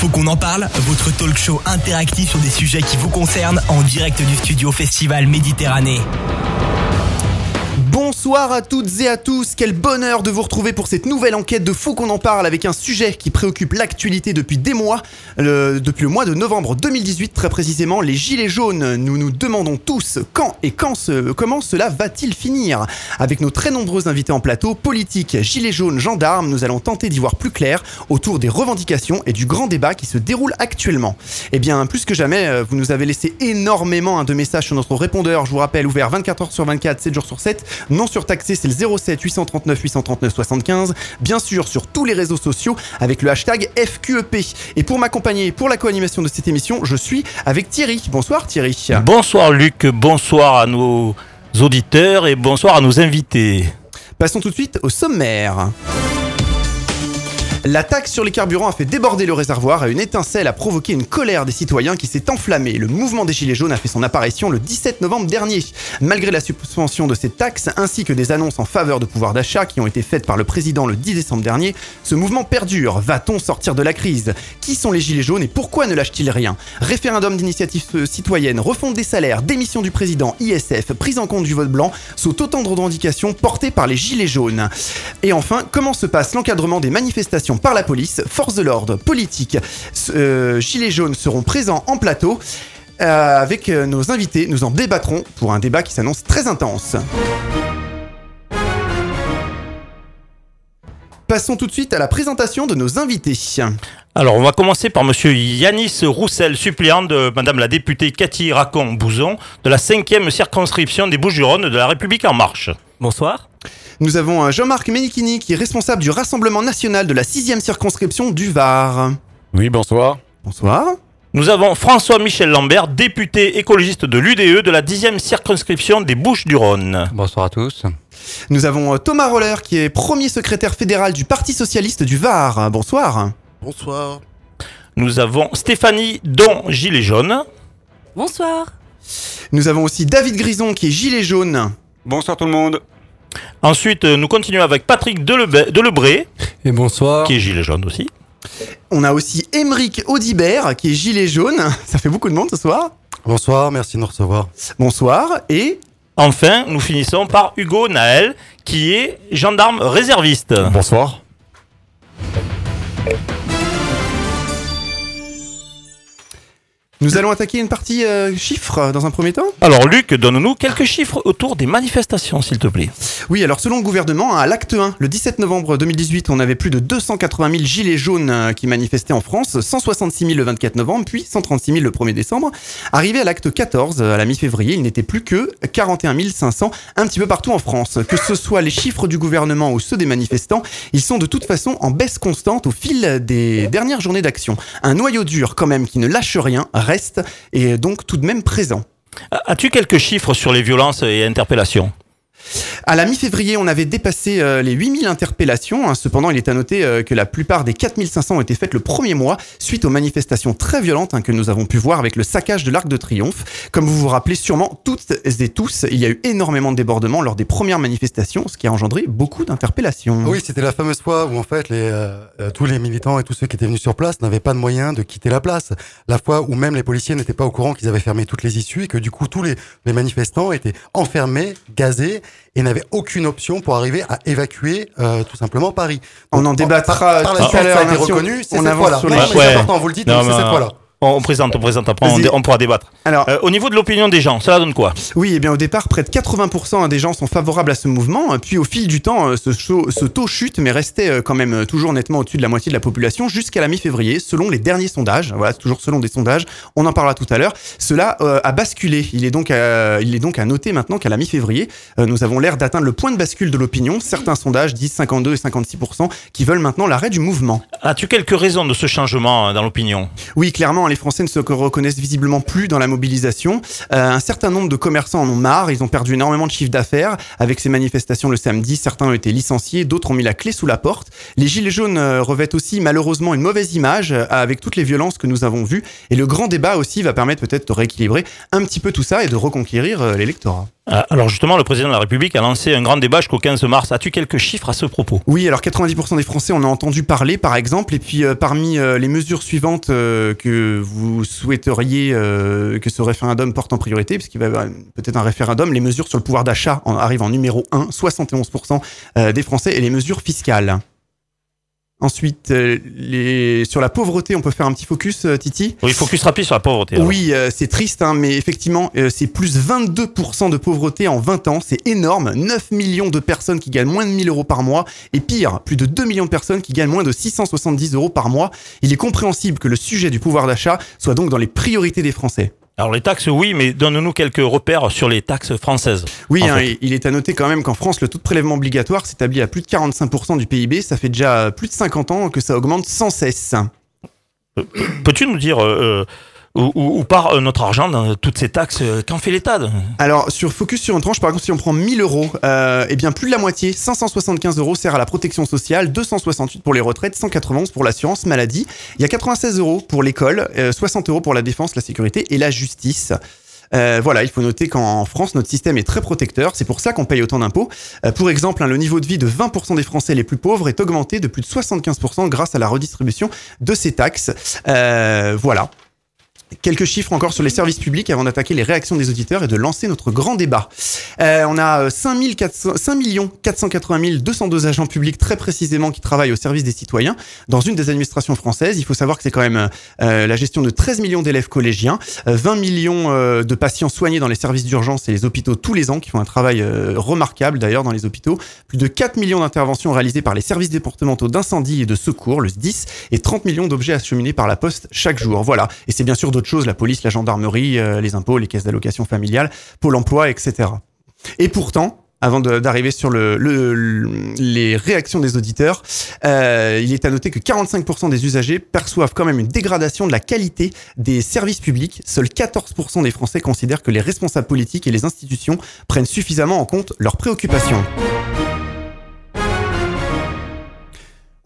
Faut qu'on en parle, votre talk show interactif sur des sujets qui vous concernent en direct du studio Festival Méditerranée. Bonsoir à toutes et à tous, quel bonheur de vous retrouver pour cette nouvelle enquête de Fou qu'on en parle avec un sujet qui préoccupe l'actualité depuis des mois, depuis le mois de novembre 2018 très précisément, les gilets jaunes. Nous nous demandons tous quand et quand ce- comment cela va-t-il finir? Avec nos très nombreux invités en plateau, politiques, gilets jaunes, gendarmes, nous allons tenter d'y voir plus clair autour des revendications et du grand débat qui se déroule actuellement. Eh bien, plus que jamais, euh, vous nous avez laissé énormément de messages sur notre répondeur, je vous rappelle, ouvert 24 heures sur 24, 7 jours sur 7, non surtaxé, c'est le 07 839 839 75, bien sûr sur tous les réseaux sociaux avec le hashtag FQEP. Et pour m'accompagner pour la co-animation de cette émission, je suis avec Thierry. Bonsoir Thierry. Bonsoir Luc, bonsoir à nos auditeurs et bonsoir à nos invités. Passons tout de suite au sommaire. La taxe sur les carburants a fait déborder le réservoir et une étincelle a provoqué une colère des citoyens qui s'est enflammée. Le mouvement des Gilets jaunes a fait son apparition le 17 novembre dernier. Malgré la suspension de cette taxe ainsi que des annonces en faveur de pouvoir d'achat qui ont été faites par le président le 10 décembre dernier, ce mouvement perdure. Va-t-on sortir de la crise? Qui sont les Gilets jaunes et pourquoi ne lâchent-ils rien? Référendum d'initiative euh, citoyenne, refonte des salaires, démission du président, ISF, prise en compte du vote blanc, sont autant de revendications portées par les Gilets jaunes. Et enfin, comment se passe l'encadrement des manifestations par la police Forces de l'ordre, politique, euh, Gilets jaunes seront présents en plateau. Euh, avec euh, nos invités, nous en débattrons pour un débat qui s'annonce très intense. Passons tout de suite à la présentation de nos invités. Alors on va commencer par monsieur Yanis Roussel, suppléant de madame la députée Cathy Racon-Bouzon de la 5e circonscription des Bouches-du-Rhône de la République en marche. Bonsoir. Nous avons Jean-Marc Menikini qui est responsable du Rassemblement national de la 6e circonscription du Var. Oui, bonsoir. Bonsoir. Nous avons François-Michel Lambert, député écologiste de l'UDE de la 10e circonscription des Bouches-du-Rhône. Bonsoir à tous. Nous avons euh, Thomas Roller qui est premier secrétaire fédéral du Parti socialiste du Var. Bonsoir. Bonsoir. Nous avons Stéphanie Don Gilet Jaune. Bonsoir. Nous avons aussi David Grison qui est gilet jaune. Bonsoir tout le monde. Ensuite, euh, nous continuons avec Patrick Delebe- Delebré, Et bonsoir. qui est gilet jaune aussi. On a aussi Émeric Audibert qui est gilet jaune. Ça fait beaucoup de monde ce soir. Bonsoir, merci de nous recevoir. Bonsoir. Et Enfin, nous finissons par Hugo Naël, qui est gendarme réserviste. Bonsoir. Nous allons attaquer une partie euh, chiffres dans un premier temps. Alors Luc, donne-nous quelques chiffres autour des manifestations, s'il te plaît. Oui, alors selon le gouvernement, à l'acte 1, le 17 novembre 2018, on avait plus de 280 000 gilets jaunes euh, qui manifestaient en France, 166 000 le 24 novembre, puis 136 000 le 1er décembre. Arrivé à l'acte 14, euh, à la mi-février, il n'était plus que 41 500 un petit peu partout en France. Que ce soit les chiffres du gouvernement ou ceux des manifestants, ils sont de toute façon en baisse constante au fil des dernières journées d'action. Un noyau dur quand même qui ne lâche rien reste et est donc tout de même présent. As-tu quelques chiffres sur les violences et interpellations? À la mi-février, on avait dépassé euh, les 8000 interpellations. hein. Cependant, il est à noter euh, que la plupart des 4500 ont été faites le premier mois suite aux manifestations très violentes hein, que nous avons pu voir avec le saccage de l'Arc de Triomphe. Comme vous vous rappelez sûrement toutes et tous, il y a eu énormément de débordements lors des premières manifestations, ce qui a engendré beaucoup d'interpellations. Oui, c'était la fameuse fois où en fait euh, euh, tous les militants et tous ceux qui étaient venus sur place n'avaient pas de moyen de quitter la place. La fois où même les policiers n'étaient pas au courant qu'ils avaient fermé toutes les issues et que du coup tous les manifestants étaient enfermés, gazés et n'avaient aucune option pour arriver à évacuer euh, tout simplement Paris. On en débattra par, par la suite, ça a été merci, reconnu, c'est on cette fois-là. c'est important, vous le dites, c'est cette fois-là. On, présente, on présente, après on, pourra débattre. Alors, Euh, au niveau de l'opinion des gens, cela donne quoi? Oui, et bien au départ, près de 80% des gens sont favorables à ce mouvement. Puis au fil du temps, euh, ce, taux chute, mais restait euh, quand même toujours nettement au-dessus de la moitié de la population jusqu'à la mi-février, selon les derniers sondages. Voilà, toujours selon des sondages. On en parlera tout à l'heure. Cela euh, a basculé. Il est donc à, il est donc à noter maintenant qu'à la mi-février, euh, nous avons l'air d'atteindre le point de bascule de l'opinion. Certains sondages disent 52 et 56% qui veulent maintenant l'arrêt du mouvement. As-tu quelques raisons de ce changement dans l'opinion? Oui, clairement, les Français ne se reconnaissent visiblement plus dans la mobilisation. Euh, un certain nombre de commerçants en ont marre, ils ont perdu énormément de chiffre d'affaires. Avec ces manifestations le samedi, certains ont été licenciés, d'autres ont mis la clé sous la porte. Les Gilets jaunes euh, revêtent aussi malheureusement une mauvaise image euh, avec toutes les violences que nous avons vues. Et le grand débat aussi va permettre peut-être de rééquilibrer un petit peu tout ça et de reconquérir l'électorat. Ah, Alors justement, le président de la République a lancé un grand débat jusqu'au 15 mars. As-tu quelques chiffres à ce propos? Oui, alors 90% des Français en ont entendu parler, par exemple, et puis euh, parmi euh, les mesures suivantes euh, que vous souhaiteriez que ce référendum porte en priorité, puisqu'il va y avoir peut-être un référendum, les mesures sur le pouvoir d'achat en- arrivent en numéro 1, 71% euh, des Français, et les mesures fiscales. Ensuite, euh, les... sur la pauvreté, on peut faire un petit focus, euh, Titi Oui, focus rapide sur la pauvreté. alors. Oui, euh, c'est triste, hein, mais effectivement, euh, c'est plus 22% de pauvreté en 20 ans. C'est énorme. 9 millions de personnes qui gagnent moins de 1000 euros par mois. Et pire, plus de 2 millions de personnes qui gagnent moins de 670 euros par mois. Il est compréhensible que le sujet du pouvoir d'achat soit donc dans les priorités des Français. Alors les taxes, oui, mais donne-nous quelques repères sur les taxes françaises. Oui, hein, il est à noter quand même qu'en France, le taux de prélèvement obligatoire s'établit à plus de 45% du PIB. Ça fait déjà plus de 50 ans que ça augmente sans cesse. Peux-tu nous dire euh, euh, où, où- où part euh, notre argent dans toutes ces taxes euh, Qu'en fait l'État Alors, sur Focus sur une tranche, par exemple, si on prend 1000 euros, euh, eh bien, plus de la moitié, 575 euros, sert à la protection sociale, 268 pour les retraites, 191 pour l'assurance maladie. Il y a 96 euros pour l'école, euh, 60 euros pour la défense, la sécurité et la justice. Euh, voilà, il faut noter qu'en France, notre système est très protecteur. C'est pour ça qu'on paye autant d'impôts. Euh, pour exemple, hein, le niveau de vie de 20% des Français les plus pauvres est augmenté de plus de 75% grâce à la redistribution de ces taxes. Voilà. Quelques chiffres encore sur les services publics avant d'attaquer les réactions des auditeurs et de lancer notre grand débat. Euh, on a euh, 5, 400 5 480 202 agents publics très précisément qui travaillent au service des citoyens dans une des administrations françaises. Il faut savoir que c'est quand même euh, la gestion de 13 millions d'élèves collégiens, euh, 20 millions euh, de patients soignés dans les services d'urgence et les hôpitaux tous les ans qui font un travail euh, remarquable d'ailleurs dans les hôpitaux. Plus de 4 millions d'interventions réalisées par les services départementaux d'incendie et de secours, le SDIS, et 30 millions d'objets acheminés par la poste chaque jour. Voilà. Et c'est bien sûr d'autres choses, la police, la gendarmerie, euh, les impôts, les caisses d'allocation familiale, Pôle emploi, etc. Et pourtant, avant d'arriver sur le, le- le- les réactions des auditeurs, euh, il est à noter que 45% des usagers perçoivent quand même une dégradation de la qualité des services publics. Seuls 14% des Français considèrent que les responsables politiques et les institutions prennent suffisamment en compte leurs préoccupations.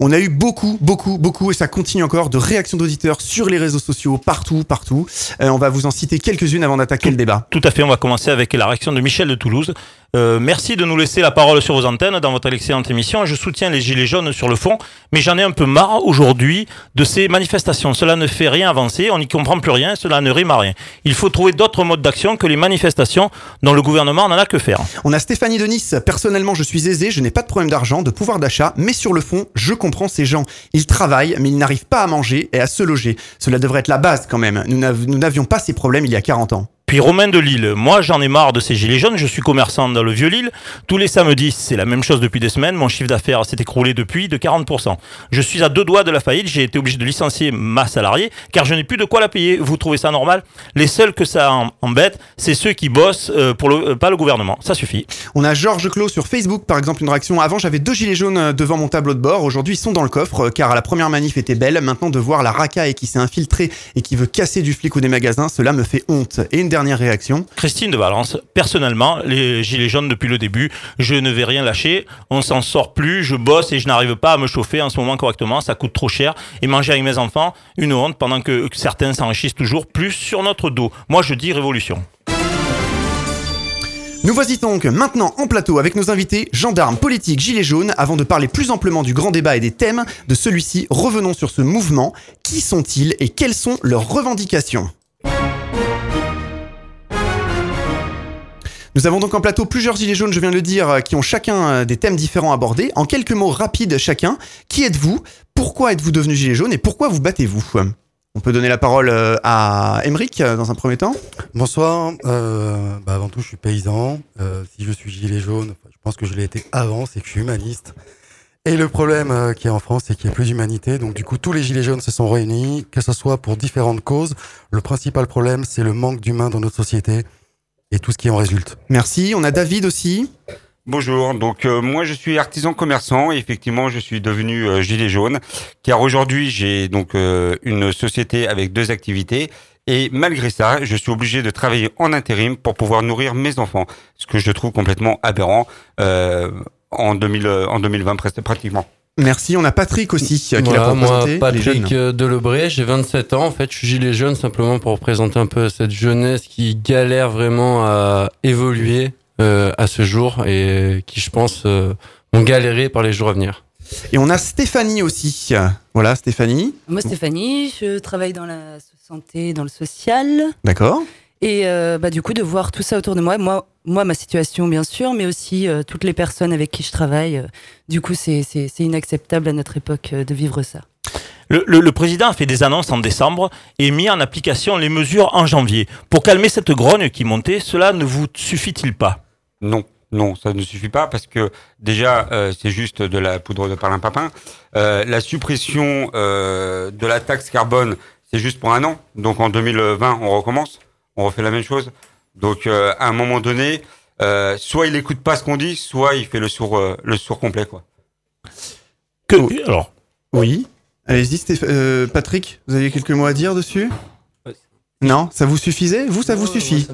On a eu beaucoup, beaucoup, beaucoup, et ça continue encore, de réactions d'auditeurs sur les réseaux sociaux, partout, partout. Euh, on va vous en citer quelques-unes avant d'attaquer le débat. Tout à fait, on va commencer avec la réaction de Michel de Toulouse. Euh, merci de nous laisser la parole sur vos antennes dans votre excellente émission. Je soutiens les Gilets jaunes sur le fond, mais j'en ai un peu marre aujourd'hui de ces manifestations. Cela ne fait rien avancer, on n'y comprend plus rien, cela ne rime à rien. Il faut trouver d'autres modes d'action que les manifestations dont le gouvernement n'en a que faire. On a Stéphanie de Nice. Personnellement, je suis aisée, je n'ai pas de problème d'argent, de pouvoir d'achat, mais sur le fond, je comprends ces gens. Ils travaillent, mais ils n'arrivent pas à manger et à se loger. Cela devrait être la base quand même. Nous n'avions pas ces problèmes il y a 40 ans. Puis Romain de Lille, moi j'en ai marre de ces gilets jaunes, je suis commerçant dans le vieux Lille. Tous les samedis, c'est la même chose depuis des semaines, mon chiffre d'affaires s'est écroulé depuis de 40%. Je suis à deux doigts de la faillite, j'ai été obligé de licencier ma salariée car je n'ai plus de quoi la payer. Vous trouvez ça normal? Les seuls que ça em- embête, c'est ceux qui bossent euh, pour euh, pas le gouvernement. Ça suffit. On a Georges Clos sur Facebook, par exemple, une réaction. Avant, j'avais deux gilets jaunes euh, devant mon tableau de bord. Aujourd'hui, ils sont dans le coffre, car la première manif était belle. Maintenant, de voir la racaille qui s'est infiltrée et qui veut casser du flic ou des magasins, cela me fait honte. Et une dernière réaction. Christine de Valence, personnellement, les gilets jaunes depuis le début, je ne vais rien lâcher, on s'en sort plus, je bosse et je n'arrive pas à me chauffer en ce moment correctement, ça coûte trop cher, et manger avec mes enfants, une honte, pendant que certains s'enrichissent toujours plus sur notre dos. Moi je dis révolution. Nous voici donc maintenant en plateau avec nos invités, gendarmes, politiques, gilets jaunes. Avant de parler plus amplement du grand débat et des thèmes de celui-ci, revenons sur ce mouvement. Qui sont-ils et quelles sont leurs revendications? Nous avons donc en plateau plusieurs gilets jaunes, je viens de le dire, euh, qui ont chacun euh, des thèmes différents abordés. En quelques mots rapides chacun, qui êtes-vous? Pourquoi êtes-vous devenu gilet jaune et pourquoi vous battez-vous? On peut donner la parole euh, à Emeric dans un premier temps. Bonsoir. Bah avant tout, je suis paysan. Si je suis gilet jaune, je pense que je l'ai été avant, c'est que je suis humaniste. Et le problème euh, qu'il y a en France, c'est qu'il n'y a plus d'humanité. Donc du coup, tous les gilets jaunes se sont réunis, que ce soit pour différentes causes. Le principal problème, c'est le manque d'humains dans notre société et tout ce qui en résulte. Merci. On a David aussi. Bonjour, donc euh, moi je suis artisan commerçant et effectivement je suis devenu euh, gilet jaune car aujourd'hui j'ai donc euh, une société avec deux activités et malgré ça je suis obligé de travailler en intérim pour pouvoir nourrir mes enfants, ce que je trouve complètement aberrant en, 2000, en 2020 presque pratiquement. Merci. On a Patrick aussi euh, qui l'a Voilà, moi, représenté. les Patrick euh, Delebré, j'ai 27 ans. En fait, je suis gilet jaune simplement pour représenter un peu cette jeunesse qui galère vraiment à évoluer euh, à ce jour et qui, je pense, euh, ont galéré par les jours à venir. Et on a Stéphanie aussi. Voilà, Stéphanie. Moi, Stéphanie, je travaille dans la santé, dans le social. D'accord. Et euh, bah, du coup, de voir tout ça autour de moi, moi, moi ma situation, bien sûr, mais aussi euh, toutes les personnes avec qui je travaille. euh, du coup, c'est inacceptable à notre époque euh, de vivre ça. Le, le- le président a fait des annonces en décembre et mis en application les mesures en janvier. Pour calmer cette grogne qui montait, cela ne vous suffit-il pas? Non, non, ça ne suffit pas parce que déjà, euh, c'est juste de la poudre de parlimpapin. Euh, la suppression euh, de la taxe carbone, c'est juste pour un an. Donc en 2020, on recommence, on refait la même chose. Donc euh, à un moment donné, euh, soit il écoute pas ce qu'on dit, soit il fait le sourd, euh, le sourd complet, quoi. que, Oui. Alors, Oui. Allez-y, Stéph- euh, Patrick, vous aviez quelques mots à dire dessus? Non, ça vous suffisait? Vous, ça vous suffit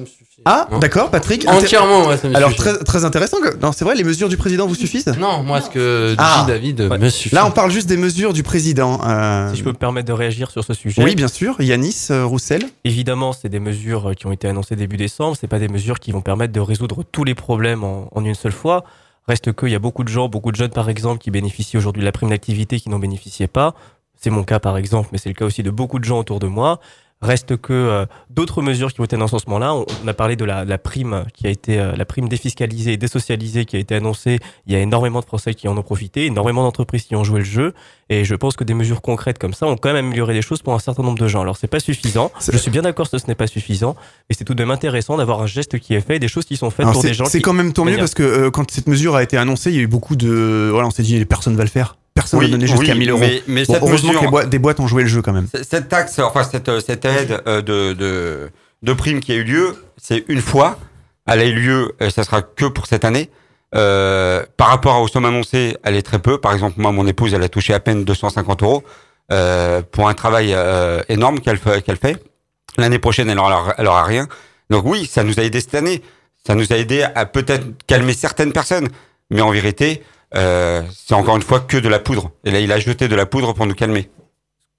Ah, Non. d'accord, Patrick. Entièrement, ouais, ça me Alors, très, très intéressant. que- Non, c'est vrai, les mesures du président vous suffisent? Non, moi, ce que Ah. dit David Ouais. me suffit. Là, on parle juste des mesures du président. euh, Si je peux me permettre de réagir sur ce sujet. Oui, bien sûr. Yanis euh, Roussel. Évidemment, c'est des mesures euh, qui ont été annoncées début décembre. C'est pas des mesures qui vont permettre de résoudre tous les problèmes en, en une seule fois. Reste qu'il y a beaucoup de gens, beaucoup de jeunes par exemple, qui bénéficient aujourd'hui de la prime d'activité qui n'en bénéficiaient pas. C'est mon cas par exemple, mais c'est le cas aussi de beaucoup de gens autour de moi. Reste que euh, d'autres mesures qui ont été annoncées en ce moment-là, on, on a parlé de la, la prime qui a été euh, la prime défiscalisée et désocialisée qui a été annoncée. Il y a énormément de Français qui en ont profité, énormément d'entreprises qui ont joué le jeu, et je pense que des mesures concrètes comme ça ont quand même amélioré les choses pour un certain nombre de gens. Alors c'est pas suffisant, je suis bien d'accord que ce n'est pas suffisant, et c'est tout de même intéressant d'avoir un geste qui est fait, des choses qui sont faites Alors, pour des gens c'est qui... quand même tant mieux parce que euh, quand cette mesure a été annoncée, il y a eu beaucoup de. Voilà, on s'est dit, personne va le faire. Personne va donner jusqu'à 1000 euros. mais, mais Bon, cette heureusement mesure, que des boîtes ont joué le jeu quand même. Cette taxe, enfin cette, euh, cette aide euh, de, de, de prime qui a eu lieu, c'est une fois. Elle a eu lieu, euh, ça sera que pour cette année. Euh, par rapport aux sommes annoncées, elle est très peu. Par exemple, moi, mon épouse, elle a touché à peine 250 euros euh, pour un travail euh, énorme qu'elle fait. L'année prochaine, elle aura, elle aura rien. Donc oui, ça nous a aidé cette année. Ça nous a aidé à peut-être calmer certaines personnes. Mais en vérité, c'est encore une fois que de la poudre. Et là, il a jeté de la poudre pour nous calmer.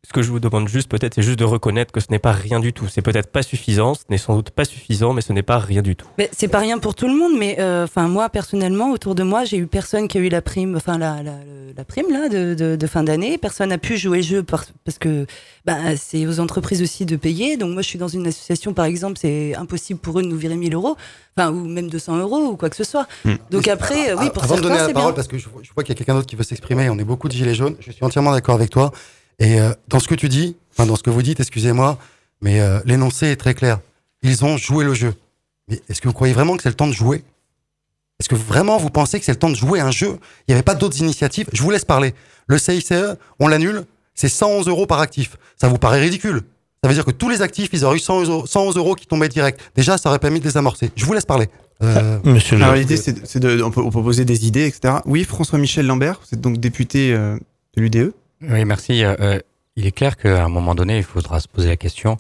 Ce que je vous demande juste peut-être, c'est juste de reconnaître que ce n'est pas rien du tout. C'est peut-être pas suffisant, ce n'est sans doute pas suffisant, mais ce n'est pas rien du tout. Mais c'est pas rien pour tout le monde, mais euh, enfin moi personnellement, autour de moi, j'ai eu personne qui a eu la prime, enfin la, la, la prime là de, de, de fin d'année. Personne n'a pu jouer le jeu par- parce que bah, c'est aux entreprises aussi de payer. Donc moi, je suis dans une association, par exemple, c'est impossible pour eux de nous virer 1000 euros, enfin ou même 200 euros ou quoi que ce soit. Hmm. Donc après, euh, oui, pour Avant de donner certains, la parole, bien. parce que je, je vois qu'il y a quelqu'un d'autre qui veut s'exprimer, on est beaucoup de gilets jaunes, je suis entièrement d'accord avec toi. Et euh, dans ce que tu dis, enfin dans ce que vous dites, excusez-moi, mais euh, l'énoncé est très clair. Ils ont joué le jeu. Mais est-ce que vous croyez vraiment que c'est le temps de jouer? Est-ce que vraiment vous pensez que c'est le temps de jouer un jeu? Il n'y avait pas d'autres initiatives Je vous laisse parler. Le CICE, on l'annule, c'est 111 euros par actif. Ça vous paraît ridicule Ça veut dire que tous les actifs, ils auraient eu 100 euros, 111 euros qui tombaient direct. Déjà, ça aurait permis de désamorcer. Je vous laisse parler. Euh, monsieur le... Alors l'idée, c'est de, on peut, on peut poser des idées, etc. Oui, François-Michel Lambert, vous êtes donc député euh, de l'UDE. Oui, merci. Euh, euh, il est clair qu'à un moment donné, il faudra se poser la question.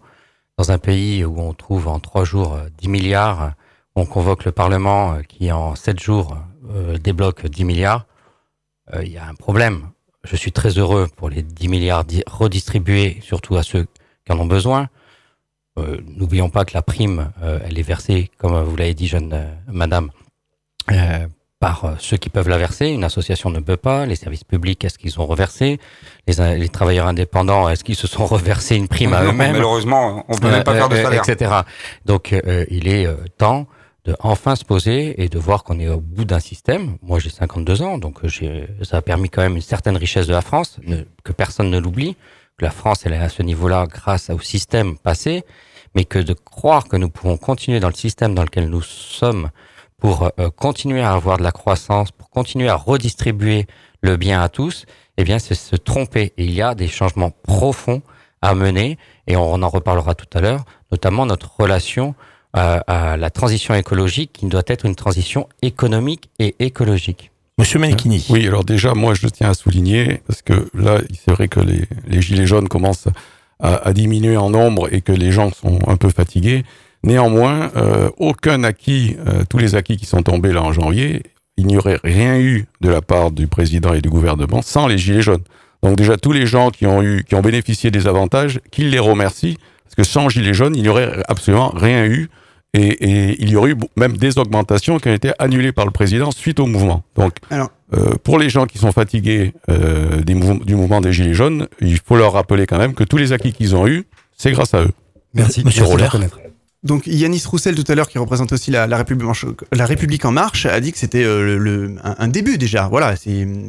Dans un pays où on trouve en trois jours euh, 10 milliards, on convoque le Parlement euh, qui en sept jours euh, débloque 10 milliards, euh, il y a un problème. Je suis très heureux pour les 10 milliards di- redistribués, surtout à ceux qui en ont besoin. Euh, N'oublions pas que la prime, euh, elle est versée, comme vous l'avez dit, jeune euh, madame, euh, par euh, ceux qui peuvent la verser. Une association ne peut pas. Les services publics, est-ce qu'ils ont reversé? Les, les travailleurs indépendants, est-ce qu'ils se sont reversés une prime à eux-mêmes? Malheureusement, on peut même pas Euh, faire de euh, salaire. etc. Donc, euh, il est euh, temps de enfin se poser et de voir qu'on est au bout d'un système. Moi, j'ai 52 ans, donc j'ai, ça a permis quand même une certaine richesse de la France, ne- que personne ne l'oublie. Que la France, elle est à ce niveau-là grâce au système passé, mais que de croire que nous pouvons continuer dans le système dans lequel nous sommes pour euh, continuer à avoir de la croissance, pour continuer à redistribuer le bien à tous, eh bien, c'est se tromper. Et il y a des changements profonds à mener, et on en reparlera tout à l'heure, notamment notre relation à, à la transition écologique, qui doit être une transition économique et écologique. Monsieur Menechini. Oui, alors déjà, moi, je tiens à souligner, parce que là, c'est vrai que les, les gilets jaunes commencent à, à diminuer en nombre et que les gens sont un peu fatigués. Néanmoins, euh, aucun acquis, euh, tous les acquis qui sont tombés là en janvier, il n'y aurait rien eu de la part du président et du gouvernement sans les gilets jaunes. Donc déjà, tous les gens qui ont eu, qui ont bénéficié des avantages, qu'ils les remercient, parce que sans gilets jaunes, il n'y aurait absolument rien eu. Et, et il y aurait eu même des augmentations qui ont été annulées par le président suite au mouvement. Donc, Alors- euh, pour les gens qui sont fatigués euh, des du mouvement des Gilets jaunes, il faut leur rappeler quand même que tous les acquis qu'ils ont eus, c'est grâce à eux. Merci, Monsieur Roller. Donc Yanis Roussel tout à l'heure, qui représente aussi la, la, République, en, la République en marche, a dit que c'était euh, le, le- un, un début déjà. Voilà,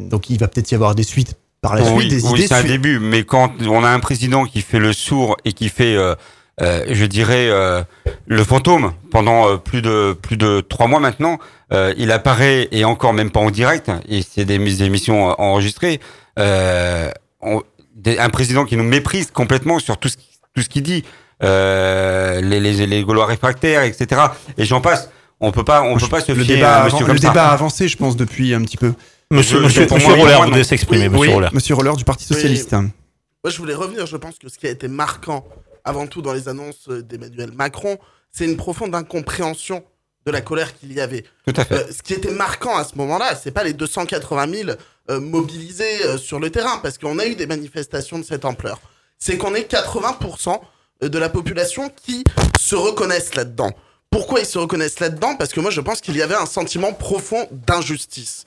donc il va peut-être y avoir des suites par la oui, suite, des oui, idées. c'est un début, mais quand on a un président qui fait le sourd et qui fait, euh, euh, je dirais, euh, le fantôme pendant plus de plus de trois mois maintenant, euh, il apparaît et encore même pas en direct, et c'est des, des émissions enregistrées. On- des- un président qui nous méprise complètement sur tout ce qui- tout ce qu'il dit, euh, les, les, les Gaulois réfractaires, etc. Et j'en passe. On peut pas, on peut pas se le fier débat, à un le ça. débat a avancé, je pense, depuis un petit peu. Monsieur, Je- monsieur, Roller non. voulait s'exprimer, monsieur oui, Roller. Monsieur Roller du Parti Socialiste. Moi, je voulais revenir. Je pense que ce qui a été marquant, avant tout, dans les annonces d'Emmanuel Macron, c'est une profonde incompréhension de la colère qu'il y avait. Tout à fait. Euh, ce qui était marquant à ce moment-là, c'est pas les 280 000 euh, mobilisés euh, sur le terrain, parce qu'on a eu des manifestations de cette ampleur. C'est qu'on est 80% de la population qui se reconnaissent là-dedans. Pourquoi ils se reconnaissent là-dedans? Parce que moi, je pense qu'il y avait un sentiment profond d'injustice.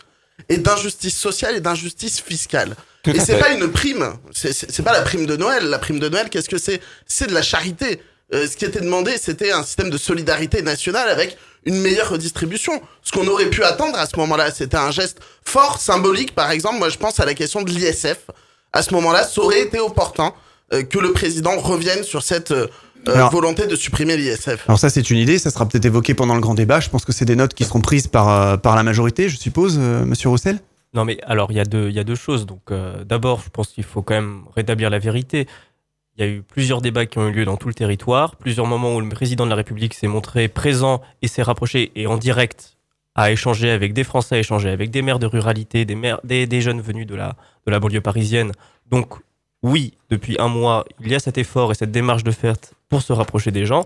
Et d'injustice sociale et d'injustice fiscale. Tout et c'est pas une prime, c'est- pas la prime de Noël. La prime de Noël, qu'est-ce que c'est? C'est de la charité. Euh, ce qui était demandé, c'était un système de solidarité nationale avec une meilleure redistribution. Ce qu'on aurait pu attendre à ce moment-là, c'était un geste fort, symbolique. Par exemple, moi je pense à la question de l'ISF. À ce moment-là, ça aurait été opportun euh, que le président revienne sur cette euh, euh, Alors- volonté de supprimer l'ISF. Alors ça, c'est une idée. Ça sera peut-être évoqué pendant le grand débat. Je pense que c'est des notes qui seront prises par euh, par la majorité, je suppose, euh, Monsieur Roussel. Non, mais alors, il y, a deux- il y a deux choses. Donc, euh, d'abord, je pense qu'il faut quand même rétablir la vérité. Il y a eu plusieurs débats qui ont eu lieu dans tout le territoire, plusieurs moments où le président de la République s'est montré présent et s'est rapproché et en direct à échanger avec des Français, à échanger avec des maires de ruralité, des, maires, des, des jeunes venus de la, de la banlieue parisienne. Donc, oui, depuis un mois, il y a cet effort et cette démarche de fait pour se rapprocher des gens.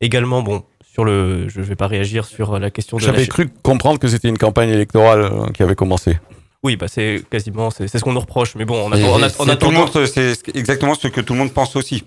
Également, bon, sur le, je ne vais pas réagir sur la question de la J'avais cru comprendre que c'était une campagne électorale euh, qui avait commencé. Oui, bah c'est quasiment, c'est ce qu'on nous reproche. Mais bon, on attend, on a- c'est on tout le attend. monde, c'est exactement ce que tout le monde pense aussi.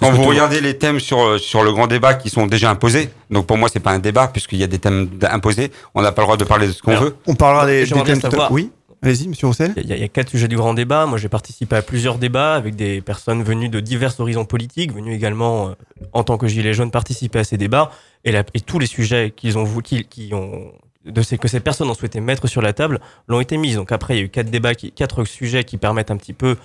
Quand vous regardez les thèmes sur, sur le grand débat qui sont déjà imposés, donc pour moi c'est pas un débat puisqu'il y a des thèmes imposés, on n'a pas le droit de parler de ce qu'on veut. On parlera des, des thèmes. savoir. Oui. Allez-y, Monsieur Roussel. Il y, a- il y a quatre sujets du grand débat. Moi, j'ai participé à plusieurs débats avec des personnes venues de divers horizons politiques, venues également euh, en tant que gilets jaunes participer à ces débats. Et, la- et tous les sujets qu'ils ont, vou- qui, qui ont de ces que ces personnes ont souhaité mettre sur la table l'ont été mis. Donc après, il y a eu quatre débats, qui, quatre sujets qui permettent un petit peu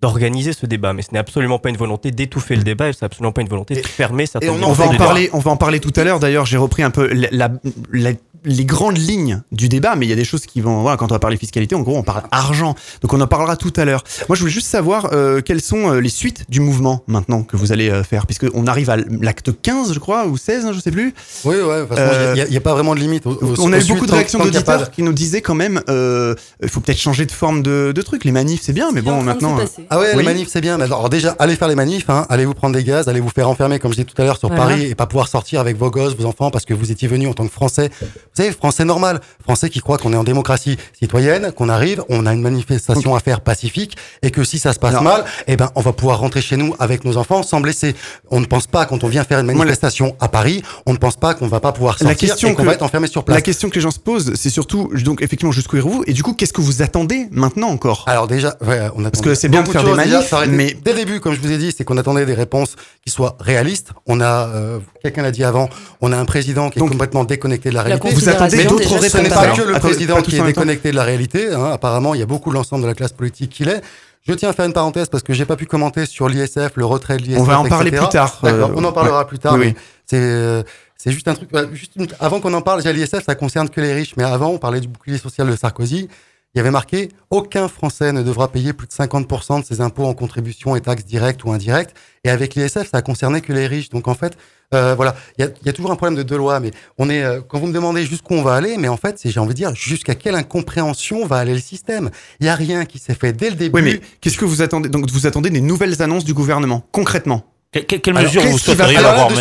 d'organiser ce débat, mais ce n'est absolument pas une volonté d'étouffer le débat, et c'est absolument pas une volonté de fermer certaines on en On va en parler. On va en parler tout à l'heure. D'ailleurs, j'ai repris un peu la- la- la- les grandes lignes du débat, mais il y a des choses qui vont. Voilà, quand on va parler fiscalité, en gros, on parle argent. Donc, on en parlera tout à l'heure. Moi, je voulais juste savoir euh, quelles sont euh, les suites du mouvement maintenant que vous allez euh, faire, puisque on arrive à l'acte 15, je crois, ou 16, hein, je sais plus. Oui, ouais, façon, Euh, il n'y a, pas vraiment de limite. Au- au- on a eu beaucoup de réactions d'auditeurs qui nous disaient quand même, euh, il faut peut-être changer de forme de, de truc. Les manifs, c'est bien, mais bon, maintenant. euh. Ah ouais, Oui. les manifs, c'est bien. Mais alors déjà, allez faire les manifs, hein, allez vous prendre des gaz, allez vous faire enfermer, comme je disais tout à l'heure, sur Voilà. Paris et pas pouvoir sortir avec vos gosses, vos enfants, parce que vous étiez venus en tant que Français. Vous savez, Français normal, Français qui croient qu'on est en démocratie citoyenne, qu'on arrive, on a une manifestation à faire pacifique, et que si ça se passe mal, eh ben, on va pouvoir rentrer chez nous avec nos enfants sans blesser. On ne pense pas, quand on vient faire une la- manifestation à Paris, on ne pense pas qu'on va pas pouvoir La sortir question et qu'on que- va être enfermé sur place. La question que les gens se posent, c'est surtout, donc effectivement, jusqu'où irez-vous Et du coup, qu'est-ce que vous attendez maintenant encore? Alors déjà, ouais, on attend que c'est bien de faire des manifs, mais mais- dès le début, comme je vous ai dit, c'est qu'on attendait des réponses qui soient réalistes. On a, euh, quelqu'un l'a dit avant, on a un président qui Donc, est complètement déconnecté de la La réalité. Vous attendez Considération, d'autres Ce n'est pas que le Attendez, président qui est déconnecté de la réalité. hein. Apparemment, il y a beaucoup l'ensemble de la classe politique qui l'est. Je tiens à faire une parenthèse parce que j'ai pas pu commenter sur l'ISF, le retrait de l'ISF. On va en parler etc. plus tard. Euh, on en parlera plus tard. Oui, mais oui. C'est euh, c'est juste un truc. euh, Juste une- avant qu'on en parle, j'ai l'ISF, ça concerne que les riches. Mais avant, on parlait du bouclier social de Sarkozy. Il y avait marqué aucun Français ne devra payer plus de 50% de ses impôts en contributions et taxes directes ou indirectes. Et avec l'ISF, ça concernait que les riches. Donc en fait, euh, voilà, il y y a toujours un problème de deux lois. Mais on est, euh, quand vous me demandez jusqu'où on va aller, mais en fait, c'est j'ai envie de dire jusqu'à quelle incompréhension va aller le système? Il y a rien qui s'est fait dès le début. Oui, mais qu'est-ce que vous attendez? Donc, vous attendez des nouvelles annonces du gouvernement, concrètement? Que- que- quelle Alors, mesure vous qui va- souhaiteriez alors avoir que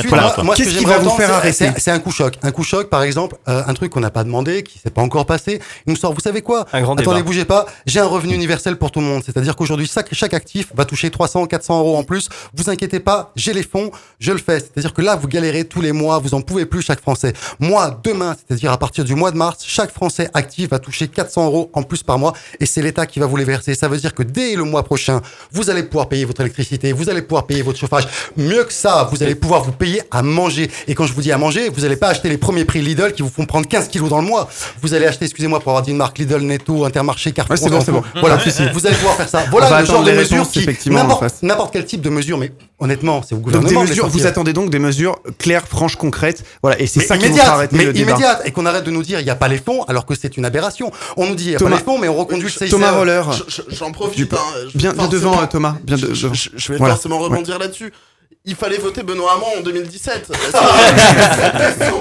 Qu'est-ce qui va vous faire c'est- arrêter c'est- C'est un coup choc. Un coup choc, par exemple, euh, un truc qu'on n'a pas demandé, qui s'est pas encore passé. Il nous sort, vous savez quoi Un grand Attendez, débat. bougez pas. J'ai un revenu universel pour tout le monde. C'est-à-dire qu'aujourd'hui, chaque, chaque actif va toucher 300, 400 euros en plus. Vous inquiétez pas, j'ai les fonds, je le fais. C'est-à-dire que là, vous galérez tous les mois, vous en pouvez plus chaque Français. Moi, demain, c'est-à-dire à partir du mois de mars, chaque Français actif va toucher 400 euros en plus par mois et c'est l'État qui va vous les verser. Ça veut dire que dès le mois prochain, vous allez pouvoir payer votre électricité, vous allez pouvoir payer votre chauffage. Mieux que ça, vous allez pouvoir vous payer à manger. Et quand je vous dis à manger, vous n'allez pas acheter les premiers prix Lidl qui vous font prendre 15 kilos dans le mois. Vous allez acheter, excusez-moi pour avoir dit une marque Lidl, Netto, Intermarché, Carrefour. Ouais, c'est bon, on c'est bon. Voilà, vous allez pouvoir faire ça. Voilà le genre de mesures qui, n'importe quel type de mesure, mais honnêtement, c'est au Donc gouvernement. des de les mesures, vous attendez donc des mesures claires, franches, concrètes. Voilà, et c'est ça qui arrêter mais le débat. immédiate, et qu'on arrête de nous dire il n'y a pas les fonds, alors que c'est une aberration. On nous dit il n'y a Thomas- pas les fonds, mais on reconduit le CICE. Thomas Roller, Je- je- J'en Du- profite. hein, bien, bien forcément- devant euh, Thomas, bien je, devant. je- je vais Voilà. forcément Ouais. rebondir là-dessus. Il fallait voter Benoît Hamon en 2017. C'est sur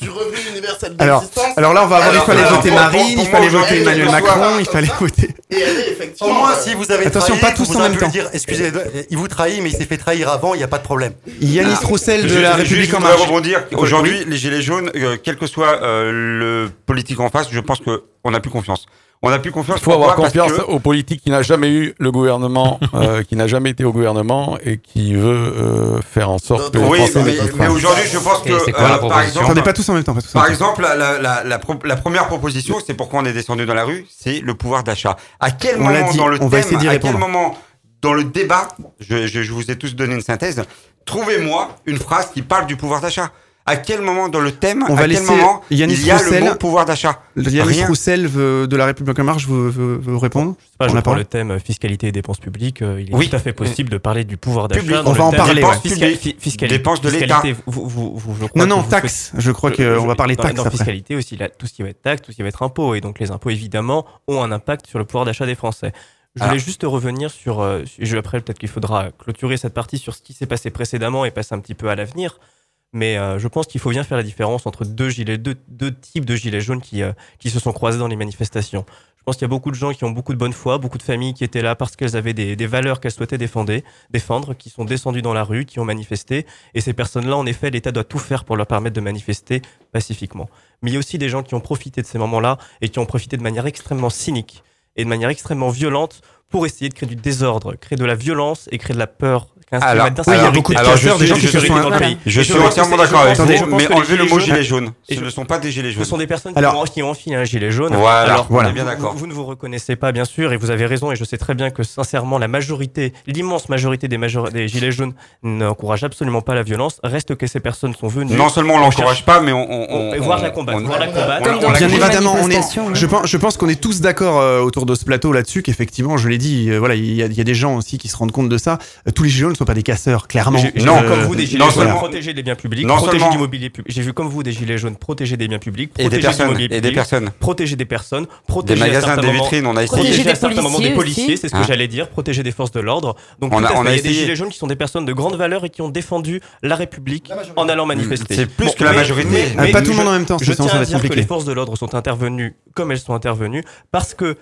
du revenu, universel Alors, alors là, on va avoir, il fallait alors, voter pour- Marine, pour- il fallait moi, voter Emmanuel Macron, il fallait voter. Et elle est Au effectivement. moins, si vous avez Attention, trahi, pas tous vous en même temps. dire, excusez, il vous trahit, mais il s'est fait trahir avant, il n'y a pas de problème. Yanis Roussel de la République je en marche. rebondir. Aujourd'hui, les gilets jaunes, euh, quel que soit euh, le politique en face, je pense que on n'a plus confiance. On n'a plus confiance. Il faut avoir confiance que- aux politiques qui n'a jamais eu le gouvernement, euh, qui n'a jamais été au gouvernement et qui veut euh, faire en sorte que Oui, mais, aujourd'hui, je pense que quoi la par exemple, Attendez pas tous en même temps. Pas tous en Par même temps. exemple, la, la, la, la, première proposition, c'est pourquoi on est descendu dans la rue, c'est le pouvoir d'achat. À quel On moment dit, dans le on thème, à quel moment dans le débat, je, je, je vous ai tous donné une synthèse, trouvez-moi une phrase qui parle du pouvoir d'achat. À quel moment dans le thème, On à va quel laisser moment il y a Roussel- le mot pouvoir d'achat? Yanis Rien. Roussel veut- de la République en marche veut, veut- veut répondre? Je sais pas, On je le thème euh, fiscalité et dépenses publiques. euh, il est Oui. tout à fait possible de parler du pouvoir d'achat. On va en parler, dépenses ouais. fiscali-. Dépenses de crois Non, non, taxes. Je crois qu'on va parler taxes Dans après. fiscalité aussi, là, tout ce qui va être taxe, tout ce qui va être impôt. Et donc les impôts, évidemment, ont un impact sur le pouvoir d'achat des Français. Je voulais Alors- juste revenir sur. euh, après, peut-être qu'il faudra clôturer cette partie sur ce qui s'est passé précédemment et passer un petit peu à l'avenir. Mais euh, je pense qu'il faut bien faire la différence entre deux, gilets, deux, deux types de gilets jaunes qui, euh, qui se sont croisés dans les manifestations. Je pense qu'il y a beaucoup de gens qui ont beaucoup de bonne foi, beaucoup de familles qui étaient là parce qu'elles avaient des, des valeurs qu'elles souhaitaient défendre, défendre, qui sont descendues dans la rue, qui ont manifesté. Et ces personnes-là, en effet, l'État doit tout faire pour leur permettre de manifester pacifiquement. Mais il y a aussi des gens qui ont profité de ces moments-là et qui ont profité de manière extrêmement cynique et de manière extrêmement violente pour essayer de créer du désordre, créer de la violence et créer de la peur. Alors, il y a beaucoup de alors, casseurs, je des suis- gens qui sont dans le pays. Je suis entièrement d'accord avec vous, mais enlevez le gilets mot jaunes- gilet jaune. Ce ne sont pas des gilets Ce jaunes. sont des personnes qui, ont, enfilé un gilet jaune. Voilà, on est bien vous- d'accord. Vous, ne vous reconnaissez pas, bien sûr, et vous avez raison, et je sais très bien que, sincèrement, la majorité, l'immense majorité des, major- des gilets jaunes n'encouragent absolument pas la violence. Reste que ces personnes sont venues. Non seulement on on l'encourage pas, mais on, voir la combattre, Bien évidemment, on est, manifestations, je pense, je pense qu'on est tous d'accord euh, autour de ce plateau là-dessus qu'effectivement, je l'ai dit, euh, voilà, il y, a- des gens aussi qui se rendent compte de ça. Euh, tous les gilets jaunes ne sont pas des casseurs, clairement. J'ai j'ai Non, vu comme vous des gilets non jaunes seulement- protéger des biens publics, non protéger l'immobilier public. J'ai vu comme vous des gilets jaunes protéger des biens publics, Et des protéger et des public, personnes. protéger des personnes, Des protéger à magasins, des vitrines, on a essayé. Protéger Protéger à des certains moments des policiers policiers, aussi. c'est ce que Hein j'allais dire, protéger des forces de l'ordre. Donc On a- à fait, on a il y a des essayé. gilets jaunes qui sont des personnes de grande valeur et qui ont défendu la République en allant manifester. C'est plus Bon, que la majorité. mais- mais pas tout le monde en même temps, Je tiens à dire que les forces de l'ordre sont intervenues comme elles sont intervenues parce que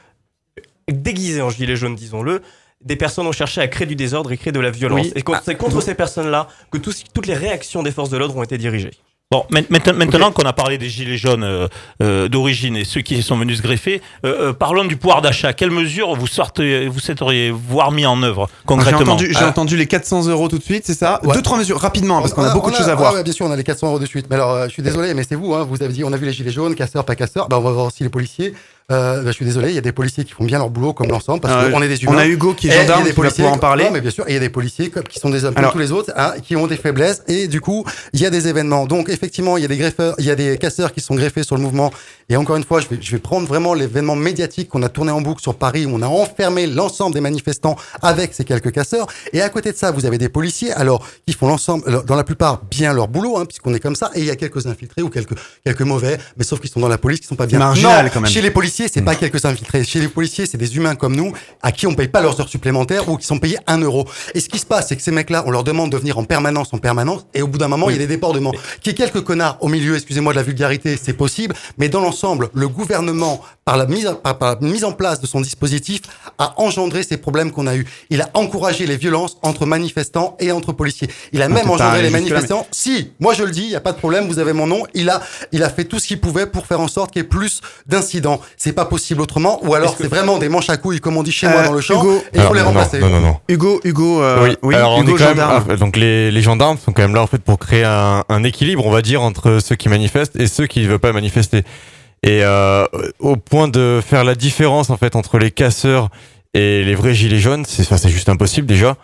déguisées en gilets jaunes, disons-le. Des personnes ont cherché à créer du désordre et créer de la violence. Oui. Et c'est contre ces personnes-là que toutes les réactions des forces de l'ordre ont été dirigées. Bon, main- maintenant, qu'on a parlé des gilets jaunes euh, euh, d'origine et ceux qui sont venus se greffer, euh, euh, parlons du pouvoir d'achat. Quelles mesures vous sortez, vous souhaiteriez voir mis en œuvre J'ai concrètement entendu, j'ai Ah. entendu les 400 euros tout de suite, c'est ça Ouais. Deux, trois mesures, rapidement, parce qu'on a beaucoup de choses à voir. ouais, bien sûr, on a les 400 euros de suite. Mais alors, euh, je suis désolé, mais c'est vous, hein, vous avez dit, on a vu les gilets jaunes, casseurs, pas casseurs. Bah, on va voir aussi les policiers. Euh, bah, je suis désolé, il y a des policiers qui font bien leur boulot comme l'ensemble, parce Euh, qu'on est des humains. On a Hugo qui est gendarme, des policiers en parler. Non, mais bien sûr, il y a des policiers qui sont des hommes comme tous les autres, hein, qui ont des faiblesses, et du coup, il y a des événements. Donc, effectivement, il y a des greffeurs, il y a des casseurs qui sont greffés sur le mouvement. Et encore une fois, je vais, je vais prendre vraiment l'événement médiatique qu'on a tourné en boucle sur Paris, où on a enfermé l'ensemble des manifestants avec ces quelques casseurs. Et à côté de ça, vous avez des policiers, alors, qui font l'ensemble, dans la plupart, bien leur boulot, hein, puisqu'on est comme ça, et il y a quelques infiltrés ou quelques, quelques mauvais, mais sauf qu'ils sont dans la police, qui sont pas bien. Marginal, Non, quand même. Chez les policiers, policiers, c'est pas quelques infiltrés. Chez les policiers, c'est des humains comme nous, à qui on paye pas leurs heures supplémentaires ou qui sont payés un euro. Et ce qui se passe, c'est que ces mecs-là, on leur demande de venir en permanence, en permanence, et au bout d'un moment, il y a des débordements. Qu'il y ait quelques connards au milieu, excusez-moi de la vulgarité, c'est possible, mais dans l'ensemble, le gouvernement, par la mise, par, par la mise en place de son dispositif, a engendré ces problèmes qu'on a eu. Il a encouragé les violences entre manifestants et entre policiers. Il a même peut pas engendré les manifestants. Si, moi je le dis, il y a pas de problème, vous avez mon nom. Il a, il a fait tout ce qu'il pouvait pour faire en sorte qu'il y ait plus d'incidents. C'est pas possible autrement, ou alors c'est vraiment des manches à couilles, comme on dit chez moi Euh, dans le champ, Hugo, et il faut Alors, les non, remplacer. Non, non, non. Hugo, Hugo, euh, oui, alors on Hugo est quand même, gendarme. ah, donc les, les gendarmes sont quand même là en fait pour créer un, un équilibre, on va dire, entre ceux qui manifestent et ceux qui ne veulent pas manifester. Et euh, au point de faire la différence en fait entre les casseurs et les vrais gilets jaunes, c'est enfin, c'est juste impossible déjà.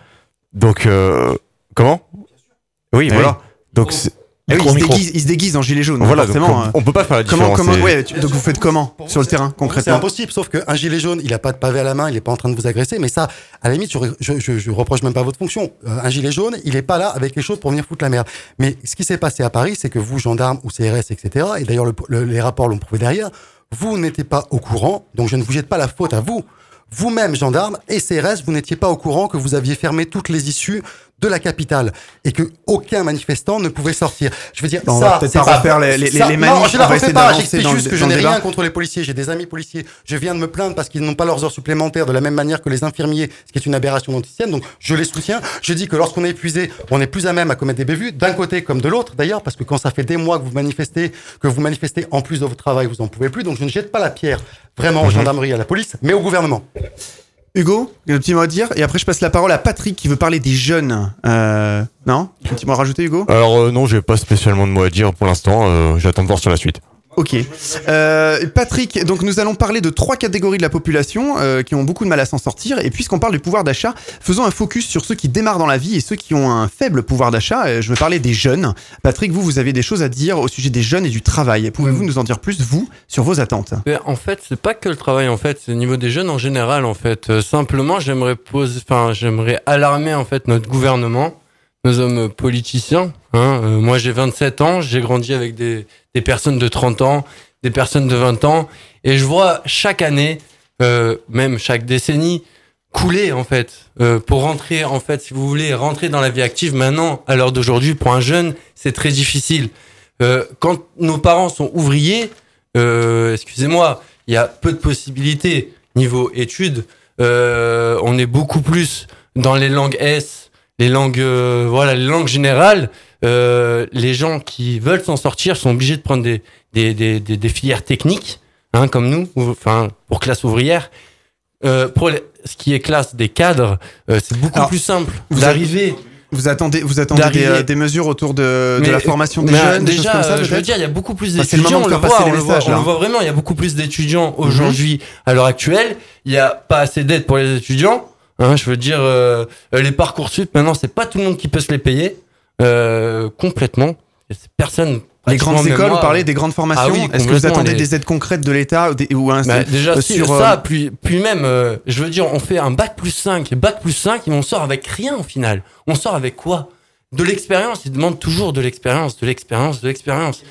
Donc euh, comment? Oui, Ah voilà. Donc c'est- Eh oui, il, se déguise, il se déguise en gilet jaune. Voilà, donc on, hein. on peut pas faire la Comment, différence. comment, et- ouais, tu- donc vous faites comment sur le terrain C'est concrètement impossible, sauf qu'un gilet jaune, il a pas de pavé à la main, il est pas en train de vous agresser, mais ça, à la limite, je, je, je, je reproche même pas votre fonction. Euh, un gilet jaune, il est pas là avec quelque chose pour venir foutre la merde. Mais ce qui s'est passé à Paris, c'est que vous, gendarmes ou CRS, etc., et d'ailleurs le- le- les rapports l'ont prouvé derrière, vous n'étiez pas au courant, donc je ne vous jette pas la faute à vous. Vous-même, gendarme et CRS, vous n'étiez pas au courant que vous aviez fermé toutes les issues de la capitale et que aucun manifestant ne pouvait sortir. Je veux dire, Bon, on ça, va peut-être c'est pas refaire les- les- ça- les non, je on la va refais pas. J'explique le- juste que je n'ai rien contre les policiers. J'ai des amis policiers. Je viens de me plaindre parce qu'ils n'ont pas leurs heures supplémentaires de la même manière que les infirmiers, ce qui est une aberration anticienne. Donc, je les soutiens. Je dis que lorsqu'on est épuisé, on est plus à même à commettre des bévues, d'un côté comme de l'autre, d'ailleurs, parce que quand ça fait des mois que vous manifestez, que vous manifestez en plus de votre travail, vous en pouvez plus. Donc, je ne jette pas la pierre vraiment aux gendarmeries, à la police, mais au gouvernement. Hugo, un petit mot à dire et après je passe la parole à Patrick qui veut parler des jeunes. Euh, non? Un petit mot à rajouter Hugo? Alors euh, non, j'ai pas spécialement de mots à dire pour l'instant. euh, J'attends de voir sur la suite. Ok. Euh, Patrick, donc nous allons parler de trois catégories de la population euh, qui ont beaucoup de mal à s'en sortir. Et puisqu'on parle du pouvoir d'achat, faisons un focus sur ceux qui démarrent dans la vie et ceux qui ont un faible pouvoir d'achat. Euh, je veux parler des jeunes. Patrick, vous, vous avez des choses à dire au sujet des jeunes et du travail. Pouvez-vous nous en dire plus, vous, sur vos attentes? Mais en fait, c'est pas que le travail, en fait, c'est au niveau des jeunes en général, en fait. Simplement, j'aimerais poser, enfin, j'aimerais alarmer, en fait, notre gouvernement, nos hommes politiciens. Hein. Euh, moi, j'ai 27 ans, j'ai grandi avec des, des personnes de 30 ans, des personnes de 20 ans, et je vois chaque année, euh, même chaque décennie, couler, en fait, euh, pour rentrer, en fait, si vous voulez, rentrer dans la vie active maintenant, à l'heure d'aujourd'hui, pour un jeune, c'est très difficile. Euh, quand nos parents sont ouvriers, excusez-moi, il y a peu de possibilités niveau études. On est beaucoup plus dans les langues S, les langues, voilà, les langues générales. Euh, les gens qui veulent s'en sortir sont obligés de prendre des, des, des, des, des filières techniques, hein, comme nous, ou- enfin pour classe ouvrière. Euh, pour les- ce qui est classe des cadres, euh, c'est beaucoup Alors, plus simple vous d'arriver. Vous attendez, vous attendez des, euh, des mesures autour de, de la formation des jeunes, des déjà, choses comme ça euh, je veux dire, il y a beaucoup plus d'étudiants. moment on voit, on voit, messages, on voit vraiment. Il y a beaucoup plus d'étudiants aujourd'hui à l'heure actuelle. Il n'y a pas assez d'aide pour les étudiants. Hein, je veux dire, euh, les parcours sup maintenant, c'est pas tout le monde qui peut se les payer euh, complètement. Personne. Les grandes écoles, vous parlez des grandes formations. Ah oui, Est-ce que vous attendez les- des aides concrètes de l'État ou, des- ou un bah, déjà, euh, sur, ça, euh, puis, puis même, euh, je veux dire, on fait un bac plus 5. Bac plus 5, et on sort avec rien au final. On sort avec quoi? De l'expérience. Ils demandent toujours de l'expérience, de l'expérience, de l'expérience.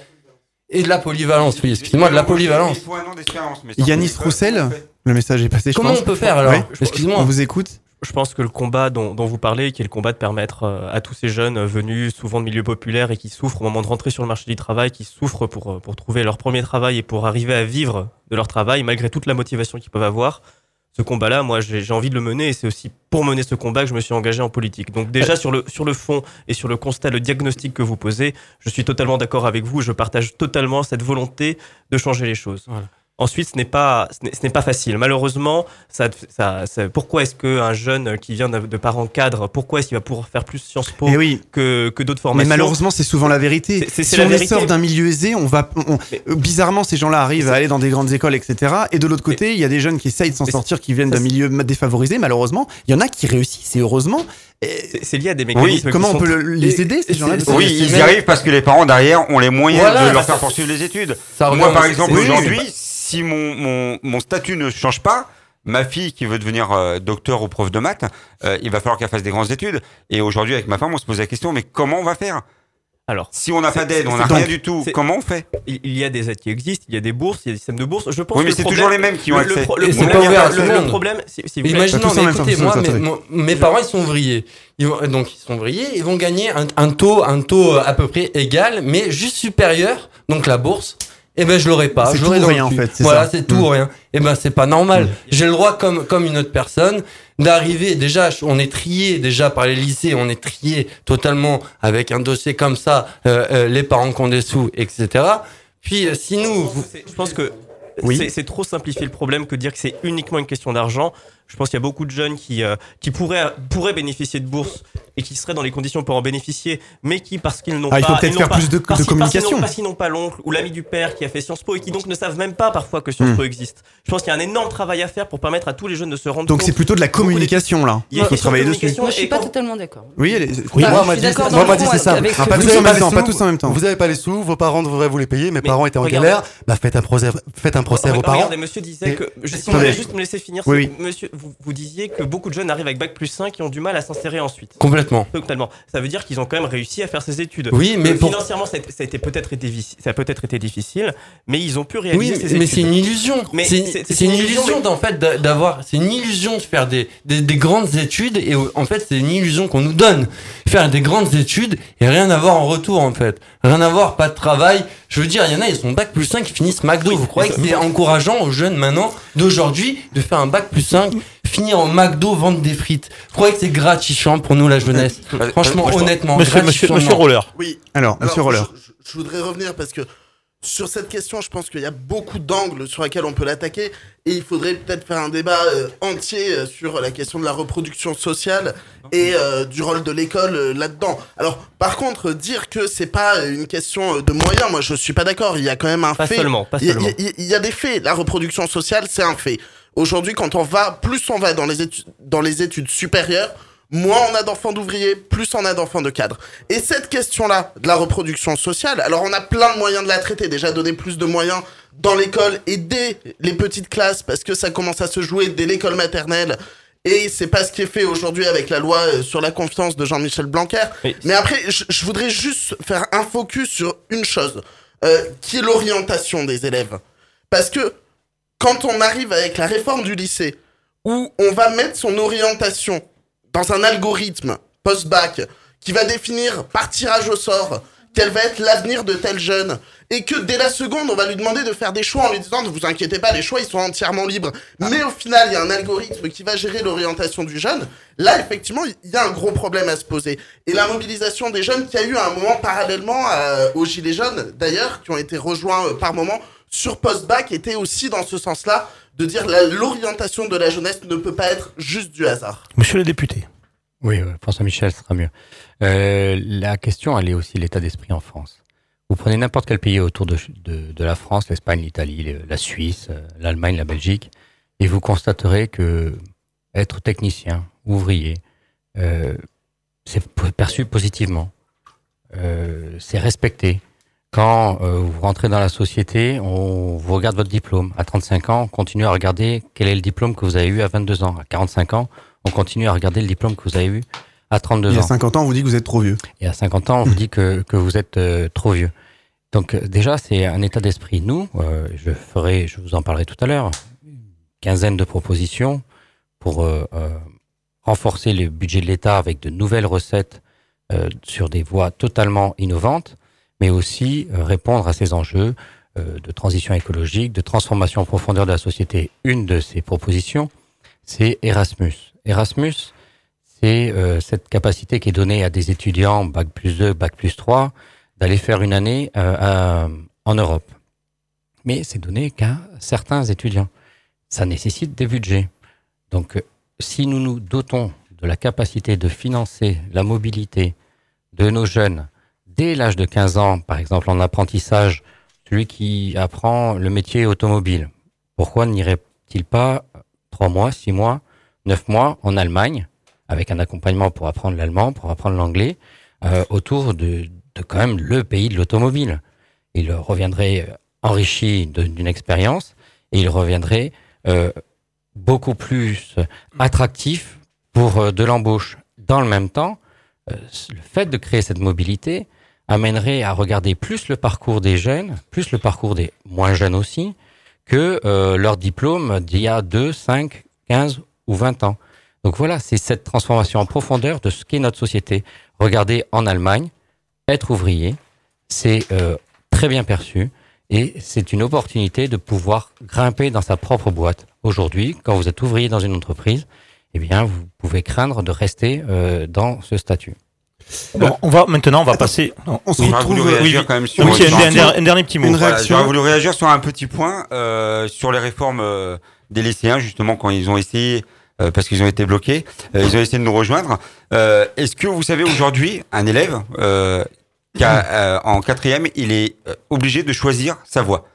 Et de la polyvalence, oui, excusez-moi, de la polyvalence. Il faut un an d'expérience. mais ça, Yanis Roussel, le message est passé. je Comment pense. on peut faire alors? Ouais. Excusez-moi. On vous écoute. Je pense que le combat dont, dont vous parlez, qui est le combat de permettre euh, à tous ces jeunes euh, venus souvent de milieux populaires et qui souffrent au moment de rentrer sur le marché du travail, qui souffrent pour, euh, pour trouver leur premier travail et pour arriver à vivre de leur travail, malgré toute la motivation qu'ils peuvent avoir, ce combat-là, moi, j'ai j'ai envie de le mener et c'est aussi pour mener ce combat que je me suis engagé en politique. Donc déjà sur le, sur le fond et sur le constat, le diagnostic que vous posez, je suis totalement d'accord avec vous, je partage totalement cette volonté de changer les choses. Voilà. Ensuite, ce n'est pas, ce n'est- pas facile. Malheureusement, ça, ça, ça- pourquoi est-ce qu'un jeune qui vient de, de parents cadres, pourquoi est-ce qu'il va pouvoir faire plus Sciences Po Eh oui. que, que d'autres Mais formations malheureusement, c'est souvent la vérité. C'est- c'est- si c'est la on vérité. sort d'un milieu aisé, on va, on- bizarrement, ces gens-là arrivent à aller dans des grandes écoles, etc. Et de l'autre côté, il y a des jeunes qui essayent de s'en Mais sortir, qui viennent d'un c'est- milieu défavorisé. Malheureusement, il y en a qui réussissent, et heureusement. C'est- C'est lié à des mécanismes. qui comment on sont- peut le- les aider, ces gens-là c'est- Oui, ils y arrivent parce que les parents derrière ont les moyens Voilà, de leur faire poursuivre les études. Moi, par exemple, aujourd'hui, si mon, mon, mon statut ne change pas, ma fille qui veut devenir euh, docteur ou prof de maths, euh, il va falloir qu'elle fasse des grandes études. Et aujourd'hui, avec ma femme, on se pose la question, mais comment on va faire? Alors, Si on n'a pas d'aide, on n'a rien du tout, comment on fait? Il y a des aides qui existent, il y a des bourses, il y a des systèmes de bourses. Je pense Oui, mais que c'est toujours les problème- mêmes qui ont le- le accès. pro- le problème- ouvert le- le monde. problème, si, si vous Imaginons, mais écoutez, moi, mes, attendez. mon- mes parents, ils sont ouvriers. Ils vont, donc, ils sont ouvriers, ils vont gagner un, un taux, un taux euh, à peu près égal, mais juste supérieur. Donc, la bourse, eh ben, je l'aurai pas. C'est Je tout rien, en fait, c'est Voilà, ça. c'est tout Mm. ou rien. Eh ben, c'est pas normal. J'ai le droit, comme, comme une autre personne, d'arriver, déjà, on est trié, déjà, par les lycées, on est trié totalement avec un dossier comme ça, euh, euh, les parents qui ont des sous, etc. Puis, euh, si nous, Je pense que Oui. c'est- c'est trop simplifier le problème que de dire que c'est uniquement une question d'argent. Je pense qu'il y a beaucoup de jeunes qui, euh, qui pourraient, pourraient bénéficier de bourses et qui seraient dans les conditions pour en bénéficier, mais qui, parce qu'ils n'ont Ah, il pas. faut peut-être faire pas- plus de- communication. Parce qu'ils n'ont- pas l'oncle ou l'ami du père qui a fait Sciences Po et qui donc ne savent même pas parfois que Sciences Hmm. Po existe. Je pense qu'il y a un énorme travail à faire pour permettre à tous les jeunes de se rendre Donc compte. c'est plutôt de la communication là. Il faut travailler dessus. Moi, je suis pas totalement d'accord. Oui, elle est- Oui, moi, m'a dit, c'est que pas vous tous en même temps, pas tous en même temps. Vous avez pas les sous, vos parents devraient vous les payer, mes parents étaient en galère, bah faites un procès, faites un procès à vos parents. Regardez, monsieur disait que. Je, si vous Attendez. voulez juste me laisser finir, monsieur, vous, vous disiez que beaucoup de jeunes arrivent avec bac plus 5 et ont du mal à s'insérer ensuite. complètement. Totalement. Ça veut dire qu'ils ont quand même réussi à faire ces études. Oui, mais Euh, pour- financièrement, ça a, été- peut-être été, vici- ça a peut-être été difficile, mais ils ont pu réaliser Oui, ces mais études. c'est une illusion. Mais C'est une une illusion, illusion mais- en fait d'a- d'avoir. C'est une illusion de faire des, des, des grandes études et en fait c'est une illusion qu'on nous donne. Faire des grandes études et rien avoir en retour en fait. Rien avoir, pas de travail. Je veux dire, il y en a, ils sont bac plus 5 qui finissent McDo. Vous croyez que c'est encourageant aux jeunes maintenant d'aujourd'hui de faire un bac plus 5, finir en McDo, vendre des frites Vous croyez que c'est gratifiant pour nous la jeunesse Franchement, je- honnêtement, Monsieur, monsieur, monsieur. Roller. Oui. Alors, Monsieur Roller. Je, je- je voudrais revenir parce que sur cette question, je pense qu'il y a beaucoup d'angles sur lesquels on peut l'attaquer et il faudrait peut-être faire un débat euh, entier euh, sur la question de la reproduction sociale et euh, du rôle de l'école euh, là-dedans. Alors, par contre, dire que c'est pas une question de moyens, moi je suis pas d'accord. Il y a quand même un Pas fait. seulement, pas seulement. il y, a- il y a des faits. La reproduction sociale, c'est un fait. Aujourd'hui, quand on va, plus on va dans les études, dans les études supérieures, moins on a d'enfants d'ouvriers, plus on a d'enfants de cadres. Et cette question-là, de la reproduction sociale, alors on a plein de moyens de la traiter. Déjà donner plus de moyens dans l'école et dès les petites classes, parce que ça commence à se jouer dès l'école maternelle. Et c'est pas ce qui est fait aujourd'hui avec la loi euh, sur la confiance de Jean-Michel Blanquer. Mais- Mais après, je, je voudrais juste faire un focus sur une chose, euh, qui est l'orientation des élèves. Parce que quand on arrive avec la réforme du lycée, où on va mettre son orientation dans un algorithme post-bac qui va définir par tirage au sort quel va être l'avenir de tel jeune, et que dès la seconde, on va lui demander de faire des choix en lui disant ne vous inquiétez pas, les choix ils sont entièrement libres. Mais au final, il y a un algorithme qui va gérer l'orientation du jeune. Là, effectivement, il y a un gros problème à se poser. Et la mobilisation des jeunes qui a eu à un moment parallèlement à- aux Gilets jaunes, d'ailleurs, qui ont été rejoints euh, par moment sur post-bac, était aussi dans ce sens-là, de dire l'orientation de la jeunesse ne peut pas être juste du hasard. Monsieur le député. Oui, oui, François Michel ce sera mieux. Euh, la question, elle est aussi l'état d'esprit en France. Vous prenez n'importe quel pays autour de, de, de la France, l'Espagne, l'Italie, la Suisse, euh, l'Allemagne, la Belgique, et vous constaterez que être technicien, ouvrier, euh, c'est perçu positivement. Euh, c'est respecté. Quand euh, vous rentrez dans la société, on vous regarde votre diplôme. À 35 ans, on continue à regarder quel est le diplôme que vous avez eu à 22 ans. À 45 ans, on continue à regarder le diplôme que vous avez eu à 32 Il y a ans. 50 ans, on vous dit que vous êtes trop vieux. Et à 50 ans, on vous dit que, que vous êtes euh, trop vieux. Donc euh, déjà, c'est un état d'esprit. Nous, euh, je ferai, je vous en parlerai tout à l'heure, une quinzaine de propositions pour euh, renforcer le budget de l'État avec de nouvelles recettes sur des voies totalement innovantes, mais aussi euh, répondre à ces enjeux euh, de transition écologique, de transformation en profondeur de la société. Une de ces propositions, c'est Erasmus. Erasmus, c'est euh, cette capacité qui est donnée à des étudiants, bac plus 2, bac plus 3, d'aller faire une année en Europe. Mais c'est donné qu'à certains étudiants. Ça nécessite des budgets. Donc, si nous nous dotons de la capacité de financer la mobilité de nos jeunes dès l'âge de 15 ans, par exemple en apprentissage, celui qui apprend le métier automobile, pourquoi n'irait-il pas trois mois, six mois, neuf mois en Allemagne avec un accompagnement pour apprendre l'allemand, pour apprendre l'anglais, euh, autour de, quand même le pays de l'automobile? Il reviendrait euh, enrichi d'une expérience et il reviendrait euh, beaucoup plus attractif pour de l'embauche. Dans le même temps, le fait de créer cette mobilité amènerait à regarder plus le parcours des jeunes, plus le parcours des moins jeunes aussi, que euh, leur diplôme d'il y a 2, 5, 15 ou 20 ans. Donc voilà, c'est cette transformation en profondeur de ce qu'est notre société. Regardez en Allemagne, être ouvrier, c'est euh, très bien perçu et c'est une opportunité de pouvoir grimper dans sa propre boîte. Aujourd'hui, quand vous êtes ouvrier dans une entreprise, eh bien, vous pouvez craindre de rester euh, dans ce statut. Bon, on va maintenant, on va passer. On se J'aurais retrouve. voulu réagir oui, quand même sur oui, un, un- un dernier petit mot. Une Voilà, réaction. J'aurais voulu réagir sur un petit point euh, sur les réformes euh, des lycéens, justement, quand ils ont essayé, euh, parce qu'ils ont été bloqués, euh, ils ont essayé de nous rejoindre. Euh, Est-ce que vous savez aujourd'hui, un élève euh, qui a, euh, en quatrième, il est obligé de choisir sa voie?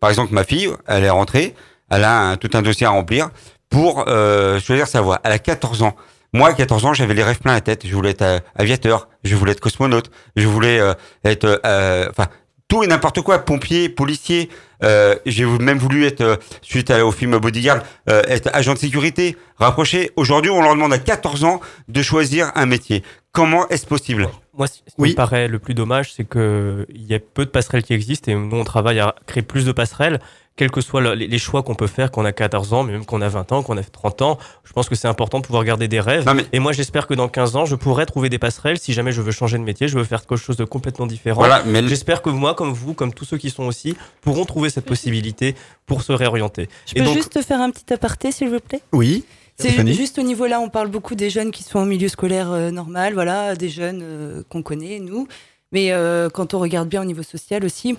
Par exemple, ma fille, elle est rentrée, elle a un- tout un dossier à remplir pour euh, choisir sa voie. Elle a 14 ans. Moi, à 14 ans, j'avais les rêves plein la tête. Je voulais être euh, aviateur, je voulais être cosmonaute, je voulais euh, être, euh, enfin, tout et n'importe quoi, pompier, policier. Euh, J'ai même voulu être, euh, suite à- au film Bodyguard, euh, être agent de sécurité, rapproché. Aujourd'hui, on leur demande à 14 ans de choisir un métier. Comment est-ce possible? Moi, ce qui Oui. me paraît le plus dommage, c'est qu'il y a peu de passerelles qui existent et nous, on travaille à créer plus de passerelles, quels que soient le- les choix qu'on peut faire quand on a 14 ans, mais même quand on a 20 ans, quand on a 30 ans. Je pense que c'est important de pouvoir garder des rêves. Non, mais- Et moi, j'espère que dans 15 ans, je pourrai trouver des passerelles si jamais je veux changer de métier, je veux faire quelque chose de complètement différent. Voilà, mais le- J'espère que moi, comme vous, comme tous ceux qui sont aussi, pourront trouver cette possibilité pour se réorienter. Je Et peux donc, juste te faire un petit aparté, s'il vous plaît? Oui. C'est juste au niveau là, on parle beaucoup des jeunes qui sont en milieu scolaire euh, normal, voilà, des jeunes euh, qu'on connaît, nous. Mais euh, quand on regarde bien au niveau social aussi,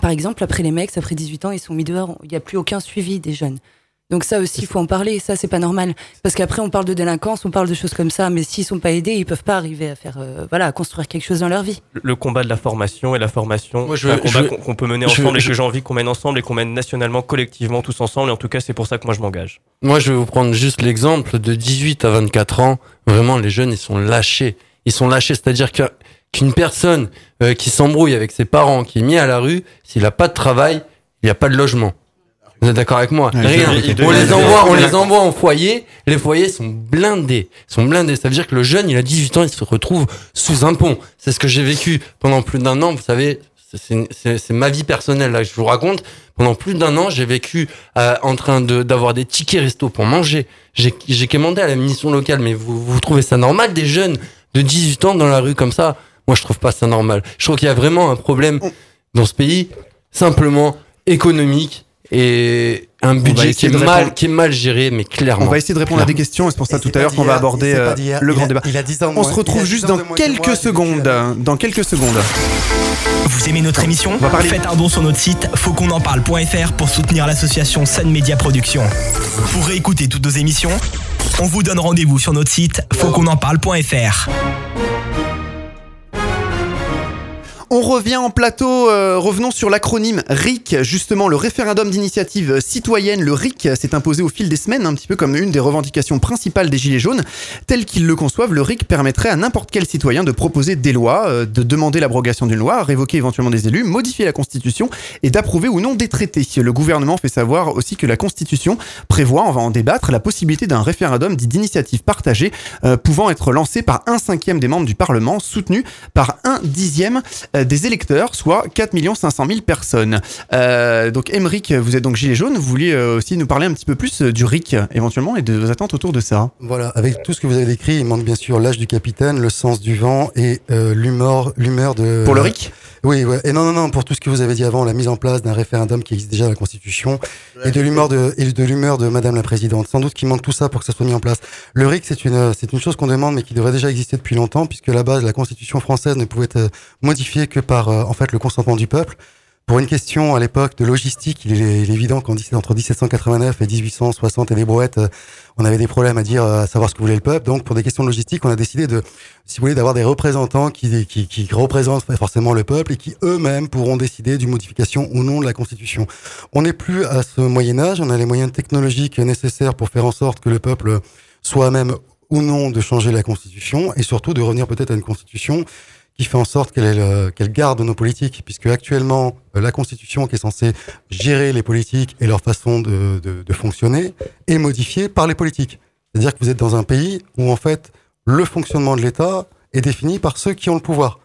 par exemple, après les mecs, après 18 ans, ils sont mis dehors, il n'y a plus aucun suivi des jeunes. Donc ça aussi, il faut en parler, ça c'est pas normal. Parce qu'après, on parle de délinquance, on parle de choses comme ça, mais s'ils sont pas aidés, ils peuvent pas arriver à faire, euh, voilà, à construire quelque chose dans leur vie. le combat de la formation et la formation, Moi, je c'est un combat qu'on peut mener je- ensemble et que j'ai envie qu'on mène ensemble et qu'on mène nationalement, collectivement, tous ensemble. Et en tout cas, c'est pour ça que moi je m'engage. Moi, je vais vous prendre juste l'exemple de 18 à 24 ans. Vraiment, les jeunes, ils sont lâchés. Ils sont lâchés, c'est-à-dire que- qu'une personne euh, qui s'embrouille avec ses parents, qui est mis à la rue, s'il n'a pas de travail, il n'y a pas de logement. Vous êtes d'accord avec moi Ouais, Rien. On les envoie, on les envoie en foyer. Les foyers sont blindés. Sont blindés. Ça veut dire que le jeune, il a 18 ans, il se retrouve sous un pont. C'est ce que j'ai vécu pendant plus d'un an. Vous savez, c'est- ma vie personnelle là. que Je vous raconte. Pendant plus d'un an, j'ai vécu euh, en train de d'avoir des tickets resto pour manger. J'ai j'ai commandé à la mission locale. Mais vous vous trouvez ça normal des jeunes de 18 ans dans la rue comme ça Moi, je trouve pas ça normal. Je trouve qu'il y a vraiment un problème dans ce pays, simplement économique et un budget qui est, mal, répondre. qui est mal géré, mais clairement. On va essayer de répondre à des questions et c'est pour ça Et tout à l'heure qu'on va d'hier, aborder euh, d'hier. le Il grand a- débat. Il a 10 ans de On moins. se retrouve a juste 10 ans dans quelques secondes. Dans quelques secondes. Vous aimez notre émission va parler- Faites un don sur notre site fautquonenparle.fr pour soutenir l'association Sun Media Productions. Pour réécouter toutes nos émissions, on vous donne rendez-vous sur notre site fautquonenparle.fr. On revient en plateau, euh, revenons sur l'acronyme RIC, justement le référendum d'initiative citoyenne, le RIC s'est imposé au fil des semaines, un petit peu comme une des revendications principales des Gilets jaunes. Tel qu'ils le conçoivent, le RIC permettrait à n'importe quel citoyen de proposer des lois, euh, de demander l'abrogation d'une loi, révoquer éventuellement des élus, modifier la Constitution et d'approuver ou non des traités. Le gouvernement fait savoir aussi que la Constitution prévoit, on va en débattre, la possibilité d'un référendum dit d'initiative partagée euh, pouvant être lancé par un cinquième des membres du Parlement, soutenu par un dixième euh, des électeurs, soit 4 500 000 personnes. Euh, donc Emeric, vous êtes donc gilet jaune, vous vouliez euh, aussi nous parler un petit peu plus euh, du RIC éventuellement et de vos attentes autour de ça. Voilà, avec tout ce que vous avez décrit, il manque bien sûr l'âge du capitaine, le sens du vent et euh, l'humeur, l'humeur de. Pour le RIC? Oui, ouais. Et non, non, non, pour tout ce que vous avez dit avant, la mise en place d'un référendum qui existe déjà dans la Constitution et de l'humeur de et de l'humeur de Madame la Présidente. Sans doute qu'il manque tout ça pour que ça soit mis en place. Le RIC, c'est une c'est une chose qu'on demande, mais qui devrait déjà exister depuis longtemps, puisque à la base, la Constitution française ne pouvait être modifiée que par euh, en fait le consentement du peuple. Pour une question à l'époque de logistique, il est, il est évident qu'en dix- entre 1789 et 1860 et les brouettes, euh, on avait des problèmes à dire, euh, à savoir ce que voulait le peuple. Donc, pour des questions de logistique, on a décidé de, si vous voulez, d'avoir des représentants qui, qui, qui représentent forcément le peuple et qui eux-mêmes pourront décider d'une modification ou non de la Constitution. On n'est plus à ce Moyen Âge, on a les moyens technologiques nécessaires pour faire en sorte que le peuple soit même ou non de changer la Constitution et surtout de revenir peut-être à une Constitution qui fait en sorte qu'elle garde nos politiques, puisque actuellement euh, la Constitution qui est censée gérer les politiques et leur façon de, de, de fonctionner est modifiée par les politiques. C'est-à-dire que vous êtes dans un pays où en fait le fonctionnement de l'État est défini par ceux qui ont le pouvoir.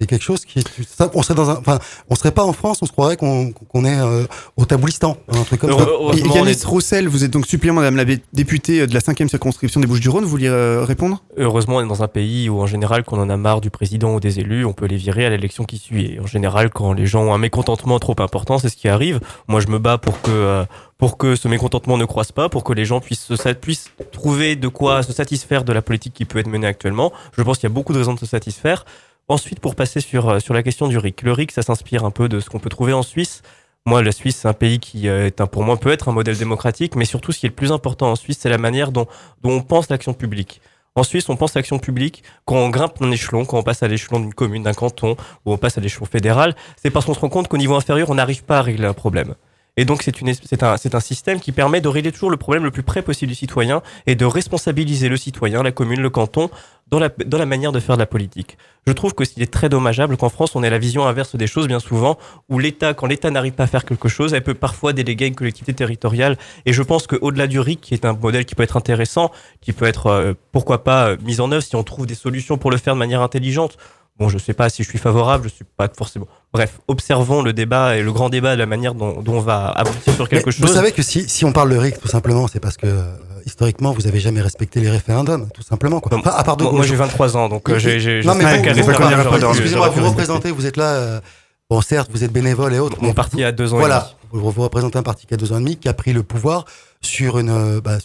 C'est quelque chose qui est, ça, on serait dans un, enfin, on serait pas en France, on se croirait qu'on qu'on est euh, au Taboulistan, un truc comme ça. Et Yanis Roussel, vous êtes donc suppléant Madame la députée de la 5e circonscription des Bouches-du-Rhône, vous vouliez euh, répondre? Heureusement, on est dans un pays où en général, quand on en a marre du président ou des élus, on peut les virer à l'élection qui suit. Et en général, quand les gens ont un mécontentement trop important, c'est ce qui arrive. Moi, je me bats pour que euh, pour que ce mécontentement ne croisse pas, pour que les gens puissent, se, puissent trouver de quoi se satisfaire de la politique qui peut être menée actuellement. Je pense qu'il y a beaucoup de raisons de se satisfaire. Ensuite, pour passer sur, euh, sur la question du RIC. Le RIC, ça s'inspire un peu de ce qu'on peut trouver en Suisse. Moi, la Suisse, c'est un pays qui euh, est un, pour moi peut être un modèle démocratique, mais surtout, ce qui est le plus important en Suisse, c'est la manière dont, dont on pense l'action publique. En Suisse, on pense l'action publique quand on grimpe un échelon, quand on passe à l'échelon d'une commune, d'un canton, ou on passe à l'échelon fédéral. C'est parce qu'on se rend compte qu'au niveau inférieur, on n'arrive pas à régler un problème. Et donc, c'est, un, système qui permet de régler toujours le problème le plus près possible du citoyen et de responsabiliser le citoyen, la commune, le canton, dans la, dans la manière de faire de la politique. Je trouve que est très dommageable qu'en France, on ait la vision inverse des choses, bien souvent, où l'État, quand l'État n'arrive pas à faire quelque chose, elle peut parfois déléguer une collectivité territoriale. Et je pense qu'au-delà du RIC, qui est un modèle qui peut être intéressant, qui peut être, euh, pourquoi pas, euh, mis en œuvre si on trouve des solutions pour le faire de manière intelligente, Bon, je sais pas si je suis favorable, je suis pas forcément. Bref, observons le débat et le grand débat de la manière dont, dont on va aboutir sur quelque chose. Vous savez que si, si on parle de RIC, tout simplement, c'est parce que euh, historiquement, vous avez jamais respecté les référendums, tout simplement. Quoi. Enfin, à part de, moi, j'ai 23 ans, donc euh, j'ai. Non, mais vous, excusez-moi, vous représentez, vous êtes là. Euh, bon, certes, vous êtes bénévole et autres. Mon parti a deux ans. Voilà, et demi. vous représentez un parti qui a deux ans et demi, qui a pris le pouvoir sur une, bah,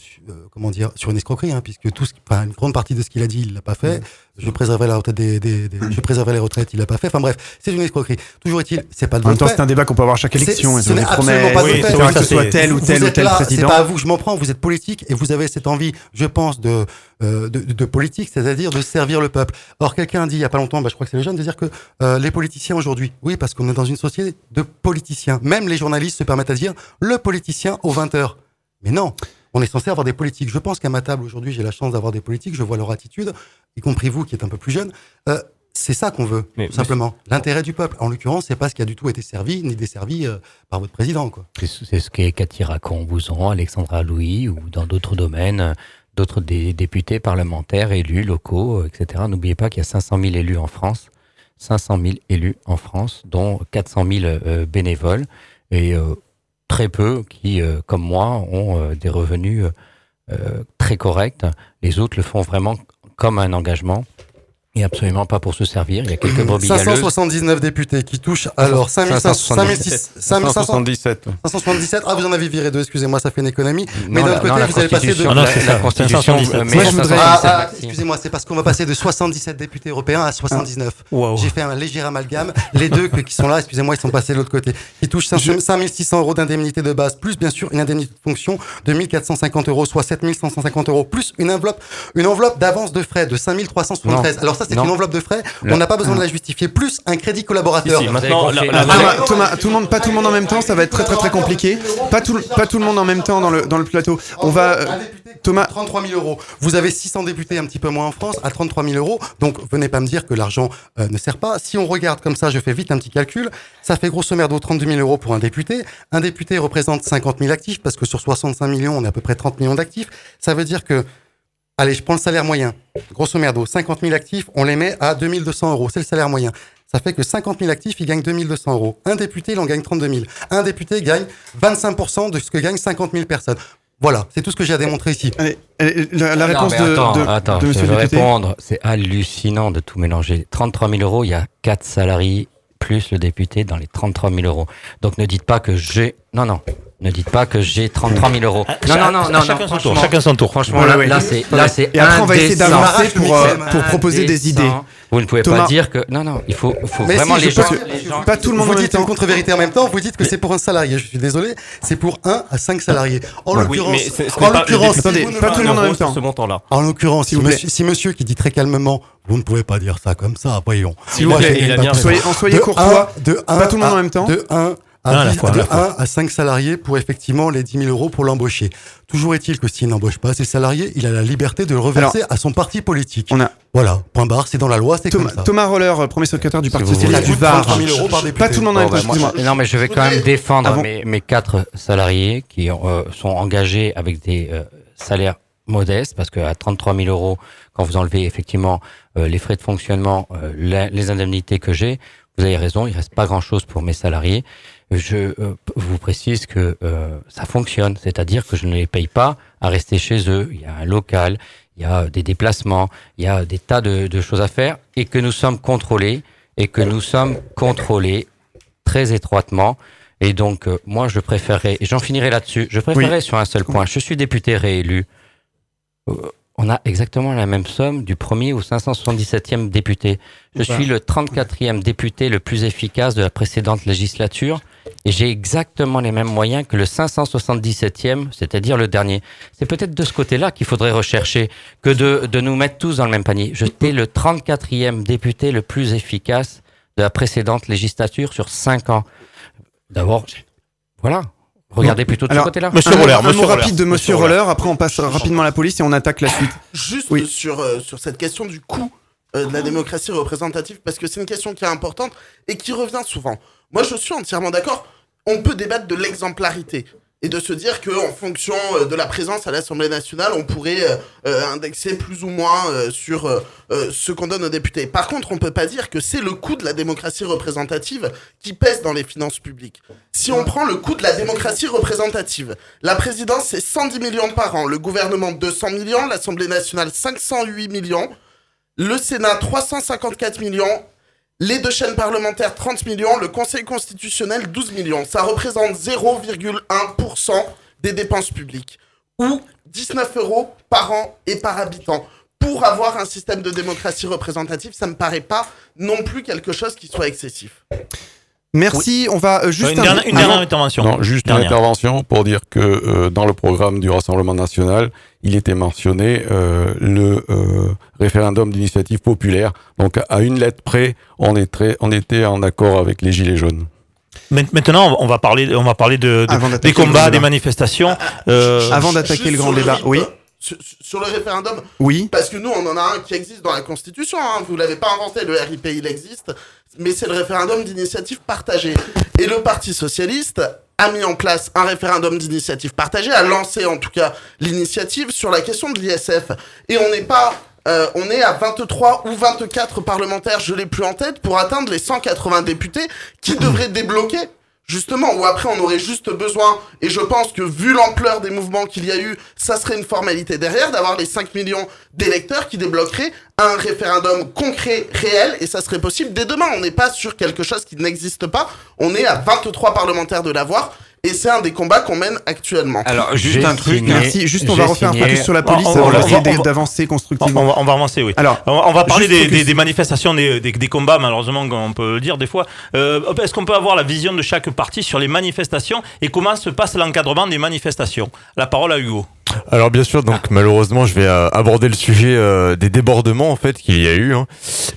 comment dire, sur une escroquerie, hein, puisque tout, enfin, une grande partie de ce qu'il a dit, il l'a pas fait. Je préserverai la retraite des, des, des je préserverai les retraites, il l'a pas fait. Enfin bref, c'est une escroquerie. Toujours est-il, c'est pas de En même temps, c'est un débat qu'on peut avoir chaque élection. Ce n'est absolument pas de oui, fait. que ce soit tel ou tel ou tel président. C'est pas à vous je m'en prends. Vous êtes politique et vous avez cette envie, je pense, de euh, de, de, politique, c'est-à-dire de servir le peuple. Or, quelqu'un a dit il y a pas longtemps, bah, je crois que c'est le jeune, de dire que euh, les politiciens aujourd'hui, oui, parce qu'on est dans une société de politiciens. Même les journalistes se permettent à dire le politicien aux 20 heures. Mais non, on est censé avoir des politiques. Je pense qu'à ma table aujourd'hui, j'ai la chance d'avoir des politiques, je vois leur attitude, y compris vous qui êtes un peu plus jeune. Euh, c'est ça qu'on veut, tout simplement. L'intérêt du peuple. En l'occurrence, c'est pas ce qui a du tout été servi, ni desservi euh, par votre président. C'est ce qu'est Cathy Racon-Bouzon, Alexandra Louis, ou dans d'autres domaines, d'autres députés parlementaires, élus locaux, euh, etc. N'oubliez pas qu'il y a 500 000 élus en France. 500 000 élus en France, dont 400 000 euh, bénévoles. Et euh, très peu qui, euh, comme moi, ont euh, des revenus euh, très corrects. Les autres le font vraiment comme un engagement et absolument pas pour se servir. Il y a quelques brebis 579 députés qui touchent alors 577. 577. Ah, vous en avez viré deux, excusez-moi, ça fait une économie. Mais d'un côté, vous allez passer de. Non, non, c'est la, Constitution. Voudrais. Ah, ah, excusez-moi, c'est parce qu'on va passer de 77 députés européens à 79. Wow. J'ai fait un léger amalgame. Les deux qui sont là, excusez-moi, ils sont passés de l'autre côté. Qui touchent 5600 euros d'indemnité de base, plus bien sûr une indemnité de fonction de 1450 euros, soit 7150 euros, plus une enveloppe, une enveloppe d'avance de frais de 5373. Alors ça, c'est une enveloppe de frais. On n'a pas besoin de la justifier. Plus un crédit collaborateur. Maintenant, Thomas, tout le monde, pas tout le monde en même temps, ça va être très très très compliqué. Pas tout, pas tout le monde en même temps dans le dans le plateau. On va. Euh, Thomas. 33 000 euros. Vous avez 600 députés un petit peu moins en France à 33 000 euros. Donc venez pas me dire que l'argent euh, ne sert pas. Si on regarde comme ça, je fais vite un petit calcul. Ça fait grosso merdo 32 000 euros pour un député. Un député représente 50 000 actifs parce que sur 65 millions, on est à peu près 30 millions d'actifs. Ça veut dire que Allez, je prends le salaire moyen. Grosso merdo, 50 000 actifs, on les met à 2200 euros. C'est le salaire moyen. Ça fait que 50 000 actifs, ils gagnent 2200 euros. Un député, il en gagne 32 000. Un député gagne 25% de ce que gagnent 50 000 personnes. Voilà, c'est tout ce que j'ai à démontrer ici. Allez, la, la réponse non, attends, de, de, attends, de je monsieur vais le député. répondre. C'est hallucinant de tout mélanger. 33 000 euros, il y a 4 salariés plus le député dans les 33 000 euros. Donc ne dites pas que j'ai... Non, non. Ne dites pas que j'ai 33 000 euros. Non, non, non, non, chacun non. son tour. Chacun son tour. Franchement, là, c'est, là, c'est Et après, on va essayer d'avancer pour, euh, pour proposer des idées. Vous ne pouvez Thomas. pas dire que. Non, non, il faut, faut Mais vraiment si, les gens. peux- les gens- Pas tout le monde vous dites une temps. contre-vérité en même temps, vous dites que c'est pour un salarié. Je suis désolé, c'est pour 1 à 5 salariés. En l'occurrence, en l'occurrence, Attendez, pas tout le monde en même temps. ce montant-là. En l'occurrence, si monsieur, si monsieur qui dit très calmement, vous ne pouvez pas dire ça comme ça, voyons. S'il vous plaît, il a bien. Soyez, en soyez de courtois. de un Pas tout le monde en à- même temps. De 1 Un à à, la dix- fois, à de fois. 1 à 5 salariés pour effectivement les 10 000 euros pour l'embaucher. Toujours est-il que s'il n'embauche pas ces salariés, il a la liberté de le reverser à son parti politique. On a Voilà, point barre, c'est dans la loi, c'est Thomas, comme ça. Thomas Roller, euh, premier secrétaire du Parti Socialiste du Var. 33 000 euros par député. Pas tout le monde en bah, non, mais je vais quand même défendre Ah bon mes, mes quatre salariés qui euh, sont engagés avec des euh, salaires modestes, parce qu'à 33 000 euros, quand vous enlevez effectivement euh, les frais de fonctionnement, euh, la- les indemnités que j'ai, vous avez raison, il reste pas grand-chose pour mes salariés. Je euh, vous précise que euh, ça fonctionne, c'est-à-dire que je ne les paye pas à rester chez eux. Il y a un local, il y a des déplacements, il y a des tas de, de choses à faire et que nous sommes contrôlés et que nous sommes contrôlés très étroitement. Et donc, euh, moi, je préférerais, et j'en finirai là-dessus, je préférerais sur un seul point. Je suis député réélu. Euh, on a exactement la même somme du premier au 577e député. Je suis le 34e député le plus efficace de la précédente législature et j'ai exactement les mêmes moyens que le 577e, c'est-à-dire le dernier. C'est peut-être de ce côté-là qu'il faudrait rechercher que de, de nous mettre tous dans le même panier. J'étais le 34e député le plus efficace de la précédente législature sur 5 ans. D'abord, voilà. Regardez plutôt de Alors, ce côté-là. un, un mot rapide de Monsieur Roller. Après, on passe rapidement à la police et on attaque la suite. Juste sur, euh, sur cette question du coût euh, de la démocratie représentative, parce que c'est une question qui est importante et qui revient souvent. Moi, je suis entièrement d'accord. On peut débattre de l'exemplarité et de se dire qu'en fonction euh, de la présence à l'Assemblée nationale, on pourrait euh, euh, indexer plus ou moins sur ce qu'on donne aux députés. Par contre, on peut pas dire que c'est le coût de la démocratie représentative qui pèse dans les finances publiques. Si on prend le coût de la démocratie représentative, la présidence c'est 110 millions par an, le gouvernement 200 millions, l'Assemblée nationale 508 millions, le Sénat 354 millions, les deux chaînes parlementaires 30 millions, le Conseil constitutionnel 12 millions. Ça représente 0,1% des dépenses publiques ou 19 euros par an et par habitant. Pour avoir un système de démocratie représentative, ça me paraît pas non plus quelque chose qui soit excessif. Merci, on va euh, juste... Une un- dernière- une dernière intervention. Non, juste une intervention pour dire que euh, dans le programme du Rassemblement national, il était mentionné euh, le euh, référendum d'initiative populaire. Donc à une lettre près, on, est très, on était en accord avec les Gilets jaunes. Maint- Maintenant, on va parler, on va parler de, de- des combats, des manifestations. Euh, Avant d'attaquer le grand débat, oui. Sur, sur le référendum, Oui. parce que nous, on en a un qui existe dans la Constitution. Hein. Vous l'avez pas inventé, le RIP, il existe. Mais c'est le référendum d'initiative partagée. Et le Parti socialiste a mis en place un référendum d'initiative partagée, a lancé en tout cas l'initiative sur la question de l'ISF. Et on n'est pas... euh, on est à 23 ou 24 parlementaires, je l'ai plus en tête, pour atteindre les 180 députés qui devraient débloquer Justement, ou après on aurait juste besoin, et je pense que vu l'ampleur des mouvements qu'il y a eu, ça serait une formalité derrière, d'avoir les 5 millions d'électeurs qui débloqueraient un référendum concret, réel, et ça serait possible dès demain. On n'est pas sur quelque chose qui n'existe pas, on est à 23 parlementaires de l'avoir, et c'est un des combats qu'on mène actuellement. Alors, juste un truc. signé- Merci, juste on va refaire un signé- focus sur la police, On- on, on- va on- essayer on- on- d'avancer on, constructivement. on va, on va avancer, oui. Alors, on, on va parler des, focus. des- des manifestations, des, des- des combats, malheureusement, on peut le dire des fois. Euh, Est-ce qu'on peut avoir la vision de chaque parti sur les manifestations et comment se passe l'encadrement des manifestations? La parole à Hugo. Alors bien sûr, donc malheureusement, je vais euh, aborder le sujet euh, des débordements en fait qu'il y a eu. hein.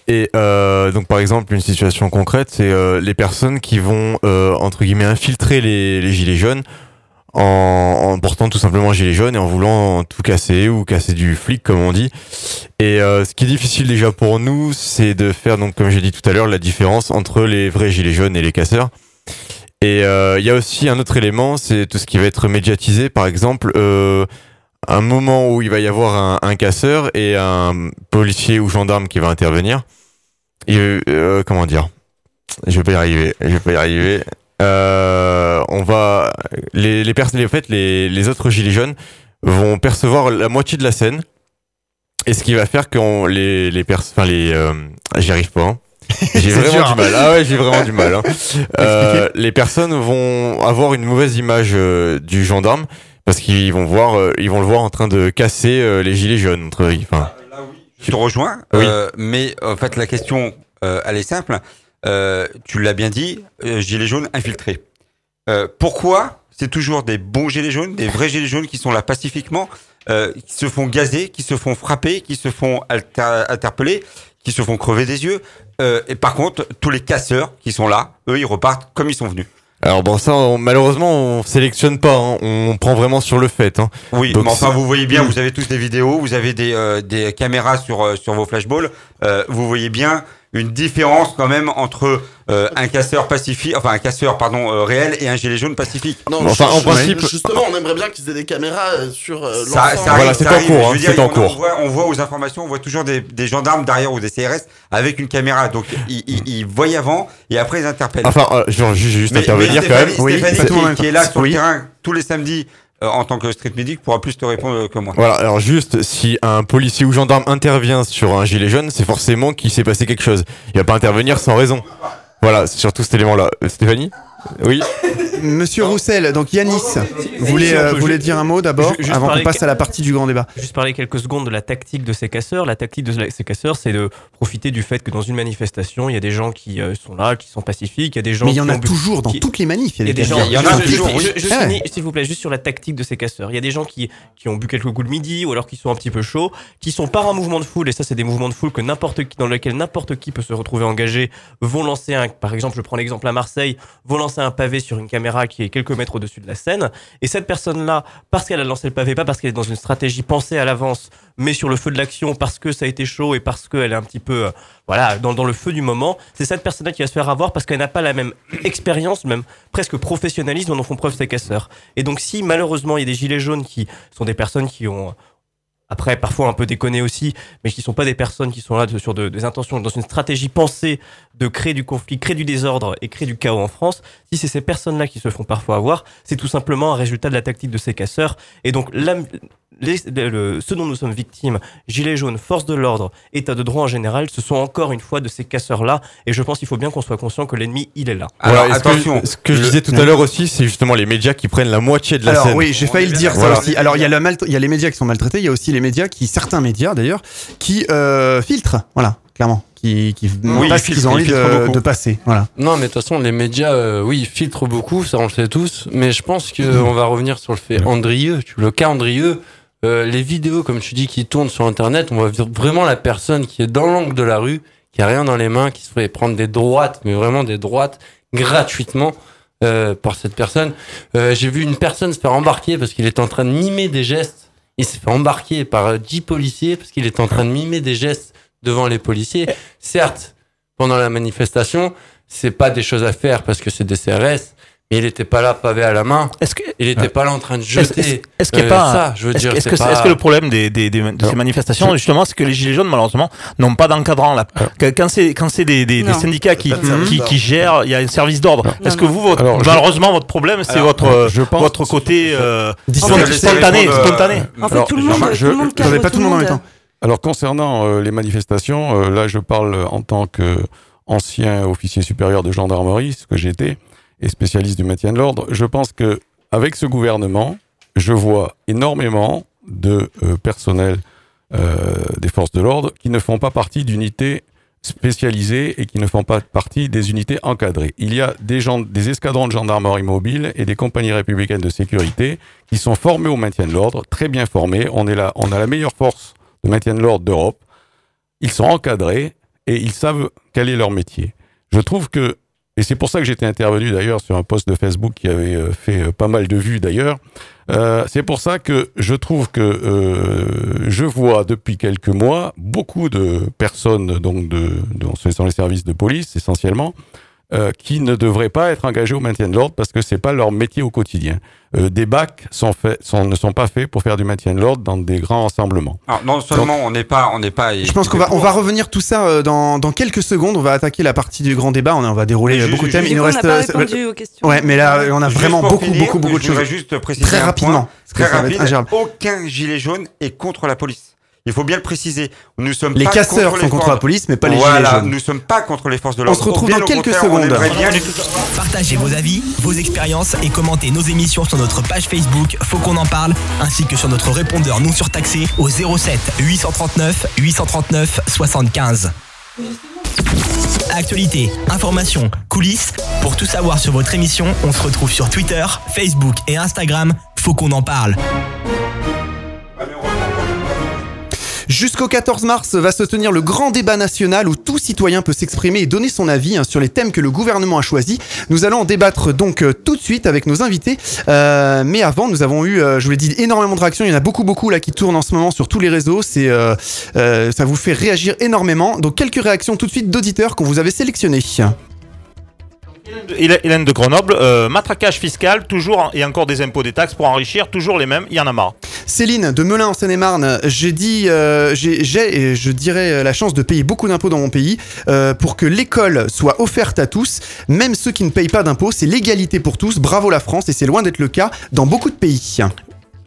Et euh, donc par exemple, une situation concrète, c'est euh, les personnes qui vont entre guillemets infiltrer les, gilets jaunes en, portant tout simplement un gilet jaune et en voulant tout casser ou casser du flic comme on dit. Et ce qui est difficile déjà pour nous, c'est de faire donc comme j'ai dit tout à l'heure la différence entre les vrais gilets jaunes et les casseurs. Et euh, il y a aussi un autre élément, c'est tout ce qui va être médiatisé. Par exemple, euh, un moment où il va y avoir un, casseur et un policier ou gendarme qui va intervenir. Et, euh, comment dire? Je vais pas y arriver. Je vais pas y arriver. Euh, on va les les personnes, en fait, les, les autres gilets jaunes vont percevoir la moitié de la scène. Et ce qui va faire que les les pers enfin les euh, j'y arrive pas. hein. J'ai vraiment dur. du mal. Ah ouais, j'ai vraiment du mal. hein. Euh, les personnes vont avoir une mauvaise image euh, du gendarme parce qu'ils vont voir, euh, ils vont le voir en train de casser euh, les gilets jaunes. Entre, enfin, Je te rejoins, Oui. euh, mais en fait la question, euh, elle est simple. Euh, tu l'as bien dit, euh, gilets jaunes infiltrés. Euh, pourquoi c'est toujours des bons gilets jaunes, des vrais gilets jaunes qui sont là pacifiquement, euh, qui se font gazer, qui se font frapper, qui se font alter- interpeller, qui se font crever des yeux? Euh, et par contre, tous les casseurs qui sont là, eux, ils repartent comme ils sont venus. alors bon, ça, on- malheureusement, on sélectionne pas. hein. On prend vraiment sur le fait. hein. Oui, Donc mais enfin, vous voyez bien, vous avez tous des vidéos, vous avez des, euh, des caméras sur, euh, sur vos flashballs. Euh, vous voyez bien une différence quand même entre euh, un casseur pacifique, enfin un casseur pardon euh, réel et un gilet jaune pacifique. Non, Enfin, je- en principe- Justement, on aimerait bien qu'ils aient des caméras euh, sur euh, Ça, l'ensemble. ça Voilà, arrive, c'est ça en cours, hein, c'est en on- cours. On voit, on voit aux informations, on voit toujours des, des gendarmes derrière ou des CRS avec une caméra. Donc ils, ils, ils voient avant et après ils interpellent. Enfin, euh, je vais juste, juste Mais- intervenir mais quand même. Stéphanie, Oui, Stéphanie qui, est là sur Oui. le terrain tous les samedis en tant que street medic pourra plus te répondre que moi. Voilà, alors juste, si un policier ou gendarme intervient sur un gilet jaune, c'est forcément qu'il s'est passé quelque chose. Il va pas intervenir sans raison. Voilà, c'est surtout cet élément-là. Euh, Stéphanie? Oui Monsieur Roussel, donc Yanis, vous voulez, euh, voulez dire un mot d'abord avant qu'on passe à la partie du grand débat Juste parler quelques secondes de la tactique de ces casseurs. La tactique de ces casseurs, c'est de profiter du fait que dans une manifestation, il y a des gens qui euh, sont là, qui sont pacifiques, il y a des gens Mais il y en a toujours dans qui- toutes les manifs. Il y a des gens. Il y en a toujours, s'il vous plaît, juste sur la tactique de ces casseurs. Il y a des gens qui, qui ont bu quelques coups le midi ou alors qui sont un petit peu chauds, qui sont par un mouvement de foule, et ça, c'est des mouvements de foule que n'importe qui, dans lesquels n'importe qui peut se retrouver engagé, vont lancer un, par exemple, je prends l'exemple à Marseille, vont lancer un pavé sur une caméra qui est quelques mètres au-dessus de la scène. Et cette personne-là, parce qu'elle a lancé le pavé, pas parce qu'elle est dans une stratégie pensée à l'avance, mais sur le feu de l'action, parce que ça a été chaud et parce qu'elle est un petit peu, euh, voilà, dans, dans le feu du moment, c'est cette personne-là qui va se faire avoir parce qu'elle n'a pas la même expérience, même presque professionnalisme dont font preuve ces casseurs. Et donc, si malheureusement il y a des gilets jaunes qui sont des personnes qui ont après parfois un peu déconné aussi, mais qui sont pas des personnes qui sont là de- sur de- des intentions, dans une stratégie pensée de créer du conflit, créer du désordre et créer du chaos en France. Si c'est ces personnes-là qui se font parfois avoir, c'est tout simplement un résultat de la tactique de ces casseurs. Et donc, la- les- le- ce dont nous sommes victimes, gilets jaunes, force de l'ordre, état de droit en général, ce sont encore une fois de ces casseurs-là. Et je pense qu'il faut bien qu'on soit conscient que l'ennemi, il est là. Alors que- attention, Ce que je Le- disais tout à l'heure aussi, c'est justement les médias qui prennent la moitié de la Alors scène. oui, j'ai failli le dire ça Voilà. aussi. Alors il y, a mal- il y a les médias qui sont maltraités, il y a aussi les médias qui, certains médias d'ailleurs, qui euh, filtrent, voilà, clairement, qui, qui Oui, passent ils ce qu'ils filtrent, ont envie de, de passer, voilà. Non, mais de toute façon, les médias, euh, oui, ils filtrent beaucoup, ça on le sait tous. Mais je pense qu'on va revenir sur le fait Andrieux. Tu- Le cas Andrieux, euh, les vidéos, comme tu dis, qui tournent sur Internet, on voit vraiment la personne qui est dans l'angle de la rue, qui a rien dans les mains, qui se fait prendre des droites, mais vraiment des droites gratuitement euh, par cette personne. Euh, J'ai vu une personne se faire embarquer parce qu'il est en train de mimer des gestes. Il s'est fait embarquer par euh, 10 policiers parce qu'il est en train de mimer des gestes devant les policiers. Certes, pendant la manifestation, c'est pas des choses à faire parce que c'est des CRS, mais il était pas là pavé à la main. Est-ce que Il était pas là en train de jeter. est-ce- est-ce qu'il y a euh, pas ça, je veux Est-ce dire, est-ce c'est que, c'est- pas- est-ce que le problème des, des, des- de ces manifestations, justement, c'est que les gilets jaunes, malheureusement, n'ont pas d'encadrant là. Que- Quand c'est quand c'est des, des, syndicats qui, qui, qui gèrent, il y a un service d'ordre. Non, Est-ce que vous, votre, Alors, je- malheureusement, votre problème, c'est Alors, votre je pense- votre côté euh, spontané, euh, spontané. En fait, Alors, tout le monde, Jean-Marc, tout le je- pas tout le monde en même temps. Alors concernant euh, les manifestations, là je parle en tant que ancien officier supérieur de gendarmerie, ce que j'étais, et spécialiste du maintien de l'ordre. Je pense que avec ce gouvernement, je vois énormément de euh, personnel euh, des forces de l'ordre qui ne font pas partie d'unités spécialisées et qui ne font pas partie des unités encadrées. Il y a des, gens, des escadrons de gendarmerie mobile et des compagnies républicaines de sécurité qui sont formés au maintien de l'ordre, très bien formés. On est là, on a la meilleure force de maintien de l'ordre d'Europe. Ils sont encadrés et ils savent quel est leur métier. Je trouve que, et c'est pour ça que j'étais intervenu d'ailleurs sur un post de Facebook qui avait euh, fait euh, pas mal de vues d'ailleurs, euh, c'est pour ça que je trouve que euh, je vois depuis quelques mois beaucoup de personnes, donc de, sont les services de police essentiellement, euh, qui ne devraient pas être engagés au maintien de l'ordre parce que c'est pas leur métier au quotidien. Euh, des bacs sont faits, sont, ne sont pas faits pour faire du maintien de l'ordre dans des grands rassemblements. Alors, non seulement on n'est pas, on n'est pas. Je pense qu'on va, on va revenir tout ça euh, dans, dans quelques secondes. On va attaquer la partie du grand débat. On, on va dérouler euh, beaucoup de thèmes. Il nous reste. pas euh, répondu aux questions. Ouais, mais là, on a Juste vraiment beaucoup, finir, beaucoup, beaucoup de je voudrais choses. juste préciser Très un rapidement. point, très rapide. Aucun gilet jaune est contre la police. Il faut bien le préciser. Nous sommes Les pas casseurs contre sont les contre la police, mais pas les voilà, gilets jaunes. nous sommes pas contre les forces de On l'ordre. se retrouve Bien dans quelques on secondes. bien Partagez vos avis, vos expériences et commentez nos émissions sur notre page Facebook Faut qu'on en parle, ainsi que sur notre répondeur non surtaxé au 07 839 839 75. Actualité, information, coulisses, pour tout savoir sur votre émission, on se retrouve sur Twitter, Facebook et Instagram. Faut qu'on en parle. Jusqu'au 14 mars va se tenir le grand débat national où tout citoyen peut s'exprimer et donner son avis hein, sur les thèmes que le gouvernement a choisis. Nous allons en débattre donc euh, tout de suite avec nos invités. Euh, mais avant, nous avons eu, euh, je vous l'ai dit, énormément de réactions. Il y en a beaucoup, beaucoup là qui tournent en ce moment sur tous les réseaux. C'est, ça vous fait réagir énormément. Donc quelques réactions tout de suite d'auditeurs qu'on vous avait sélectionnés. Hélène de Grenoble, euh, matraquage fiscal, toujours et encore des impôts, des taxes pour enrichir, toujours les mêmes, il y en a marre. Céline de Melun en Seine-et-Marne, j'ai dit, euh, j'ai, je dirais euh, la chance de payer beaucoup d'impôts dans mon pays pour que l'école soit offerte à tous, même ceux qui ne payent pas d'impôts. C'est l'égalité pour tous. Bravo la France et c'est loin d'être le cas dans beaucoup de pays.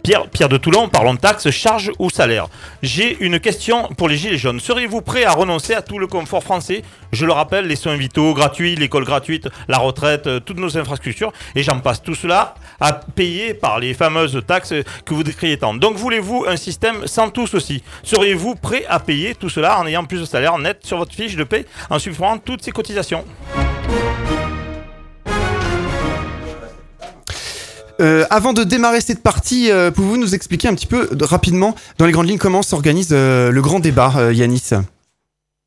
Pierre, de Toulon, parlons de taxes, charges ou salaire. J'ai une question pour les Gilets jaunes. Seriez-vous prêt à renoncer à tout le confort français? Je le rappelle, les soins vitaux gratuits, l'école gratuite, la retraite, euh, toutes nos infrastructures, et j'en passe. Tout cela à payer par les fameuses taxes que vous décriez tant. Donc voulez-vous un système sans tous aussi Seriez-vous prêt à payer tout cela en ayant plus de salaire net sur votre fiche de paie en supprimant toutes ces cotisations? Euh, avant de démarrer cette partie, euh, pouvez-vous nous expliquer un petit peu de- rapidement, dans les grandes lignes, comment s'organise euh, le grand débat, Yanis?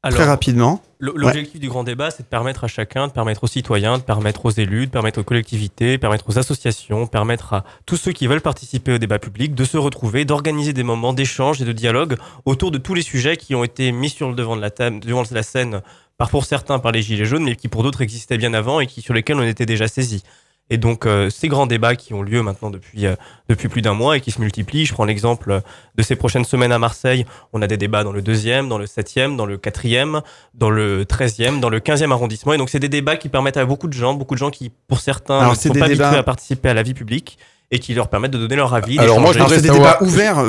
Alors, Très rapidement. L'objectif du grand débat, c'est de permettre à chacun, de permettre aux citoyens, de permettre aux élus, de permettre aux collectivités, de permettre aux associations, permettre à tous ceux qui veulent participer au débat public de se retrouver, d'organiser des moments d'échange et de dialogue autour de tous les sujets qui ont été mis sur le devant de la, table, devant de la scène, par pour certains par les Gilets jaunes, mais qui pour d'autres existaient bien avant et qui, sur lesquels on était déjà saisis. Et donc euh, ces grands débats qui ont lieu maintenant depuis euh, depuis plus d'un mois et qui se multiplient. Je prends l'exemple euh, de ces prochaines semaines à Marseille. On a des débats dans le deuxième, dans le septième, dans le quatrième, dans le treizième, dans le quinzième arrondissement. Et donc c'est des débats qui permettent à beaucoup de gens, beaucoup de gens qui pour certains ne sont des pas débats- habitués à participer à la vie publique et qui leur permettent de donner leur avis. Alors moi, je voudrais savoir,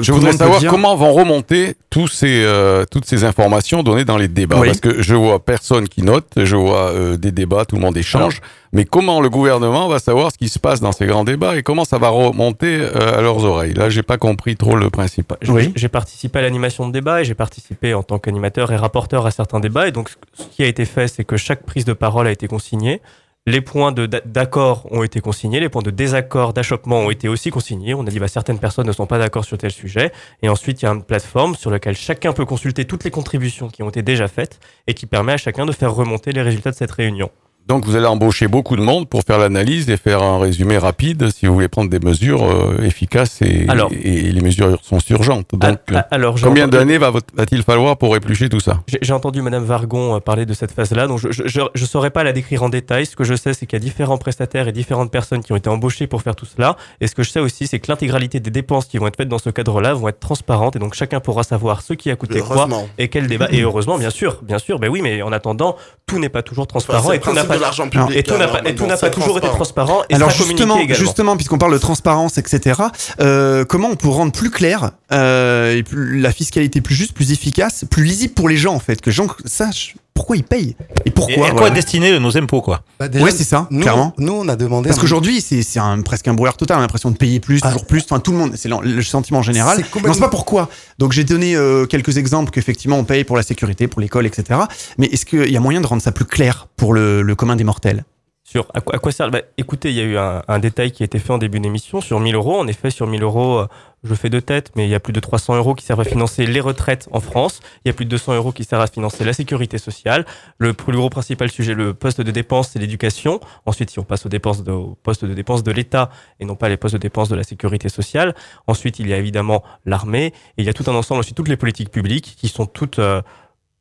je voudrais savoir comment vont remonter tous ces, euh, toutes ces informations données dans les débats. Oui. Parce que je vois personne qui note, je vois euh, des débats, tout le monde échange. mais comment le gouvernement va savoir ce qui se passe dans ces grands débats et comment ça va remonter euh, à leurs oreilles? Là, j'ai pas compris trop le principe. J'ai- J'ai participé à l'animation de débat et j'ai participé en tant qu'animateur et rapporteur à certains débats. Et donc, ce qui a été fait, c'est que chaque prise de parole a été consignée. Les points d'accord ont été consignés, les points de désaccord, d'achoppement ont été aussi consignés. On a dit bah, certaines personnes ne sont pas d'accord sur tel sujet. Et ensuite, il y a une plateforme sur laquelle chacun peut consulter toutes les contributions qui ont été déjà faites et qui permet à chacun de faire remonter les résultats de cette réunion. Donc vous allez embaucher beaucoup de monde pour faire l'analyse et faire un résumé rapide si vous voulez prendre des mesures euh, efficaces et, Alors- et les mesures sont urgentes. Donc alors, j'ai combien entendu- d'années va- va-t-il falloir pour éplucher tout ça? J'ai entendu Madame Vargon euh, parler de cette phase-là, donc je je, je, je saurais pas la décrire en détail. Ce que je sais, c'est qu'il y a différents prestataires et différentes personnes qui ont été embauchées pour faire tout cela. Et ce que je sais aussi, c'est que l'intégralité des dépenses qui vont être faites dans ce cadre-là vont être transparentes, et donc chacun pourra savoir ce qui a coûté quoi Heureusement. et quel débat. Et heureusement, bien sûr, bien sûr. Ben oui, mais en attendant, tout n'est pas toujours transparent Enfin, et tout n'a pas de l'argent public, et tout n'a pas, et tout maintenant, n'a c'est pas toujours été transparent. Et Alors justement, justement, puisqu'on parle de transparence, etc., euh, comment on peut rendre plus clair euh, et plus- la fiscalité plus juste, plus efficace, plus lisible pour les gens en fait, que les gens sachent pourquoi ils payent et pourquoi. Et à quoi voilà. est destiné nos impôts, quoi Bah, déjà, ouais, c'est ça, nous, clairement. Nous, on a demandé. Parce qu'aujourd'hui, c'est c'est un, presque un brouillard total. On a l'impression de payer plus, toujours plus. Enfin, tout le monde, c'est le, le sentiment général. C'est complètement- on sait pas pourquoi. Donc, j'ai donné euh, quelques exemples qu'effectivement on paye pour la sécurité, pour l'école, etc. Mais est-ce qu'il y a moyen de rendre ça plus clair pour le, le commun des mortels? Sur à quoi, à quoi sert bah, Écoutez, il y a eu un, détail qui a été fait en début d'émission sur 1000 euros. En effet, sur 1000 euros, euh, je fais de tête, mais il y a plus de 300 euros qui servent à financer les retraites en France. Il y a plus de 200 euros qui servent à financer la sécurité sociale. Le plus gros principal sujet, le poste de dépense, c'est l'éducation. Ensuite, si on passe aux dépenses de, aux postes de dépenses de l'État et non pas les postes de dépenses de la sécurité sociale. Ensuite, il y a évidemment l'armée. Et il y a tout un ensemble aussi toutes les politiques publiques qui sont toutes euh,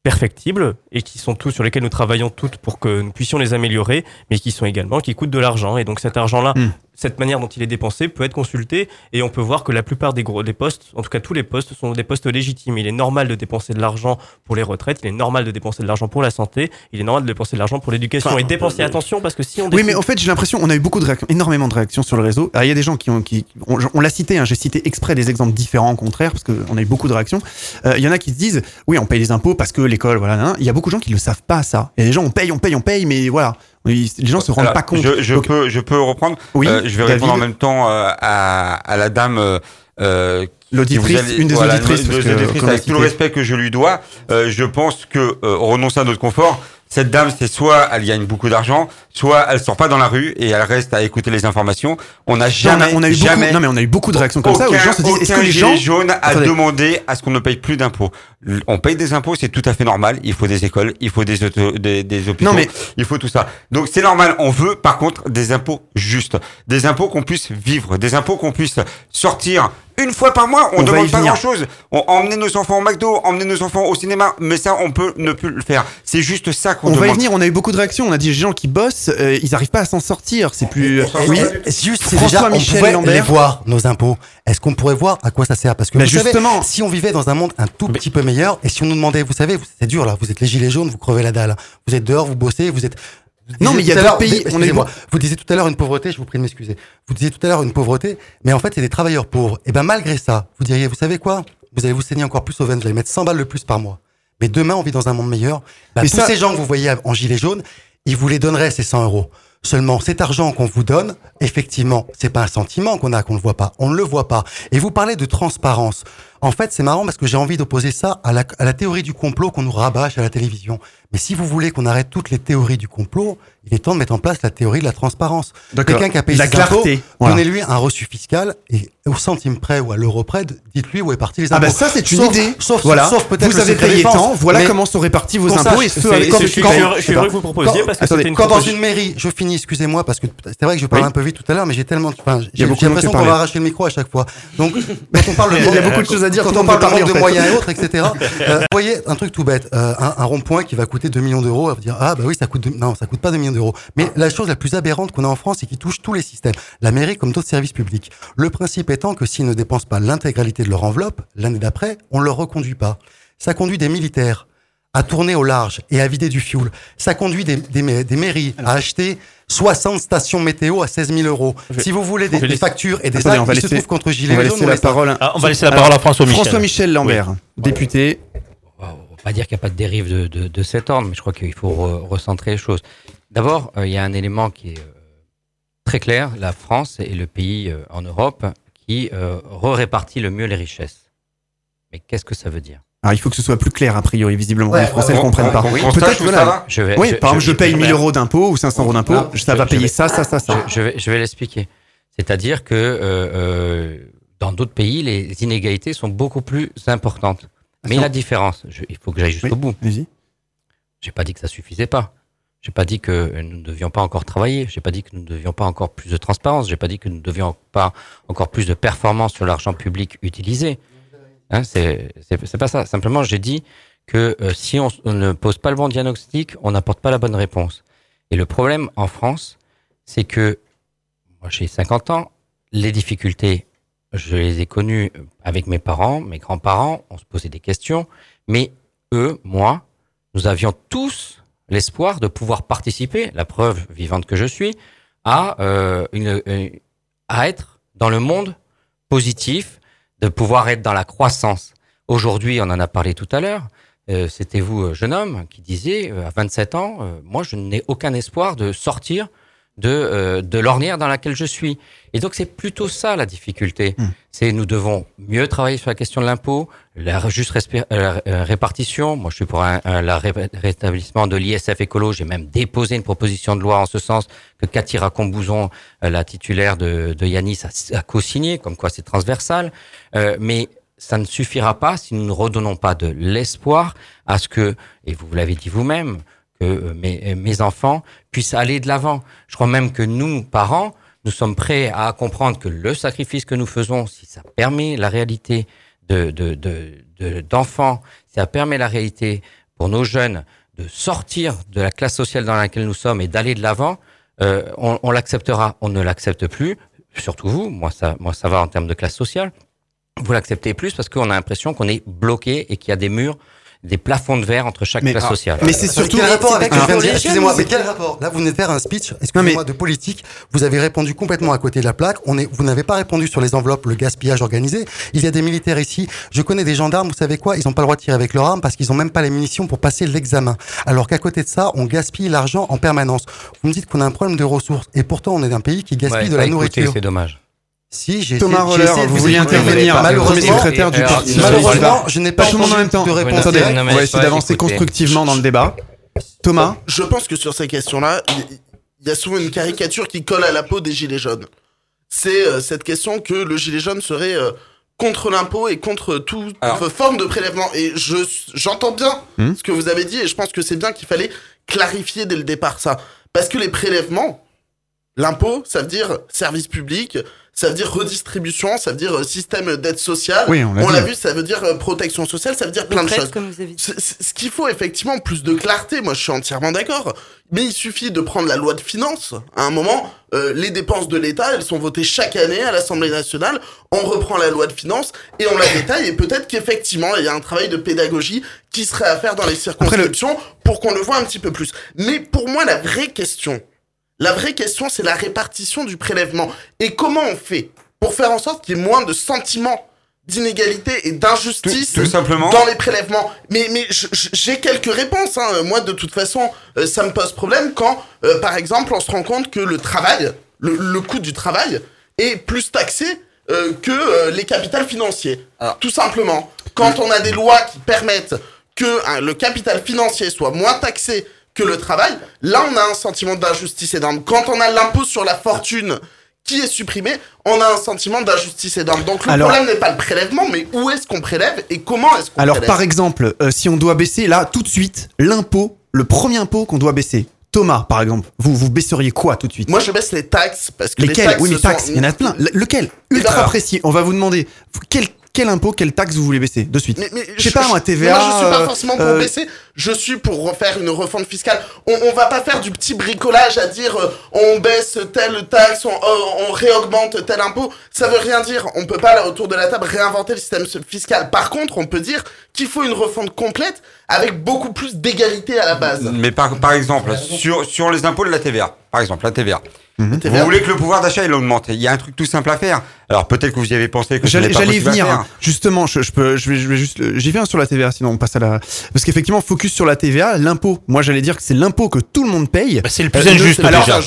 perfectibles et qui sont tous sur lesquels nous travaillons toutes pour que nous puissions les améliorer, mais qui sont également qui coûtent de l'argent. Et donc cet argent-là, Hmm. Cette manière dont il est dépensé peut être consulté et on peut voir que la plupart des gros des postes, en tout cas tous les postes, sont des postes légitimes. Il est normal de dépenser de l'argent pour les retraites, il est normal de dépenser de l'argent pour la santé, il est normal de dépenser de l'argent pour l'éducation Enfin, et dépenser euh, attention parce que si on Oui, mais en fait, j'ai l'impression, on a eu beaucoup de réactions, énormément de réactions sur le réseau. Alors, il y a des gens qui ont, qui, on, on l'a cité, hein, j'ai cité exprès des exemples différents, au contraire, parce qu'on a eu beaucoup de réactions. Euh, Il y en a qui se disent, oui, on paye des impôts parce que l'école, voilà. Il y a beaucoup de gens qui ne le savent pas, ça. Il y a des gens, on paye, on paye, on paye, mais voilà. Oui, Les gens se rendent Alors, pas compte. Je, je Donc, peux, je peux reprendre. Oui, Euh, je vais David. répondre en même temps euh, à, à la dame. euh, euh, L'auditrice, allez- une des voilà, auditrices, parce que, auditrices, avec tout le respect que je lui dois, euh, je pense que euh, renoncer à notre confort, cette dame, c'est soit elle gagne beaucoup d'argent, soit elle sort pas dans la rue et elle reste à écouter les informations. On n'a on jamais, a, on a eu jamais, beaucoup, non, mais on a eu beaucoup de réactions comme ça où les gens se disent, est-ce aucun que les gilet gens. jaune a demandé à ce qu'on ne paye plus d'impôts. On paye des impôts, c'est tout à fait normal. Il faut des écoles, il faut des, auto- des, des hôpitaux, Non, mais- il faut tout ça. Donc c'est normal. On veut par contre des impôts justes, des impôts qu'on puisse vivre, des impôts qu'on puisse sortir une fois par mois, on, On y demande pas venir. grand chose. On emmener nos enfants au McDo, emmener nos enfants au cinéma, mais ça, on peut ne plus le faire. C'est juste ça qu'on On demande. va y venir, on a eu beaucoup de réactions. On a dit les gens qui bossent, euh, ils arrivent pas à s'en sortir. C'est plus. Oui, c'est juste c'est déjà, on Michel pouvait Lambert. les voir, nos impôts. Est-ce qu'on pourrait voir à quoi ça sert? Parce que vous savez, justement. si on vivait dans un monde un tout petit peu meilleur, et si on nous demandait, vous savez, c'est dur là, vous êtes les gilets jaunes, vous crevez la dalle. Vous êtes dehors, vous bossez, vous êtes... Non, mais il y a d'autres pays, Excusez-moi, vous disiez tout à l'heure une pauvreté, je vous prie de m'excuser. Vous disiez tout à l'heure une pauvreté, mais en fait, c'est des travailleurs pauvres. Et ben malgré ça, vous diriez, vous savez quoi? Vous allez vous saigner encore plus au veine, vous allez mettre 100 balles de plus par mois. Mais demain, on vit dans un monde meilleur. Bah, tous ça- ces gens que vous voyez en gilet jaune, ils vous les donneraient ces 100 euros. Seulement, cet argent qu'on vous donne, effectivement, c'est pas un sentiment qu'on a, qu'on ne voit pas. On ne le voit pas. Et vous parlez de transparence. En fait, c'est marrant parce que j'ai envie d'opposer ça à la, à la théorie du complot qu'on nous rabâche à la télévision. Mais si vous voulez qu'on arrête toutes les théories du complot, il est temps de mettre en place la théorie de la transparence. Quelqu'un qui a payé La ses impôts, clarté. Voilà. donnez-lui un reçu fiscal et au centime près ou à l'euro près, dites-lui où est parti les Ah impôts. bah ça c'est une Sauf- idée. Sauf, voilà. sauf peut-être vous avez payé tant. Voilà comment sont répartis vos impôts et ceux avec quand- Je suis heureux que vous proposiez parce que Attendez, c'était une quand dans une mairie, je finis, excusez-moi, parce que c'est vrai que je parle Oui. un peu vite tout à l'heure, mais j'ai tellement, enfin, j'ai l'impression qu'on va arracher le micro à chaque fois. Donc, quand on parle de Il y a beaucoup de choses à dire, quand on parle de parler, manque en de fait. moyens et autres, etc. euh, vous voyez, un truc tout bête, euh, un, un rond-point qui va coûter 2 millions d'euros, on va dire, ah bah oui, ça coûte, non, ça coûte pas 2 millions d'euros. Mais la chose la plus aberrante qu'on a en France et qui touche tous les systèmes, la mairie comme d'autres services publics. Le principe étant que s'ils ne dépensent pas l'intégralité de leur enveloppe, l'année d'après, on ne leur reconduit pas. Ça conduit des militaires à tourner au large et à vider du fuel. Ça conduit des, des, ma- des mairies à acheter 60 stations météo à 16 000 euros. Je Si vous voulez des, factures et des Attendez, actes on va qui se laisser- trouvent contre On Gilets jaunes, laisser on la les- parole. Ah, on va laisser la parole à François Michel. François Michel Lambert, député. On va pas dire qu'il n'y a pas de dérive de, de, de cet ordre, mais je crois qu'il faut re- recentrer les choses. D'abord, euh, il y a un élément qui est euh, très clair. La France est le pays euh, en Europe qui euh, répartit le mieux les richesses. Mais qu'est-ce que ça veut dire? Alors il faut que ce soit plus clair a priori, visiblement. Ouais, les Français ne ouais, comprennent pas. Peut-être voilà. ça va je vais, Oui, par exemple, je paye 1000 je- euros d'impôts ou 500 euros d'impôts, ça je- va je payer vais- ça, ça, ça, ça. Je, je vais, je vais l'expliquer. C'est-à-dire que euh, euh, dans d'autres pays, les inégalités sont beaucoup plus importantes. Mais Non. la différence, je- il faut que j'aille jusqu'au Oui. bout. Vas-y. J'ai pas dit que ça suffisait pas. J'ai pas dit que nous ne devions pas encore travailler. J'ai pas dit que nous ne devions pas encore plus de transparence. J'ai pas dit que nous ne devions pas encore plus de performance sur l'argent public utilisé. Hein, c'est pas ça. Simplement, j'ai dit que euh, si on, ne pose pas le bon diagnostic, on n'apporte pas la bonne réponse. Et le problème en France, c'est que moi j'ai 50 ans, les difficultés, je les ai connues avec mes parents, mes grands-parents, on se posait des questions, mais eux, moi, nous avions tous l'espoir de pouvoir participer, la preuve vivante que je suis, à, euh, à être dans le monde positif, de pouvoir être dans la croissance. Aujourd'hui, on en a parlé tout à l'heure, euh, c'était vous, euh, jeune homme, qui disiez, euh, à 27 ans, moi, je n'ai aucun espoir de sortir de, euh, de l'ornière dans laquelle je suis. Et donc, c'est plutôt ça la difficulté. Hmm. C'est nous devons mieux travailler sur la question de l'impôt, la juste euh, euh, répartition. Moi, je suis pour un, un- la ré- rétablissement de l'ISF écolo. J'ai même déposé une proposition de loi en ce sens que Cathy Racombouzon, euh, la titulaire de, de Yanis, a, a co-signé, comme quoi c'est transversal. Euh, mais ça ne suffira pas si nous ne redonnons pas de l'espoir à ce que, et vous l'avez dit vous-même, euh, mes, euh, mes enfants puissent aller de l'avant. Je crois même que nous, parents, nous sommes prêts à comprendre que le sacrifice que nous faisons, si ça permet la réalité de, de, de, de- d'enfants, si ça permet la réalité pour nos jeunes de sortir de la classe sociale dans laquelle nous sommes et d'aller de l'avant, euh, on, on l'acceptera. On ne l'accepte plus, surtout vous. Moi, ça, moi, ça va en termes de classe sociale. Vous l'acceptez plus parce qu'on a l'impression qu'on est bloqué et qu'il y a des murs, des plafonds de verre entre chaque Mais- classe ah, sociale. Mais c'est surtout. quel rapport avec Excusez-moi, mais quel rapport Là, vous venez de faire un speech, excusez-moi, de politique. Vous avez répondu complètement à côté de la plaque. On est, vous n'avez pas répondu sur les enveloppes, le gaspillage organisé. Il y a des militaires ici. Je connais des gendarmes, vous savez quoi? Ils n'ont pas le droit de tirer avec leur arme parce qu'ils n'ont même pas les munitions pour passer l'examen. Alors qu'à côté de ça, on gaspille l'argent en permanence. Vous me dites qu'on a un problème de ressources. Et pourtant, on est un pays qui gaspille Ouais, de pas la écouter, nourriture. C'est dommage. Si, j'ai Thomas Roller, vous vouliez intervenir, Malheureusement, secrétaire du alors, parti. malheureusement, je n'ai pas tout le monde en même temps. de réponse Attendez, on va essayer d'avancer constructivement dans le débat. Thomas, Je pense que sur ces questions-là, il y a souvent une caricature qui colle à la peau des gilets jaunes. C'est euh, cette question que le gilet jaune serait euh, contre l'impôt et contre toute Alors. forme de prélèvement. Et je j'entends bien Hmm. ce que vous avez dit et je pense que c'est bien qu'il fallait clarifier dès le départ ça. Parce que les prélèvements, l'impôt, ça veut dire service public, ça veut dire redistribution, ça veut dire euh, système d'aide sociale. Oui, on l'a vu, ça veut dire euh, protection sociale, ça veut dire plein de choses. comme vous avez dit. Ce qu'il faut effectivement, plus de clarté, moi je suis entièrement d'accord. Mais il suffit de prendre la loi de finances. À un moment, euh, les dépenses de l'État, elles sont votées chaque année à l'Assemblée nationale. On reprend la loi de finances et on la détaille. Et peut-être qu'effectivement, il y a un travail de pédagogie qui serait à faire dans les circonscriptions pour qu'on le voit un petit peu plus. Mais pour moi, la vraie question, la vraie question, c'est la répartition du prélèvement. Et comment on fait pour faire en sorte qu'il y ait moins de sentiments d'inégalité et d'injustice Tout- tout simplement. dans les prélèvements? Mais, j'ai quelques réponses. Hein. Moi, de toute façon, euh, ça me pose problème quand, euh, par exemple, on se rend compte que le travail, le, le coût du travail, est plus taxé euh, que euh, les capitales financiers. Tout simplement. Quand on a des lois qui permettent que hein, le capital financier soit moins taxé que le travail, là, on a un sentiment d'injustice énorme. Quand on a l'impôt sur la fortune qui est supprimé, on a un sentiment d'injustice énorme. Donc le Alors- problème n'est pas le prélèvement, mais où est-ce qu'on prélève et comment est-ce qu'on Alors prélève par exemple, euh, si on doit baisser là tout de suite l'impôt, le premier impôt qu'on doit baisser. Thomas, par exemple, vous vous baisseriez quoi tout de suite? Moi, je baisse les taxes parce que les taxes Oui, mais taxes, il y en a plein. Le- Lequel? Ultra alors- précis. On va vous demander quel, quel impôt, quelle taxe vous voulez baisser de suite? Mais, mais je sais pas moi, TVA. Moi, je suis pas forcément pour euh, baisser. Je suis pour refaire une refonte fiscale. On, on va pas faire du petit bricolage à dire euh, on baisse telle taxe, on, euh, on réaugmente tel impôt. Ça veut rien dire. On peut pas là autour de la table réinventer le système fiscal. Par contre, on peut dire qu'il faut une refonte complète avec beaucoup plus d'égalité à la base. Mais par, par exemple, sur, sur les impôts de la TVA, par exemple, la TVA. Mhm. Vous voulez que le pouvoir d'achat il augmente Il y a un truc tout simple à faire. Alors peut-être que vous y avez pensé que J'allais venir. hein. Justement, je, je peux, je vais, je vais juste, j'y viens sur la TVA. Sinon, on passe à la. Parce qu'effectivement, focus sur la TVA, l'impôt. Moi, j'allais dire que c'est l'impôt que tout le monde paye. Bah, c'est le plus Euh, injuste alors, déjà.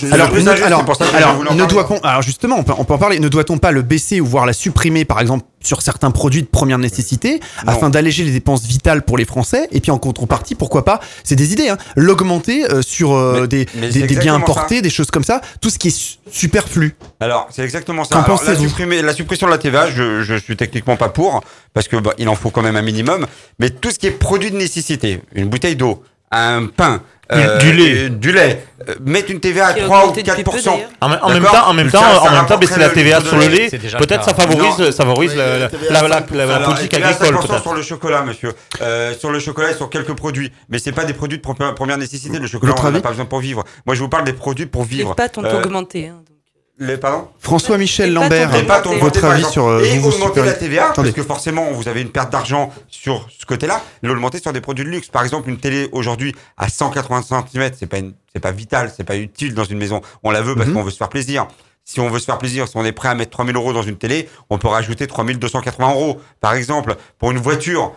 Ne doit-on, alors justement, on peut, on peut en parler. Ne doit-on pas le baisser ou voire la supprimer, par exemple, sur certains produits de première nécessité, Non. afin d'alléger les dépenses vitales pour les Français, et puis en contrepartie, pourquoi pas, c'est des idées, hein, l'augmenter euh, sur euh, Mais- des, mais des, c'est des biens importés, des choses comme ça, tout ce qui est su- superflu. Alors, c'est exactement ça. Alors, la, supprimer- la suppression de la TVA, je, je suis techniquement pas pour, parce que bah, il en faut quand même un minimum. Mais tout ce qui est produit de nécessité, une bouteille d'eau, un pain, euh, Du- du lait. euh, du lait, euh, mettre une TVA à Qui a 3 ou augmenté depuis peu, 4%. d'ailleurs. En, même- en même temps, en même temps, ça en même temps, baisser la TVA sur le lait. peut-être ça favorise, Non. ça favorise Oui, la, la la, la, la- 5%. la- la Alors, politique agricole, 5% peut-être. sur le chocolat, monsieur. Euh, sur le chocolat et sur quelques produits. Mais c'est pas des produits de première, première nécessité. Le chocolat, Votre on n'en a avis pas besoin pour vivre. Moi, je vous parle des produits pour Les vivre. pâtes ont Euh, augmenté. hein, Les, pardon François-Michel Lambert, augmenté. augmenté, votre avis exemple. sur euh, et vous, vous augmenter la TVA Attendez. parce que forcément vous avez une perte d'argent sur ce côté-là l'augmenter sur des produits de luxe par exemple une télé aujourd'hui à 180 cm c'est pas une- c'est pas vital c'est pas utile dans une maison on la veut parce Mhm. qu'on veut se faire plaisir si on veut se faire plaisir, si on est prêt à mettre 3000 euros dans une télé, on peut rajouter 3280 euros. Par exemple, pour une voiture,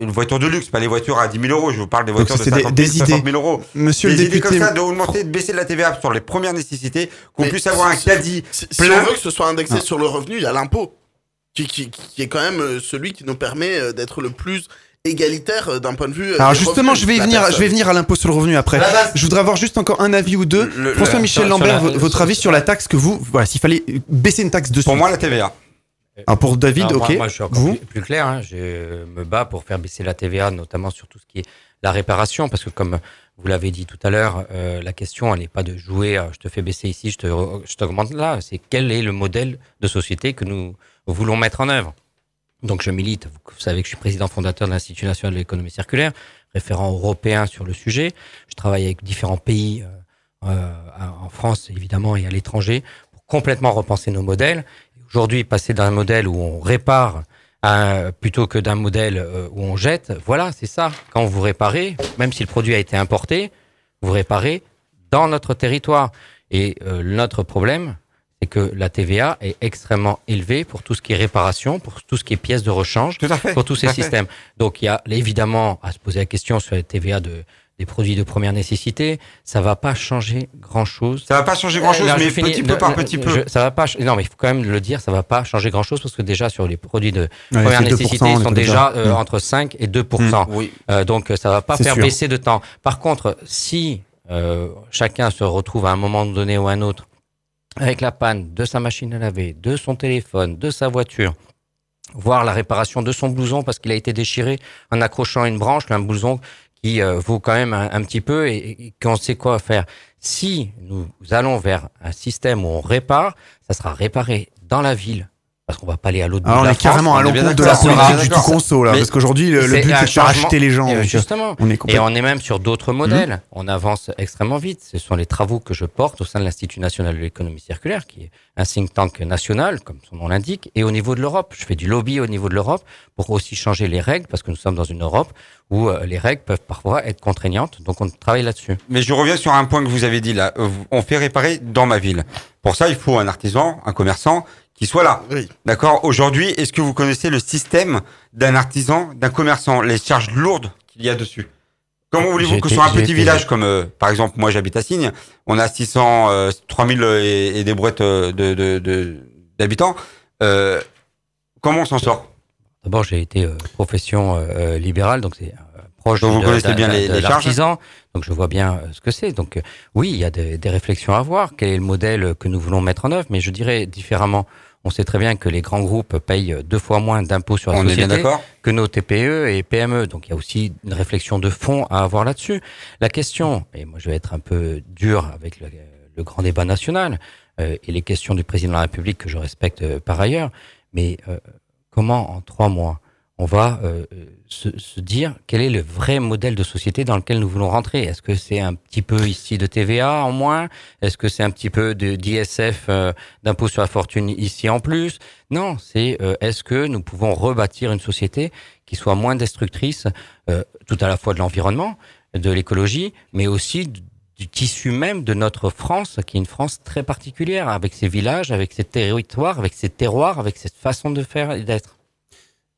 une voiture de luxe, pas les voitures à 10 000 euros, je vous parle des Donc, voitures de c'est des- 50 des 000, 60 idées. 000 euros. Monsieur des le idées député. comme ça, d'augmenter, de baisser la TVA sur les premières nécessités, qu'on puisse avoir un caddie Si, si plein. on veut que ce soit indexé Non. sur le revenu, il y a l'impôt, qui, qui, qui est quand même euh, celui qui nous permet euh, d'être le plus égalitaire euh, d'un point de vue. Alors justement, revenus je vais y venir, je vais venir à l'impôt sur le revenu après. Je voudrais avoir juste encore un avis ou deux. Le- le- François-Michel sur- sur Lambert, la- vo- votre avis sur la taxe que vous, voilà, s'il fallait baisser une taxe dessus. Pour moi, la TVA. Alors pour David, Alors, ok. Moi, je suis encore vous plus, plus clair. hein. Je me bats pour faire baisser la TVA, notamment sur tout ce qui est la réparation, parce que comme vous l'avez dit tout à l'heure, euh, la question, elle n'est pas de jouer, euh, je te fais baisser ici, je te, je t'augmente là. C'est quel est le modèle de société que nous voulons mettre en œuvre. Donc, je milite. Vous, savez que je suis président fondateur de l'Institut national de l'économie circulaire, référent européen sur le sujet. Je travaille avec différents pays, euh, en France évidemment et à l'étranger, pour complètement repenser nos modèles. Aujourd'hui, passer d'un modèle où on répare à- plutôt que d'un modèle euh, où on jette, voilà, c'est ça. Quand vous réparez, même si le produit a été importé, vous réparez dans notre territoire. Et euh, notre problème, c'est que la TVA est extrêmement élevée pour tout ce qui est réparation, pour tout ce qui est pièces de rechange, Tout à fait. pour tous ces fait. systèmes. Donc il y a évidemment à se poser la question sur la TVA de, des produits de première nécessité. Ça va pas changer grand-chose. Ça va pas changer grand chose, Euh, mais finis. petit peu Le- par petit peu. je- ça va pas. Non, mais il faut quand même le dire. Ça va pas changer grand-chose parce que déjà sur les produits de Ouais, première c'est 2%, nécessité, ils sont déjà euh, entre 5 et 2% Oui. Euh, Donc ça va pas faire sûr. baisser de temps. Par contre, si euh, chacun se retrouve à un moment donné ou à un autre avec la panne de sa machine à laver, de son téléphone, de sa voiture, voire la réparation de son blouson parce qu'il a été déchiré en accrochant une branche, un blouson qui euh, vaut quand même un, petit peu et, et qu'on sait quoi faire. Si nous allons vers un système où on répare, ça sera réparé dans la ville. Parce qu'on va pas aller à l'autre bout Alors, de on est carrément à l'encontre de la politique du sera- tout conso, là. Mais Parce qu'aujourd'hui, le, but, c'est de faire acheter les gens. euh, Justement. on est Et on est même sur d'autres modèles. On avance extrêmement vite. Ce sont les travaux que je porte au sein de l'Institut national de l'économie circulaire, qui est un think tank national, comme son nom l'indique, et au niveau de l'Europe. Je fais du lobby au niveau de l'Europe pour aussi changer les règles, parce que nous sommes dans une Europe où euh, les règles peuvent parfois être contraignantes. Donc on travaille là-dessus. Mais je reviens sur un point que vous avez dit là. Euh, On fait réparer dans ma ville. Pour ça, il faut un artisan, un commerçant qui soit là. Oui. D'accord Aujourd'hui, est-ce que vous connaissez le système d'un artisan, d'un commerçant, les charges lourdes qu'il y a dessus? Comment voulez-vous J'ai que sur un petit été- village comme, euh, par exemple, moi j'habite à Signe, on a 600, euh, 3000 et, et des brouettes euh, de, de, de- d'habitants, euh, comment on s'en sort? D'abord, j'ai été euh, profession euh, euh, libérale, donc c'est euh, proche Donc vous de, connaissez bien les- charges? l'artisan. Donc je vois bien euh, ce que c'est. Donc euh, oui, il y a des, des réflexions à avoir. Quel est le modèle que nous voulons mettre en œuvre Mais je dirais différemment. On sait très bien que les grands groupes payent deux fois moins d'impôts sur la On société que nos TPE et PME. Donc il y a aussi une réflexion de fond à avoir là-dessus. La question, et moi je vais être un peu dur avec le, le grand débat national euh, et les questions du président de la République que je respecte euh, par ailleurs, mais euh, comment en trois mois on va se, se dire quel est le vrai modèle de société dans lequel nous voulons rentrer. Est-ce que c'est un petit peu ici de TVA en moins? Est-ce que c'est un petit peu d'ISF euh, d'impôt sur la fortune ici en plus? Non, c'est euh, est-ce que nous pouvons rebâtir une société qui soit moins destructrice euh, tout à la fois de l'environnement, de l'écologie, mais aussi du tissu même de notre France, qui est une France très particulière, avec ses villages, avec ses territoires, avec ses terroirs, avec cette façon de faire et d'être?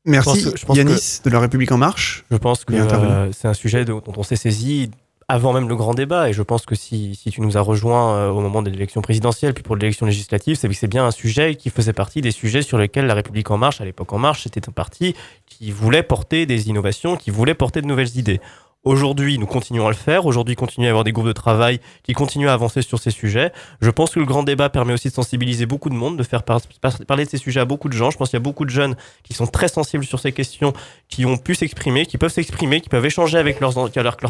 Merci Je pense que- je pense Yanis de la République En Marche. Je pense que euh, c'est un sujet dont on s'est saisi avant même le grand débat. Et je pense que si, si tu nous as rejoints euh, au moment de l'élection présidentielle, puis pour l'élection législative, c'est que c'est bien un sujet qui faisait partie des sujets sur lesquels la République En Marche, à l'époque En Marche, c'était un parti qui voulait porter des innovations, qui voulait porter de nouvelles idées. Aujourd'hui, nous continuons à le faire. Aujourd'hui, continuons à avoir des groupes de travail qui continuent à avancer sur ces sujets. Je pense que le grand débat permet aussi de sensibiliser beaucoup de monde, de faire par- par- parler de ces sujets à beaucoup de gens. Je pense qu'il y a beaucoup de jeunes qui sont très sensibles sur ces questions, qui ont pu s'exprimer, qui peuvent s'exprimer, qui peuvent échanger avec leurs,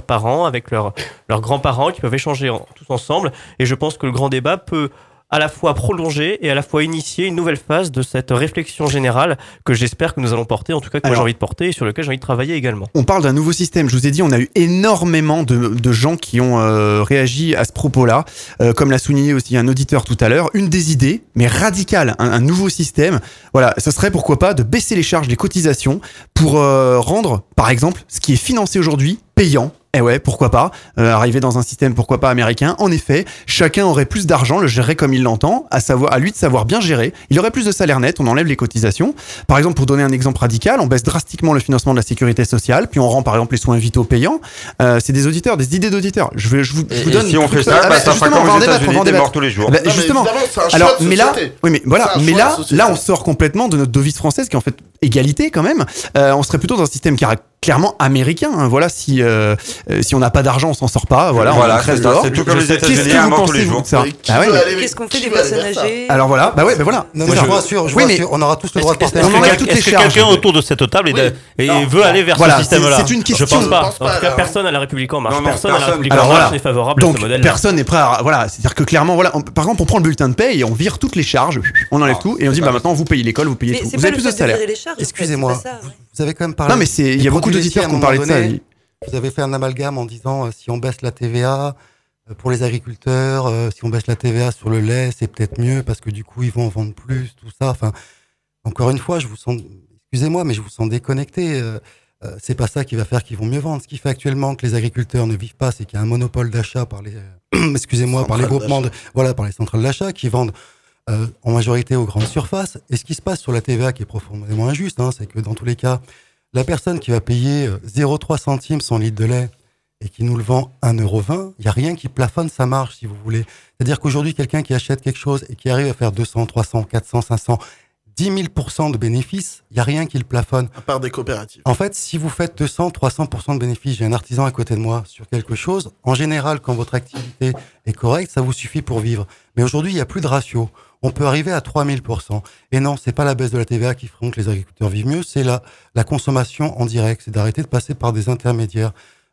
parents, avec leurs, grands-parents, qui peuvent échanger tous ensemble. Et je pense que le grand débat peut à la fois prolonger et à la fois initier une nouvelle phase de cette réflexion générale que j'espère que nous allons porter, en tout cas que moi j'ai envie de porter et sur lequel j'ai envie de travailler également. On parle d'un nouveau système. Je vous ai dit, on a eu énormément de, de gens qui ont euh, réagi à ce propos-là. Euh, comme l'a souligné aussi un auditeur tout à l'heure, une des idées, mais radicale, un, un nouveau système. Voilà, ce serait pourquoi pas de baisser les charges, les cotisations pour euh, rendre, par exemple, ce qui est financé aujourd'hui payant. Eh ouais, pourquoi pas Euh, Arriver dans un système, pourquoi pas américain. En effet, chacun aurait plus d'argent, le gérerait comme il l'entend, à savoir, à lui de savoir bien gérer. Il aurait plus de salaire net, on enlève les cotisations. Par exemple, pour donner un exemple radical, on baisse drastiquement le financement de la sécurité sociale, puis on rend par exemple les soins vitaux payants. Euh, c'est des auditeurs, des idées d'auditeurs. Je, vais, je vous, je vous et donne. si on fait ça. ça, Ah, bah, ça fera comme va en aux États-Unis, des débattre. morts tous les jours. Bah, Non, justement. évidemment, c'est un choix Alors, de mais là, oui, mais voilà, mais là, là, on sort complètement de notre devise française qui est en fait égalité quand même. Euh, on serait plutôt dans un système qui clairement américain. hein. Voilà, si euh, euh, si on n'a pas d'argent, on s'en sort pas. Voilà, Voilà, on dehors. c'est tout comme les États-Unis, Qu'est-ce un mort tous les jours. Ah ouais, Qu'est-ce qu'on fait des personnes âgées Alors voilà, bah ouais, bah voilà. Non, je vous rassure, je Oui, vous mais- rassure, on aura tous le droit de porter On enlève Est-ce que, toutes les charges. quelqu'un autour de cette table et veut aller vers Voilà, ce système-là c'est- une question. Je pense pas. En tout cas. Personne à la République en marche, personne à la. République Alors en marche voilà. n'est favorable à Donc ce modèle. personne n'est prêt à voilà, c'est-à-dire que clairement voilà, par exemple on prend le bulletin de paye et on vire toutes les charges, on enlève Non, tout et on dit bah maintenant vous payez l'école, vous payez tout, vous avez le plus de salaire. Excusez-moi, vous avez quand même parlé. Non mais c'est il y a beaucoup d'auditeurs qui ont parlé de ça. donné. Vous avez fait un amalgame en disant euh, si on baisse la TVA euh, pour les agriculteurs, euh, si on baisse la TVA sur le lait, c'est peut-être mieux parce que du coup ils vont en vendre plus, tout ça. Enfin, encore une fois, je vous sens, excusez-moi, mais je vous sens déconnecté. euh, euh, c'est pas ça qui va faire qu'ils vont mieux vendre. Ce qui fait actuellement que les agriculteurs ne vivent pas, c'est qu'il y a un monopole d'achat par les, euh, excusez-moi, par les groupements, de, voilà, par les centrales d'achat qui vendent euh, en majorité aux grandes surfaces. Et ce qui se passe sur la TVA qui est profondément injuste, hein, c'est que dans tous les cas, la personne qui va payer euh, 0,3 centimes son litre de lait et qui nous le vend 1,20€, il n'y a rien qui plafonne sa marge, si vous voulez. C'est-à-dire qu'aujourd'hui, quelqu'un qui achète quelque chose et qui arrive à faire 200, 300, 400, 500, 10 000% de bénéfices, il n'y a rien qui le plafonne. À part des coopératives. En fait, si vous faites 200, 300% de bénéfices, j'ai un artisan à côté de moi sur quelque chose, en général, quand votre activité est correcte, ça vous suffit pour vivre. Mais aujourd'hui, il n'y a plus de ratio. On peut arriver à 3000%. Et non, c'est pas la baisse de la TVA qui feront que les agriculteurs vivent mieux, c'est la, la consommation en direct. C'est d'arrêter de passer par des intermédiaires.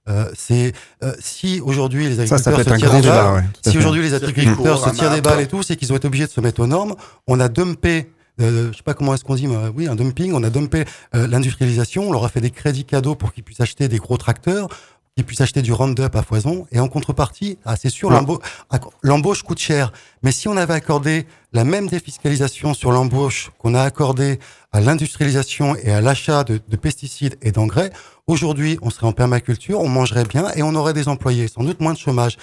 Euh, c'est euh, si aujourd'hui les Ça, ça agriculteurs se tirent des débat, balles, ouais, si aujourd'hui les agriculteurs se tirent des balles et tout, c'est qu'ils ont été obligés de se mettre aux normes. On a dumpé, euh, je sais pas comment est-ce qu'on dit, mais, oui, un dumping. On a dumpé euh, l'industrialisation. On leur a fait des crédits cadeaux pour qu'ils puissent acheter des gros tracteurs, qu'ils puissent acheter du Roundup à foison. Et en contrepartie, ah, c'est sûr, Ouais. l'embauche coûte cher. Mais si on avait accordé la même défiscalisation sur l'embauche qu'on a accordé à l'industrialisation et à l'achat de, de pesticides et d'engrais, aujourd'hui, on serait en permaculture, on mangerait bien et on aurait des employés, sans doute moins de chômage.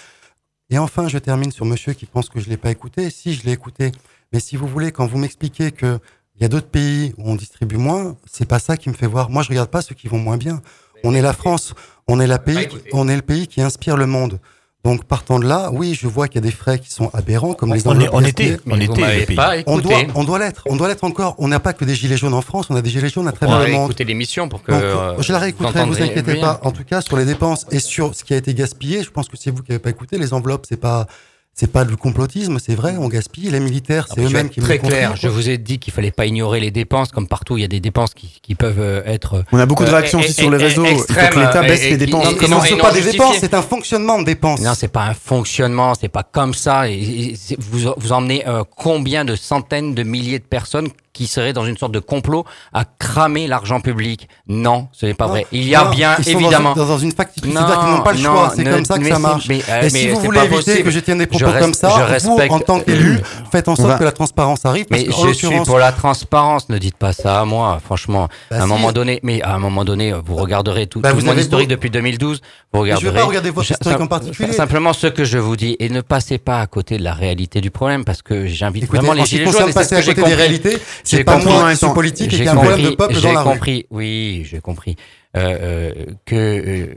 Et enfin, je termine sur monsieur qui pense que je l'ai pas écouté. Si, je l'ai écouté. Mais si vous voulez, quand vous m'expliquez que il y a d'autres pays où on distribue moins, c'est pas ça qui me fait voir. Moi, je regarde pas ceux qui vont moins bien. On est la France. On est la pays, on est le pays qui inspire le monde. Donc, partant de là, oui, je vois qu'il y a des frais qui sont aberrants, comme les On, est- enveloppes on était, on était le pays. On doit, on doit l'être. On doit l'être encore. On n'a pas que des gilets jaunes en France. On a des gilets jaunes à On travers le monde. écouter l'émission pour que. Donc, euh, je la réécouterai, vous inquiétez bien. pas. En tout cas, sur les dépenses et sur ce qui a été gaspillé, je pense que c'est vous qui n'avez pas écouté. Les enveloppes, c'est pas, c'est pas du complotisme, c'est vrai, on gaspille. Les militaires, c'est Je vais eux-mêmes qui me très clair. Je vous ai dit qu'il fallait pas ignorer les dépenses, comme partout. Il y a des dépenses qui, qui peuvent euh, être. On a beaucoup de euh, réactions et- aussi sur et- les réseaux. Il faut que l'État baisse et- les dépenses. et Non, non, ce pas des dépenses, c'est un fonctionnement de dépenses. Non, c'est pas un fonctionnement, c'est pas comme ça. Et, et- c'est- vous, vous emmenez euh, combien de centaines de milliers de personnes qui seraient dans une sorte de complot à cramer l'argent public Non, ce n'est pas Non, vrai. Il y a non, bien, ils sont dans évidemment. une- Dans, une c'est-à-dire qu'ils n'ont pas le non, choix. C'est comme ça que ça marche. mais, euh, Et si vous voulez éviter possible. que je tienne des propos Je res- comme ça, je vous, en tant qu'élu, faites en sorte va- que la transparence arrive. Parce Mais que, je suis pour la transparence. Ne dites pas ça à moi, franchement. Bah à un si. moment donné, mais à un moment donné, vous regarderez tout, Bah, tout vous mon historique beau- depuis 2012. Vous je regarderez. vais pas regarder votre Je- historique en particulier. Simplement ce que je vous dis et ne passez pas à côté de la réalité du problème parce que j'invite vraiment les gilets jaunes. passer à côté des réalités, c'est pas compris. moi qui suis politique et J'ai qui a un problème de compris, peuple dans j'ai la rue. compris, oui, j'ai compris euh, euh, que euh,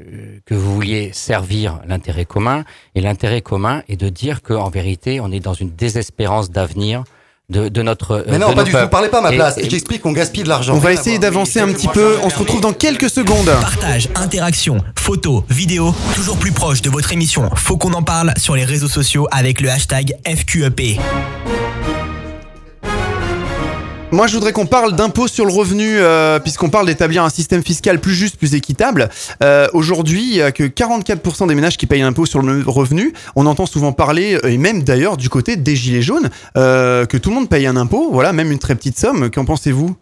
que vous vouliez servir l'intérêt commun et l'intérêt commun est de dire que en vérité on est dans une désespérance d'avenir de, de notre. euh, Mais non, de pas du tout. peuples. Parlez pas à ma Et- place. et- J'explique qu'on gaspille de l'argent. On va essayer d'avancer un petit peu. On se retrouve dans quelques secondes. Partage, interaction, photos, vidéos, toujours plus proche de votre émission. Faut qu'on en parle sur les réseaux sociaux avec le hashtag FQEP. Moi, je voudrais qu'on parle d'impôt sur le revenu, euh, puisqu'on parle d'établir un système fiscal plus juste, plus équitable. Euh, Aujourd'hui, il y a que 44% des ménages qui payent un impôt sur le revenu. On entend souvent parler, euh, et même d'ailleurs du côté des gilets jaunes, euh, que tout le monde paye un impôt, voilà, même une très petite somme. Qu'en pensez-vous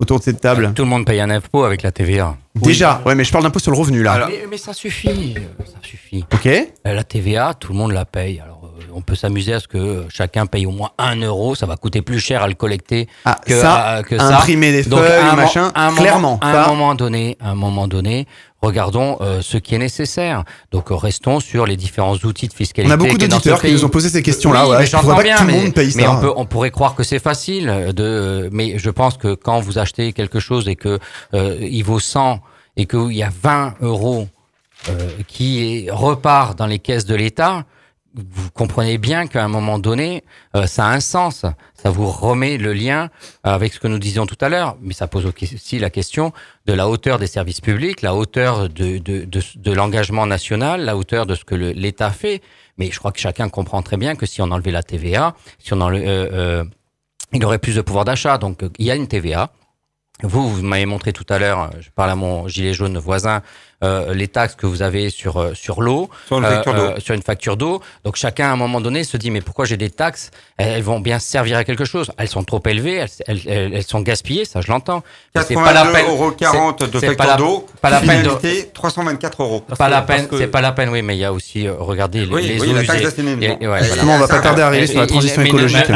autour de cette table Tout le monde paye un impôt avec la TVA. Déjà, ouais, mais je parle d'impôt sur le revenu là. Mais, mais ça suffit, ça suffit. Ok. La TVA, tout le monde la paye. Alors, on peut s'amuser à ce que euh, chacun paye au moins un euro. Ça va coûter plus cher à le collecter Ah, que, ça, à- que ça. imprimer des Donc, feuilles, un machin, moment- clairement. à ça. un moment donné, à un moment donné, regardons euh, ce qui est nécessaire. Donc, euh, restons sur les différents outils de fiscalité. On a beaucoup d'auditeurs qui nous ont posé ces questions-là. Oui, ouais. mais Je ne j'entends pas bien, que tout le mais- monde paye mais ça. on, peut, on pourrait croire que c'est facile euh, de, mais je pense que quand vous achetez quelque chose et que euh, il vaut 100 et qu'il y a 20 euros euh, qui repart dans les caisses de l'État, vous comprenez bien qu'à un moment donné, euh, ça a un sens. Ça vous remet le lien avec ce que nous disions tout à l'heure, mais ça pose aussi la question de la hauteur des services publics, la hauteur de, de, de, l'engagement national, la hauteur de ce que l'État fait. Mais je crois que chacun comprend très bien que si on enlevait la TVA, si on euh, euh, il aurait plus de pouvoir d'achat. Donc euh, il y a une TVA. Vous, vous m'avez montré tout à l'heure, euh, je parle à mon gilet jaune voisin, euh, les taxes que vous avez sur euh, sur l'eau, Sur une euh, facture d'eau. euh, sur une facture d'eau. Donc chacun à un moment donné se dit mais pourquoi j'ai des taxes? Elles, elles vont bien servir à quelque chose. Elles sont trop élevées, elles, elles, elles- elles sont gaspillées, ça je l'entends. Mais c'est pas la peine. 82,40 euros de c'est- c'est pas facture la- d'eau. pas la peine de- finalité, 324 euros. Pas la peine, que- c'est pas la peine, oui, mais il y a aussi, regardez, les, Oui, les oui, eaux la taxe usées. d'assainissement. Et- ouais, Justement, voilà. on va pas tarder à arriver sur la transition écologique.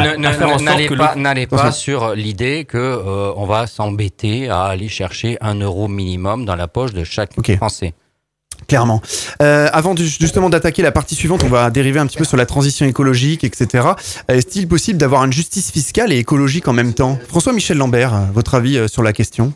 N'allez pas, sur l'idée que euh, on va s'embêter à aller chercher un euro minimum dans la poche de chaque. Clairement. Euh, avant du- justement d'attaquer la partie suivante, on va dériver un petit peu sur la transition écologique, etc. Euh, Est-il possible d'avoir une justice fiscale et écologique en même temps? François-Michel Lambert, euh, votre avis sur la question?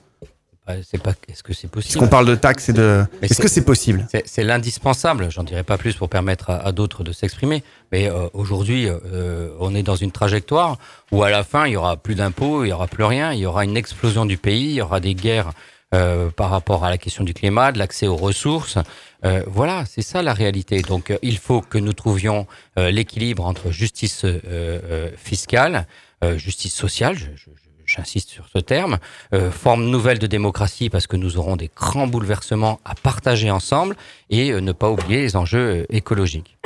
C'est pas, est-ce que c'est possible? Puisqu'on parle de taxes et de... Est-ce que c'est possible? C'est c'est l'indispensable, j'en dirai pas plus pour permettre à, à d'autres de s'exprimer. Mais euh, aujourd'hui, euh, on est dans une trajectoire où à la fin, il y aura plus d'impôts, il y aura plus rien, il y aura une explosion du pays, il y aura des guerres euh, par rapport à la question du climat, de l'accès aux ressources. Euh, voilà, c'est ça la réalité. Donc, euh, il faut que nous trouvions euh, l'équilibre entre justice euh, euh, fiscale, euh, justice sociale. je- je- j'insiste sur ce terme, euh, forme nouvelle de démocratie parce que nous aurons des grands bouleversements à partager ensemble et euh, ne pas oublier les enjeux euh, écologiques.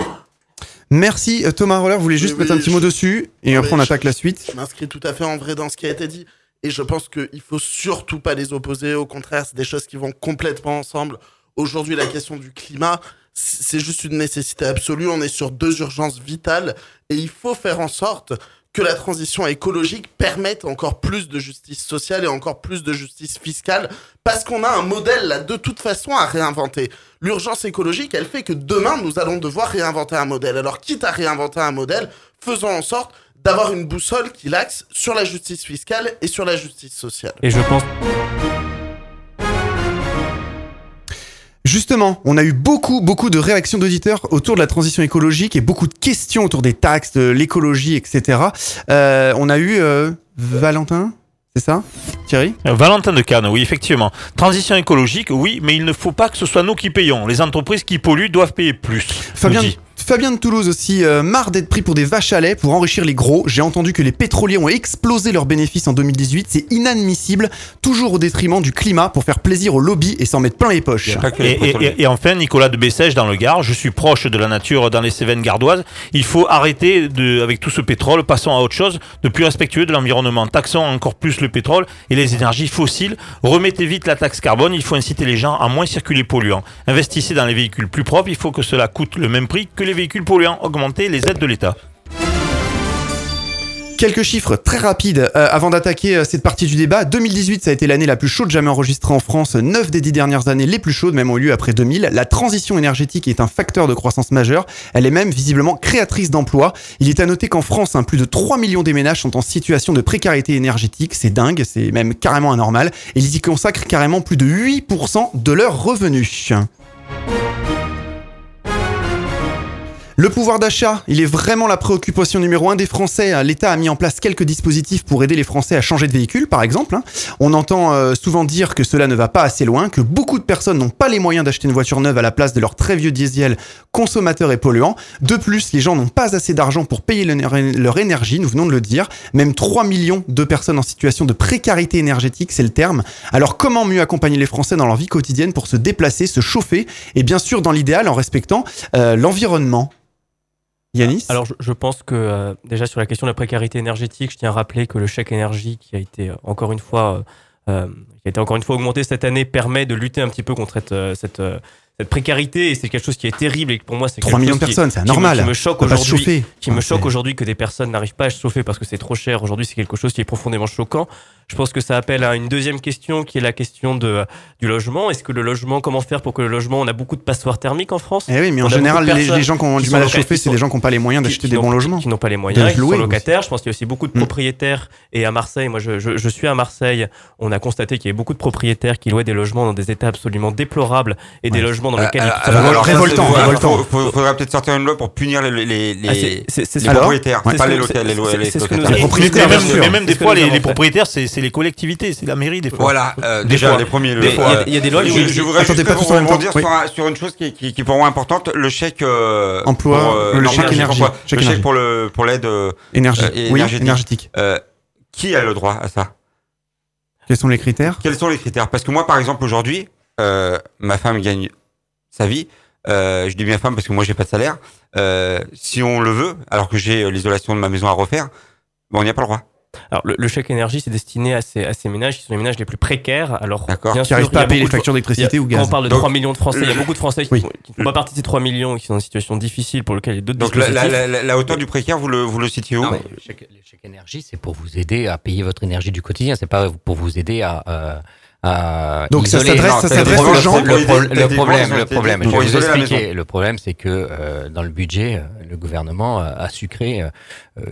Merci Thomas Roller, vous voulez juste Oui, mettre un petit je- mot dessus et Oui, après on je- attaque la suite. Je m'inscris tout à fait en vrai dans ce qui a été dit. Et je pense qu'il faut surtout pas les opposer. Au contraire, c'est des choses qui vont complètement ensemble. Aujourd'hui, la question du climat, c'est juste une nécessité absolue. On est sur deux urgences vitales. Et il faut faire en sorte que la transition écologique permette encore plus de justice sociale et encore plus de justice fiscale. Parce qu'on a un modèle, là, de toute façon, à réinventer. L'urgence écologique, elle fait que demain, nous allons devoir réinventer un modèle. Alors, quitte à réinventer un modèle, faisons en sorte d'avoir une boussole qui l'axe sur la justice fiscale et sur la justice sociale. Et je pense Justement, on a eu beaucoup, beaucoup de réactions d'auditeurs autour de la transition écologique et beaucoup de questions autour des taxes, de l'écologie, etc. Euh, on a eu euh, Valentin, c'est ça? Thierry? Euh, Valentin de Cannes, oui, effectivement. Transition écologique, oui, mais il ne faut pas que ce soit nous qui payons. Les entreprises qui polluent doivent payer plus. Fabien. Fabien de Toulouse aussi, euh, marre d'être pris pour des vaches à lait pour enrichir les gros. J'ai entendu que les pétroliers ont explosé leurs bénéfices en 2018. C'est inadmissible, toujours au détriment du climat pour faire plaisir aux lobbies et s'en mettre plein les poches. Et, et- et- et enfin, Nicolas de Bessèges dans le Gard, je suis proche de la nature dans les Cévennes gardoises. Il faut arrêter de, avec tout ce pétrole, passons à autre chose, de plus respectueux de l'environnement. Taxons encore plus le pétrole et les énergies fossiles. Remettez vite la taxe carbone, il faut inciter les gens à moins circuler polluants. Investissez dans les véhicules plus propres, il faut que cela coûte le même prix que les véhicules polluants. Augmentez les aides de l'État. Quelques chiffres très rapides euh, avant d'attaquer euh, cette partie du débat. 2018, ça a été l'année la plus chaude jamais enregistrée en France. 9 des 10 dernières années les plus chaudes, même ont eu lieu après 2000. La transition énergétique est un facteur de croissance majeur. Elle est même visiblement créatrice d'emplois. Il est à noter qu'en France, hein, plus de 3 millions des ménages sont en situation de précarité énergétique. C'est dingue, c'est même carrément anormal. Ils y consacrent carrément plus de 8% de leurs revenus. Le pouvoir d'achat, il est vraiment la préoccupation numéro un des Français. L'État a mis en place quelques dispositifs pour aider les Français à changer de véhicule, par exemple. hein. On entend euh, souvent dire que cela ne va pas assez loin, que beaucoup de personnes n'ont pas les moyens d'acheter une voiture neuve à la place de leur très vieux diesel consommateur et polluant. De plus, les gens n'ont pas assez d'argent pour payer le- leur énergie, nous venons de le dire. Même 3 millions de personnes en situation de précarité énergétique, c'est le terme. Alors comment mieux accompagner les Français dans leur vie quotidienne pour se déplacer, se chauffer, et bien sûr dans l'idéal en respectant euh, l'environnement Yanis Alors, je, je pense que euh, déjà sur la question de la précarité énergétique, je tiens à rappeler que le chèque énergie qui a été euh, encore une fois, euh, euh, qui a été encore une fois augmenté cette année, permet de lutter un petit peu contre cette, euh, cette, cette précarité et c'est quelque chose qui est terrible et que pour moi c'est 3 quelque millions de qui- personnes, c'est qui me- anormal. Qui me choque On peut pas se aujourd'hui, qui me choque aujourd'hui que des personnes n'arrivent pas à se chauffer parce que c'est trop cher. Aujourd'hui, c'est quelque chose qui est profondément choquant. Je pense que ça appelle à une deuxième question qui est la question de, du logement. Est-ce que le logement, comment faire pour que le logement, on a beaucoup de passoires thermiques en France? Eh oui, mais en On général, les, gens qui ont du mal à chauffer, c'est des gens qui n'ont pas les moyens d'acheter des bons logements. Qui n'ont pas les De moyens, qui louer sont aussi. locataires. Je pense qu'il y a aussi beaucoup de Mm. propriétaires. Et à Marseille, moi je, je, je suis à Marseille, on a constaté qu'il y avait beaucoup de propriétaires qui louaient des logements dans des états absolument déplorables et des logements dans Euh, lesquels euh, ils alors, ça, révoltant, révoltant. Faudrait peut-être sortir une loi pour punir les, les, les, Ah, c'est- c'est- c'est les propriétaires, c'est pas ce les que- locataires. Les, propriétaires, mais même, des C'est ce que fois, nous les, propriétaires, c'est c'est les collectivités, c'est la mairie des fois. Voilà, euh, Des déjà fois. les premiers. Des Il y, fois. a, il y a des lois je, je voudrais Attendez, juste pas rebondir Oui. sur, un- sur une chose qui, qui, qui pour moi importante, le chèque euh, Emploi, pour, euh, le non, chèque énergie, emploi, chèque le énergie. chèque pour le pour l'aide euh, Énergie. Euh, oui, énergétique. énergétique. euh, qui a le droit à ça? Quels sont les critères? Quels sont les critères? Parce que moi, par exemple, aujourd'hui, euh, ma femme gagne sa vie. Euh, je dis bien femme parce que moi, j'ai pas de salaire. Euh, si on le veut, alors que j'ai l'isolation de ma maison à refaire, bon, on n'y a pas le droit. Alors, le, le chèque énergie, c'est destiné à ces, à ces ménages qui sont les ménages les plus précaires. Alors, bien Qui n'arrivent pas à payer les factures d'électricité ou Quand gaz on parle de Donc, 3 millions de Français, il y a beaucoup de Français qui Oui. ne font pas partie de ces 3 millions et qui sont dans une situation difficile pour lesquels il y a d'autres Donc, la, la, la, la hauteur du précaire, vous le, vous le situez où Non, mais le, chèque, le chèque énergie, c'est pour vous aider à payer votre énergie du quotidien. C'est pas pour vous aider à. euh, à Donc ça isoler. s'adresse- ça aux problème- gens. Le, pro- le problème, le problème, je vais vous expliquer. Le problème, c'est que euh, dans le budget, euh, le gouvernement a, a sucré euh, euh,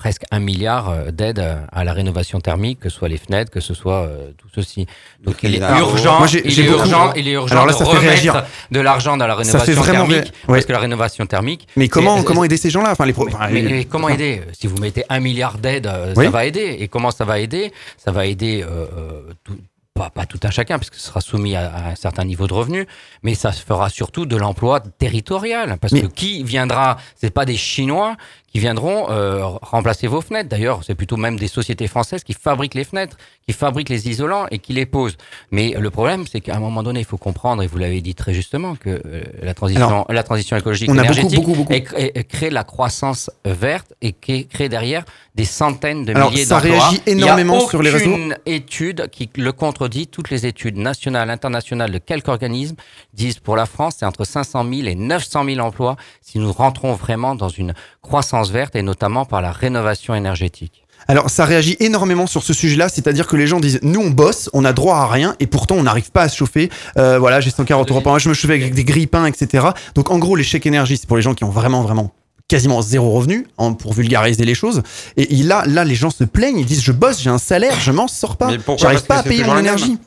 presque un milliard euh, d'aides à la rénovation thermique, que ce soit les fenêtres, que ce soit euh, tout ceci. Donc il est Ah, urgent, Moi, il est urgent, il est urgent Alors là, de ça fait remettre réagir. de l'argent dans la Ça fait rénovation vraiment thermique, ouais. parce que la rénovation thermique. Mais comment, comment aider ces gens-là? Enfin, les mais, comment aider? Si vous mettez un milliard d'aides, euh, Oui. ça va aider. Et comment ça va aider? Ça va aider euh, euh, tout- pas, pas tout un chacun, parce que ce sera soumis à, à un certain niveau de revenu, mais ça se fera surtout de l'emploi territorial. Parce Mais- que qui viendra? C'est pas des Chinois qui viendront euh, remplacer vos fenêtres. D'ailleurs, c'est plutôt même des sociétés françaises qui fabriquent les fenêtres, qui fabriquent les isolants et qui les posent. Mais le problème, c'est qu'à un moment donné, il faut comprendre, et vous l'avez dit très justement, que euh, la transition, Alors, la transition écologique on a énergétique beaucoup, beaucoup. et- et- et crée la croissance verte et crée derrière des centaines de Alors, milliers ça d'emplois. réagit énormément Il y a sur les réseaux. aucune étude qui le contredit. Toutes les études nationales, internationales de quelque organisme disent pour la France, c'est entre 500 000 et 900 000 emplois si nous rentrons vraiment dans une croissance verte et notamment par la rénovation énergétique. Alors, ça réagit énormément sur ce sujet-là, c'est-à-dire que les gens disent nous on bosse, on a droit à rien et pourtant on n'arrive pas à se chauffer. Euh, voilà, j'ai 140 euros par mois, je me chauffe avec des grille-pains, etc. Donc en gros, les chèques énergie, c'est pour les gens qui ont vraiment, vraiment quasiment zéro revenu, hein, pour vulgariser les choses. Et là, là, les gens se plaignent, ils disent je bosse, j'ai un salaire, je m'en sors pas, Mais pourquoi? J'arrive pas à payer mon énergie.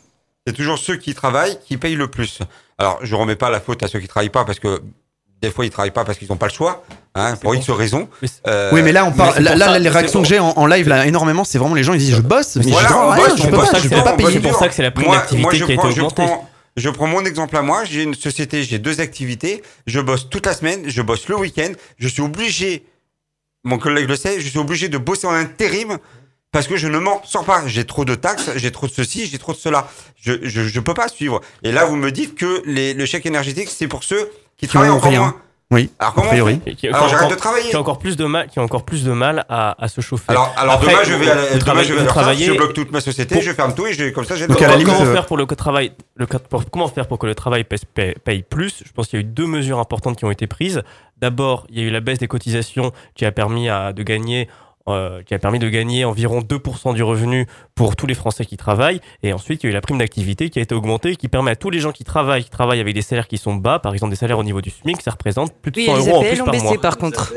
C'est toujours ceux qui travaillent qui payent le plus. Alors, je remets pas la faute à ceux qui travaillent pas parce que des fois ils travaillent pas parce qu'ils n'ont pas le choix, hein, pour X raisons. Euh, oui, mais là, on parle. Là, pour là, ça- les réactions que j'ai en, en live là énormément, c'est vraiment les gens ils disent je bosse, mais Voilà, on je on peux bosse, pas, je peux bon, payer. c'est pour ça que c'est la prime d'activité je qui a été prends- je augmentée. prends- Je prends mon exemple à moi, j'ai une société, j'ai deux activités, je bosse toute la semaine, je bosse le week-end, je suis obligé, mon collègue le sait, je suis obligé de bosser en intérim parce que je ne m'en sors pas. J'ai trop de taxes, j'ai trop de ceci, j'ai trop de cela. Je, je, je peux pas suivre. Et là, vous me dites que les, le chèque énergétique, c'est pour ceux qui, Qui travaillent encore rien. moins. Oui, Alors a comment priori. qui, Alors j'arrête encore- de travailler. qui a encore plus de mal, qui a encore plus de mal à, à se chauffer. Alors, alors Après, demain, je vais à demain, je vais travaillez- je bloque toute ma société, Pour- je ferme tout et je, comme ça, j'ai Donc, à la limite, comment euh, faire pour le travail le, pour- comment faire pour que le travail paye, paye- paye plus? Je pense qu'il y a eu deux mesures importantes qui ont été prises. D'abord, il y a eu la baisse des cotisations qui a permis à, de gagner euh, qui a permis de gagner environ 2% du revenu pour tous les Français qui travaillent. Et ensuite, il y a eu la prime d'activité qui a été augmentée, qui permet à tous les gens qui travaillent, qui travaillent avec des salaires qui sont bas, par exemple des salaires au niveau du SMIC, ça représente plus de Oui, 100 les euros en APL plus ont par baissé mois. par contre.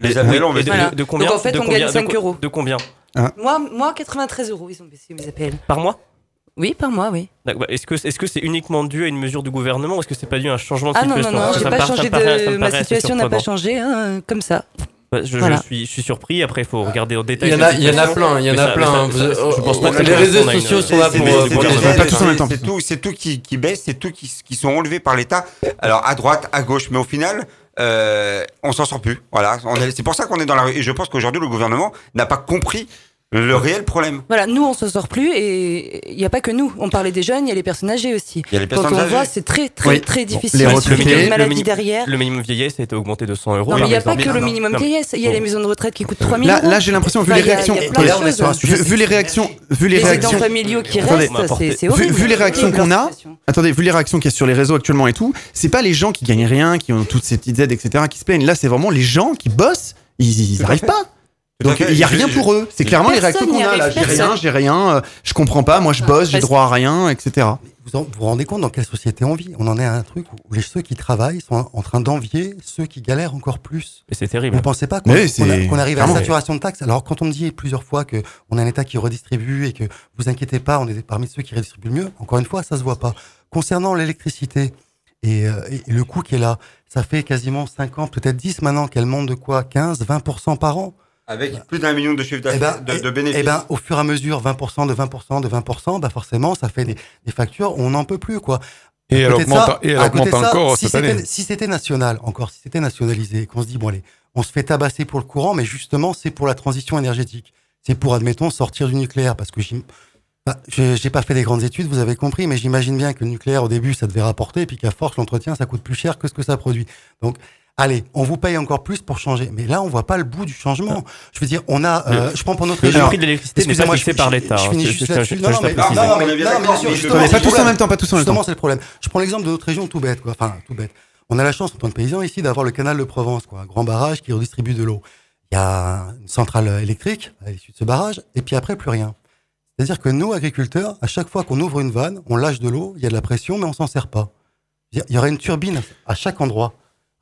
Les APL ont baissé. Voilà. de- de combien Donc en fait, de on combien- gagne de 5 co- euros. De combien Moi, moi, 93 euros, ils ont baissé mes APL. Par mois Oui, par mois, oui. Bah, Est-ce que est-ce que c'est uniquement dû à une mesure du gouvernement ou est-ce que c'est pas dû à un changement de Ah non, non, situation non, j'ai ça pas changé de. Ma situation n'a pas changé, hein, comme ça. Bah, Je, suis, je suis surpris. Après, il faut regarder au détail. Il y en a, il y en a plein, il y en a ça- plein. mais ça-. Vous- ça- je pense pas que les réseaux sociaux sont là C'est- pour. c'est- euh, c'est- en tout, c'est tout qui, qui baisse, c'est tout qui, qui sont enlevés par l'État. Alors à droite, à gauche, mais au final, euh, on s'en sort plus. Voilà, c'est pour ça qu'on est dans la rue. Et je pense qu'aujourd'hui, le gouvernement n'a pas compris le réel problème. Voilà, nous, on s'en sort plus et il n'y a pas que nous. On parlait des jeunes, il y a les personnes âgées aussi. Il y a les Quand on âgées. voit, c'est très, très, Oui. très Bon, difficile. les Il y a retraités, le maladie minimum- derrière. Le minimum vieillesse a été augmenté de 100 euros. Non, mais il n'y a pas que le minimum Non, vieillesse. Il y a les maisons de retraite qui coûtent 3000 Là, euros. là j'ai l'impression, vu Enfin, les là, sujet vu, vu les réactions, vu les Les réactions, familiaux qui restent, c'est- horrible. vu les réactions qu'on a, attendez, vu les réactions qu'il y a sur les réseaux actuellement et tout, c'est pas les gens qui gagnent rien, qui ont toutes ces petites aides, etc., qui se plaignent. Là, c'est vraiment les gens qui bossent, ils, ils Tout à arrivent fait. pas. Donc il y a rien pour eux. C'est clairement les réactions qu'on n'y a là. J'ai rien, j'ai rien, euh, je comprends pas. Moi, je bosse, j'ai droit à rien, etc. Vous en- vous vous rendez compte dans quelle société on vit? On en est à un truc où les, ceux qui travaillent sont en train d'envier ceux qui galèrent encore plus. Et c'est terrible. Vous ne pensez pas qu'on Mais qu'on a- c'est- qu'on arrive à la saturation de taxes? Alors quand on me dit plusieurs fois que on a un État qui redistribue et que vous inquiétez pas, on est parmi ceux qui redistribuent le mieux, encore une fois, ça se voit pas. Concernant l'électricité et, euh, et le coût qui est là, ça fait quasiment 5 ans, peut-être 10 maintenant qu'elle monte de quoi? 15, 20% par an? Avec plus d'un million de chiffre eh d'affaires, ben, de, de eh- bénéfices. eh ben, au fur et à mesure, 20%, de 20%, de 20%, bah forcément, ça fait des, des factures, on n'en peut plus, quoi. Et elle À côté de augmente, ça- et elle augmente encore si cette c'était- année. Si c'était national, encore, si c'était nationalisé, qu'on se dit, bon, allez, on se fait tabasser pour le courant, mais justement, c'est pour la transition énergétique. C'est pour, admettons, sortir du nucléaire, parce que bah, j'ai pas fait des grandes études, vous avez compris, mais j'imagine bien que le nucléaire, au début, ça devait rapporter, puis qu'à force, l'entretien, ça coûte plus cher que ce que ça produit. Donc, allez, on vous paye encore plus pour changer. Mais là, on voit pas le bout du changement. Je veux dire, on a, euh, je prends pour notre Le région. prix de l'électricité n'est pas Excusez-moi, fixé par l'État. je hein. finis juste là-dessus. Non, non, mais- préciser. non, non, mais- bien sûr, mais pas le tous en même temps, pas tous en même temps. Justement, c'est le problème. Je prends l'exemple de notre région tout bête, quoi. Enfin, tout bête. On a la chance, en tant que paysan ici, d'avoir le canal de Provence, quoi. Un grand barrage qui redistribue de l'eau. Il y a une centrale électrique à l'issue de ce barrage, et puis après, plus rien. C'est-à-dire que nous, agriculteurs, à chaque fois qu'on ouvre une vanne, on lâche de l'eau, il y a de la pression, mais on s'en sert pas. Il y aurait une turbine à chaque endroit.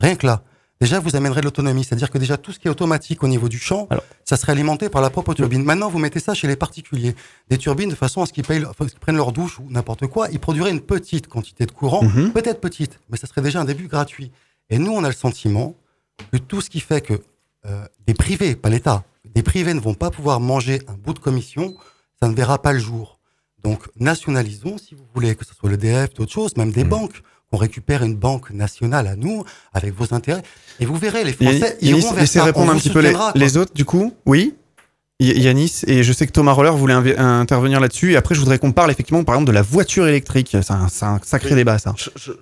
Rien que là. Déjà, vous amènerez de l'autonomie. C'est-à-dire que déjà, tout ce qui est automatique au niveau du champ, Alors- ça serait alimenté par la propre turbine. Maintenant, vous mettez ça chez les particuliers. Des turbines, de façon à ce qu'ils payent, enfin, qu'ils prennent leur douche ou n'importe quoi, ils produiraient une petite quantité de courant, Mhm. peut-être petite, mais ça serait déjà un début gratuit. Et nous, on a le sentiment que tout ce qui fait que euh, des privés, pas l'État, des privés ne vont pas pouvoir manger un bout de commission, ça ne verra pas le jour. Donc, nationalisons, si vous voulez, que ce soit l'EDF, d'autres choses, même des banques, qu'on récupère une banque nationale à nous, avec vos intérêts. Et vous verrez, les Français Yanis, iront vers ça. répondre On un petit peu les, autres, du coup. Oui Y- Yanis, et je sais que Thomas Roller voulait intervenir là-dessus. Et après, je voudrais qu'on parle effectivement, par exemple, de la voiture électrique. C'est un, sacré Oui. débat, ça. Je, je-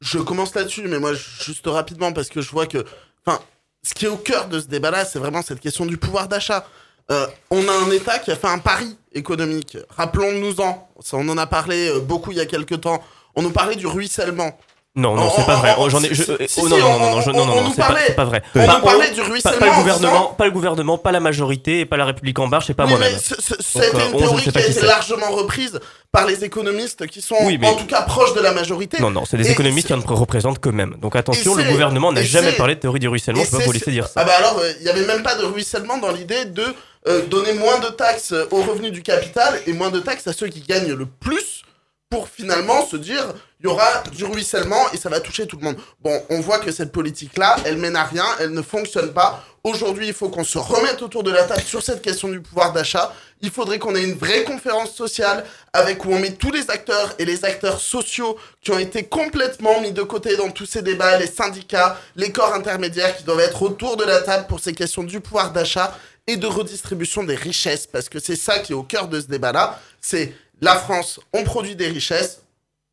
je commence là-dessus, mais moi, juste rapidement, parce que je vois que. Enfin, ce qui est au cœur de ce débat-là, c'est vraiment cette question du pouvoir d'achat. Euh, on a un État qui a fait un pari économique. Rappelons-nous-en. On en a parlé euh, beaucoup il y a quelques temps. On nous parlait du ruissellement. Non, non, Oh, c'est pas oh, vrai. oh, J'en ai. euh, oh, non, non, on- non, non, non, non, c'est pas, c'est vrai. on parlait on- du ruissellement Pas le en gouvernement, pas le gouvernement, pas la majorité, et pas la République en marche, et pas moi-même. euh, une on, je ne théorie qui a été c'est. largement reprise par les économistes qui sont en tout cas proches de la majorité. Non, non, c'est des économistes qui c'est- en représentent qu'eux-mêmes. Donc attention, le c'est- gouvernement n'a jamais c'est- parlé de théorie du ruissellement, je peux c'est- vous laisser dire ça. Ah bah alors, euh, il n'y avait même pas de ruissellement dans l'idée de euh, donner moins de taxes aux revenus du capital et moins de taxes à ceux qui gagnent le plus pour finalement se dire il y aura du ruissellement et ça va toucher tout le monde. Bon, on voit que cette politique-là, elle mène à rien, elle ne fonctionne pas. Aujourd'hui, il faut qu'on se remette autour de la table sur cette question du pouvoir d'achat. Il faudrait qu'on ait une vraie conférence sociale avec où on met tous les acteurs et les acteurs sociaux qui ont été complètement mis de côté dans tous ces débats, les syndicats, les corps intermédiaires qui doivent être autour de la table pour ces questions du pouvoir d'achat et de redistribution des richesses, parce que c'est ça qui est au cœur de ce débat-là. C'est la France, on produit des richesses,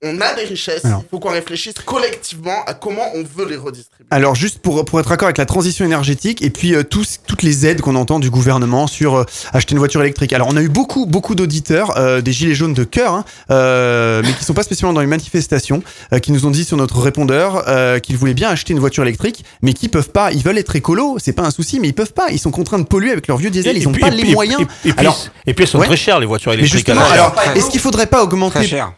on a des richesses, Alors. il faut qu'on réfléchisse collectivement à comment on veut les redistribuer. Alors juste pour, pour être d'accord avec la transition énergétique et puis euh, tous, toutes les aides qu'on entend du gouvernement sur euh, acheter une voiture électrique. Alors on a eu beaucoup beaucoup d'auditeurs, euh, des gilets jaunes de cœur, hein, euh, mais qui sont pas spécialement dans les manifestations, euh, qui nous ont dit sur notre répondeur euh, qu'ils voulaient bien acheter une voiture électrique, mais qui peuvent pas. Ils veulent être écolos, c'est pas un souci, mais ils peuvent pas. Ils sont contraints de polluer avec leur vieux diesel. Et- ils et ont puis- pas et les puis- moyens. Et, et puis, alors, et puis elles sont ouais. très chères les voitures mais électriques. justement, alors est-ce qu'il faudrait pas augmenter Très cher.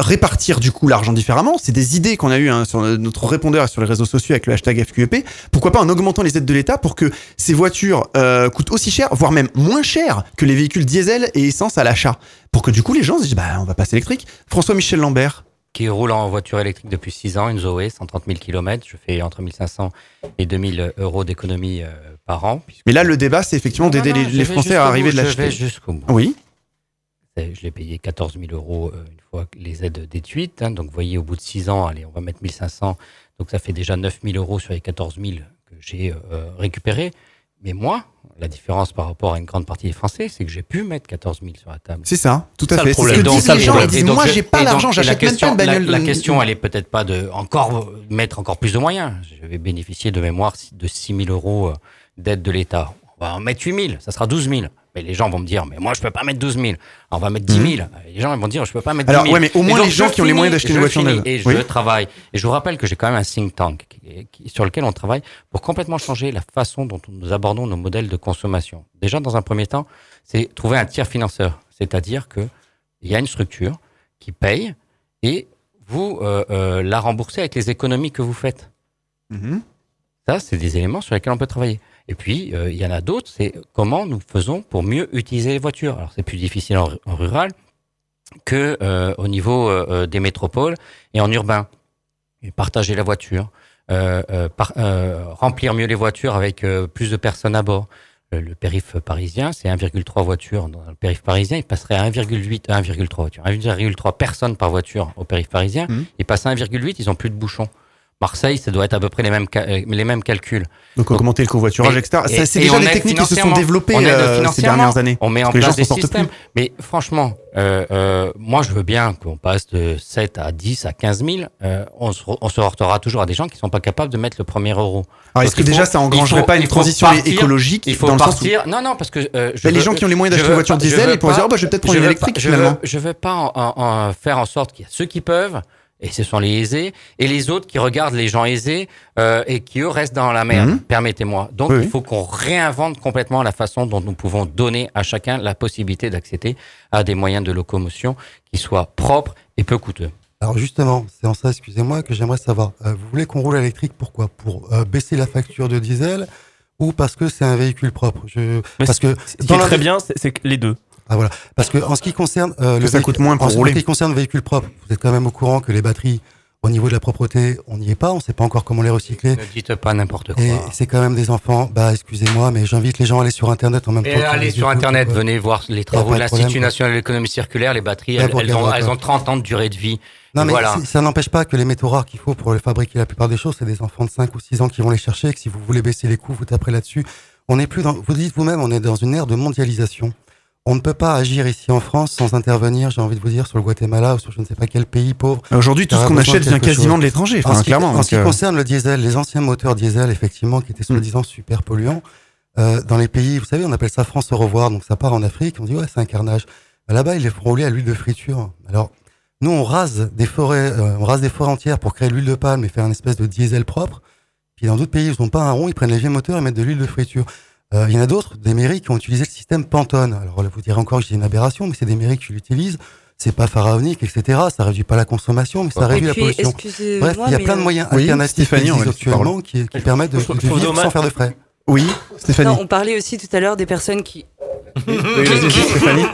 Répartir du coup l'argent différemment. C'est des idées qu'on a eues hein, sur notre répondeur et sur les réseaux sociaux avec le hashtag FQEP. Pourquoi pas en augmentant les aides de l'État pour que ces voitures euh, coûtent aussi cher, voire même moins cher que les véhicules diesel et essence à l'achat. Pour que du coup les gens se disent bah on va passer électrique. François-Michel Lambert. qui roule en voiture électrique depuis 6 ans, une Zoé, 130 000 km. Je fais entre 1500 et 2000 euros d'économie euh, par an. puisque- Mais là le débat c'est effectivement d'aider les, Français à arriver bout, de Je vais l'acheter. jusqu'au bout. Oui. Je l'ai payé 14 000 euros euh, une fois les aides déduites. hein. donc, vous voyez, au bout de 6 ans, allez, on va mettre 1500. Donc, ça fait déjà 9 000 euros sur les 14 000 que j'ai euh, récupérés. Mais moi, la différence par rapport à une grande partie des Français, c'est que j'ai pu mettre 14 000 sur la table. C'est ça, tout à Ça, fait. le C'est ce problème. que disent ça, les le gens. Ils disent moi je- j'ai pas l'argent, j'achète même pas question- une bagnole. La, la question, elle est peut-être pas de encore mettre encore plus de moyens. Je vais bénéficier de mémoire de 6 000 euros euh, d'aide de l'État. On va en mettre 8 000, ça sera 12 000. Les gens vont me dire, mais moi je peux pas mettre 12 000. Alors, on va mettre 10 000. Et Les gens ils vont dire, je peux pas mettre 10 Mhm. Alors, 000. ouais, mais au moins donc, les gens qui ont les moyens d'acheter une voiture neuve. Et je Oui. travaille. Et je vous rappelle que j'ai quand même un think tank qui- qui- sur lequel on travaille pour complètement changer la façon dont nous abordons nos modèles de consommation. Déjà, dans un premier temps, c'est trouver un tiers financeur. C'est-à-dire que il y a une structure qui paye et vous euh, euh, la remboursez avec les économies que vous faites. Mhm. Ça, c'est des éléments sur lesquels on peut travailler. Et puis, euh, il y en a d'autres, c'est comment nous faisons pour mieux utiliser les voitures. Alors, c'est plus difficile en, en rural que euh, au niveau euh, des métropoles et en urbain. Et partager la voiture, par- remplir mieux les voitures avec plus de personnes à bord. Le, périph parisien, c'est 1,3 voitures. Dans le périph parisien, il passerait à 1,8 à 1,3 voitures. 1,3 personnes par voiture au périph parisien. Mhm. Il passe à 1,8, ils ont plus de bouchons. Marseille, ça doit être à peu près les mêmes, euh, les mêmes calculs. Donc augmenter le covoiturage, Et- etc. C'est déjà des techniques qui se sont développées euh, ces dernières années. On met en les place des systèmes. plus. Mais franchement, euh, euh, moi, je veux bien qu'on passe de 7 à 10 à 15 000. Euh, on, se, on se heurtera toujours à des gens qui sont pas capables de mettre le premier euro. Alors est-ce que déjà faut- ça engrangerait faut- pas une transition partir- écologique Il faut dans le sens où partir. Non, non, parce que euh, je Bah, les veux- gens qui ont les moyens d'acheter une voiture diesel, ils pourraient dire oh, bah, je vais peut-être prendre une électrique pas- je finalement. veux- pas faire en sorte qu'il y a ceux qui peuvent. Et ce sont les aisés, et les autres qui regardent les gens aisés euh, et qui eux restent dans la merde. Mhm. Permettez-moi. Donc Oui, il faut qu'on réinvente complètement la façon dont nous pouvons donner à chacun la possibilité d'accéder à des moyens de locomotion qui soient propres et peu coûteux. Alors justement, c'est en ça, excusez-moi, que j'aimerais savoir. Euh, vous voulez qu'on roule électrique pourquoi? Pour euh, baisser la facture de diesel ou parce que c'est un véhicule propre? Je- Mais Parce que Ce qui est la- très bien, c'est les deux. Ah, voilà. Parce que en ce qui concerne euh, Que le ça véhicule- coûte moins pour en ce qui concerne le véhicule propre, vous êtes quand même au courant que les batteries Au niveau de la propreté, on n'y est pas, on sait pas encore comment les recycler. Ne dites pas n'importe quoi. Et c'est quand même des enfants. Bah, excusez-moi, mais j'invite les gens à aller sur Internet en même Et temps. allez sur Internet, quoi. venez voir les travaux de l'Institut national de l'économie circulaire. Les batteries, elles, ont, elles ça. ont 30 ans de durée de vie. Non, mais voilà. ça n'empêche pas que les métaux rares qu'il faut pour les fabriquer la plupart des choses, c'est des enfants de 5 ou 6 ans qui vont les chercher, et que si vous voulez baisser les coûts, vous taperez là-dessus. On n'est plus dans, vous dites vous-même, on est dans une ère de mondialisation. On ne peut pas agir ici en France sans intervenir, j'ai envie de vous dire, sur le Guatemala ou sur je ne sais pas quel pays pauvre. Aujourd'hui, tout ce qu'on achète vient quasiment chose. de l'étranger, En enfin, ce qui- clairement. En donc, ce qui euh, concerne le diesel, les anciens moteurs diesel, effectivement, qui étaient soi-disant super polluants, euh, dans les pays, vous savez, on appelle ça France au revoir, donc ça part en Afrique, on dit ouais, c'est un carnage. Bah, Là-bas, ils les font rouler à l'huile de friture. Alors, nous, on rase des forêts, euh, on rase des forêts entières pour créer l'huile de palme et faire une espèce de diesel propre. Puis dans d'autres pays, ils n'ont pas un rond, ils prennent les vieux moteurs et mettent de l'huile de friture. Euh, Il y en a d'autres, des mairies qui ont utilisé le système Pantone. Alors là, vous direz encore que j'ai une aberration, mais c'est des mairies qui l'utilisent. C'est pas pharaonique, etc. Ça réduit pas la consommation, mais ça Et réduit la pollution. Bref, il y a mais, plein de euh, moyens Oui, alternatifs Stéphanie, actuellement qui, qui permettent de, de vivre dommage- sans faire de frais. Oui, Stéphanie. Non, on parlait aussi tout à l'heure des personnes qui, Oui, Stéphanie.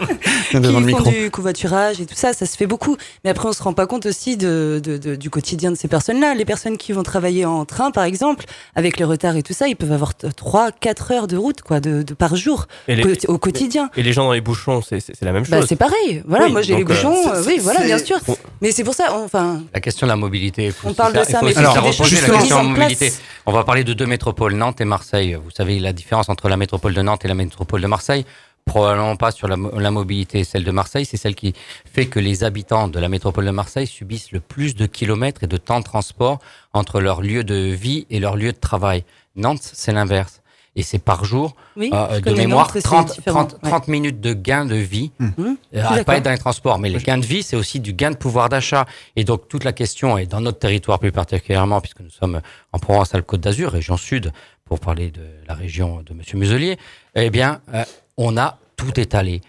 qui font micro. du covoiturage et tout ça, ça se fait beaucoup. Mais après, on se rend pas compte aussi de, de- de- du quotidien de ces personnes-là. Les personnes qui vont travailler en train, par exemple, avec les retards et tout ça, ils peuvent avoir 3, 4 heures de route, quoi, de, de par jour, Et les- co- au quotidien. Et les gens dans les bouchons, c'est la même Bah, chose. c'est pareil. Voilà, Oui, moi j'ai les euh, bouchons. euh, oui, voilà, bien sûr. Bon. Mais c'est pour ça, enfin, La question de la mobilité. On parle de ça, mais choses la question de la mobilité. On va parler de deux métropoles, Nantes et Marseille. Vous savez la différence entre la métropole de Nantes et la métropole de Marseille Probablement pas sur la, mo- la mobilité. Celle de Marseille, c'est celle qui fait que les habitants de la métropole de Marseille subissent le plus de kilomètres et de temps de transport entre leur lieu de vie et leur lieu de travail. Nantes, c'est l'inverse. Et c'est par jour, oui. euh, de mémoire, Nantes, c'est 30, différent, 30, ouais. 30 minutes de gain de vie. Mmh. Euh, à pas être dans les transports, mais le gain de vie, c'est aussi du gain de pouvoir d'achat. Et donc, toute la question est dans notre territoire plus particulièrement, puisque nous sommes en Provence-Alpes-Côte d'Azur, région sud, pour parler de la région de Monsieur Muselier, eh bien, euh, on a tout étalé.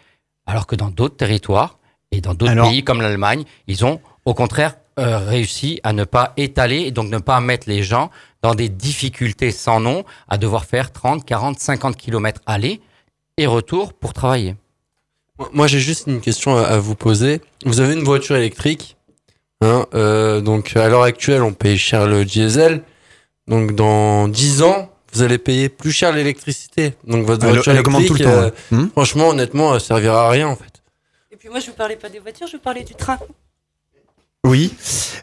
Alors que dans d'autres territoires et dans d'autres Alors- pays comme l'Allemagne, ils ont au contraire euh, réussi à ne pas étaler et donc ne pas mettre les gens dans des difficultés sans nom à devoir faire 30, 40, 50 kilomètres aller et retour pour travailler. Moi, j'ai juste une question à, à vous poser. Vous avez une voiture électrique. Hein, euh, donc, à l'heure actuelle, on paye cher le diesel. Donc, dans 10 ans, vous allez payer plus cher l'électricité. Donc, votre Elle, voiture elle électrique, tout le temps. euh. Hmm franchement, honnêtement, elle servira à rien, en fait. Et puis moi, je vous parlais pas des voitures, je vous parlais du train. Oui.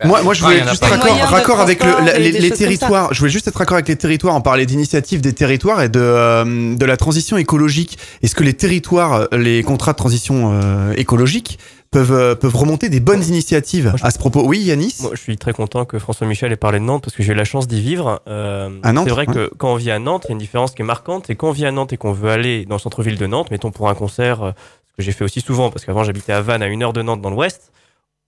Moi, moi, je voulais juste pas. raccord, avec le- la- les, territoires. Je voulais juste être raccord avec les territoires. On parlait d'initiatives des territoires et de, euh, de la transition écologique. Est-ce que les territoires, euh, les contrats de transition euh, écologique peuvent, euh, peuvent remonter des bonnes initiatives Moi, je- à ce propos Oui, Yanis Moi, je suis très content que François Michel ait parlé de Nantes parce que j'ai eu la chance d'y vivre. Euh, c'est vrai hein. que quand on vit à Nantes, il y a une différence qui est marquante. C'est quand on vit à Nantes et qu'on veut aller dans le centre-ville de Nantes, mettons pour un concert, euh, ce que j'ai fait aussi souvent parce qu'avant j'habitais à Vannes, à une heure de Nantes dans l'ouest.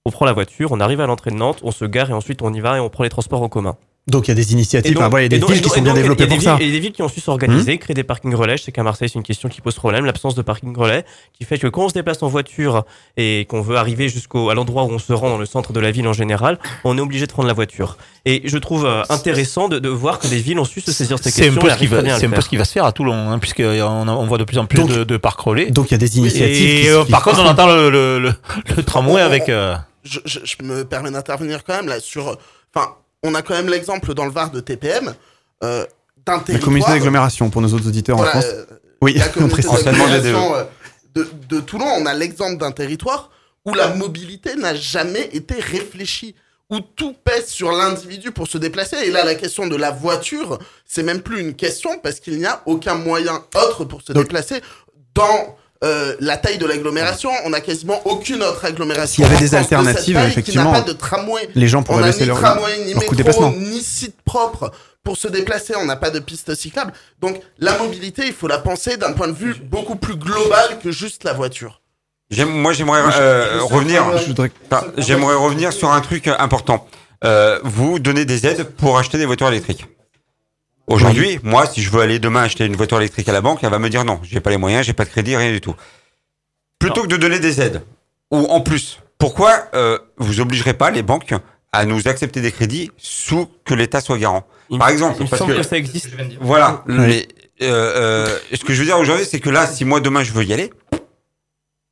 On prend la voiture, on arrive à l'entrée de Nantes, on se gare et ensuite on y va et on prend les transports en commun. Donc il y a des initiatives. donc- enfin, voilà, il y a des donc- villes qui donc- sont bien développées pour des ça. Villes- Il y a des villes qui ont su s'organiser, créer des parkings relais. Je sais qu'à Marseille, c'est une question qui pose problème, l'absence de parking relais, qui fait que quand on se déplace en voiture et qu'on veut arriver jusqu'au à l'endroit où on se rend dans le centre de la ville en général, on est obligé de prendre la voiture. Et je trouve euh, intéressant de, de voir que des villes ont su se saisir de ces C'est un questions. peu ce c'est un peu faire. ce qui va se faire à Toulon, hein, puisqu'on on voit de plus en plus Donc- de, de parcs relais. Donc il y a des initiatives. Et qui- euh, qui- par contre, on entend le, le, le, le tramway avec. euh, je, je- je me permets d'intervenir quand même là sur. Enfin, on a quand même l'exemple dans le Var de TPM euh, d'un la territoire. communauté d'agglomération pour nos autres auditeurs Voilà, en France. euh, Oui, la communauté d'agglomération euh, de, de Toulon, on a l'exemple d'un territoire où la mobilité n'a jamais été réfléchie, où tout pèse sur l'individu pour se déplacer. Et là, la question de la voiture, c'est même plus une question parce qu'il n'y a aucun moyen autre pour se Donc- déplacer dans euh, la taille de l'agglomération. On n'a quasiment aucune autre agglomération. S'il y avait des de alternatives, taille effectivement, qui pas de tramway. Les gens On pourraient n'a baisser leur, tramway, ni leur coût de métro, déplacement. ni site propre pour se déplacer. On n'a pas de piste cyclable. Donc la mobilité, il faut la penser d'un point de vue beaucoup plus global que juste la voiture. Moi, j'aimerais euh, revenir. J'aimerais revenir sur un truc important. Euh, vous donnez des aides pour acheter des voitures électriques. Aujourd'hui, moi, si je veux aller demain acheter une voiture électrique à la banque, elle va me dire non, j'ai pas les moyens, j'ai pas de crédit, rien du tout. Plutôt que de donner des aides, ou en plus, pourquoi euh, vous obligerez pas les banques à nous accepter des crédits sous que l'État soit garant? Il- Par exemple, il parce semble que- que ça existe. Voilà. Oui. Mais, euh, euh, ce que je veux dire aujourd'hui, c'est que là, si moi demain je veux y aller,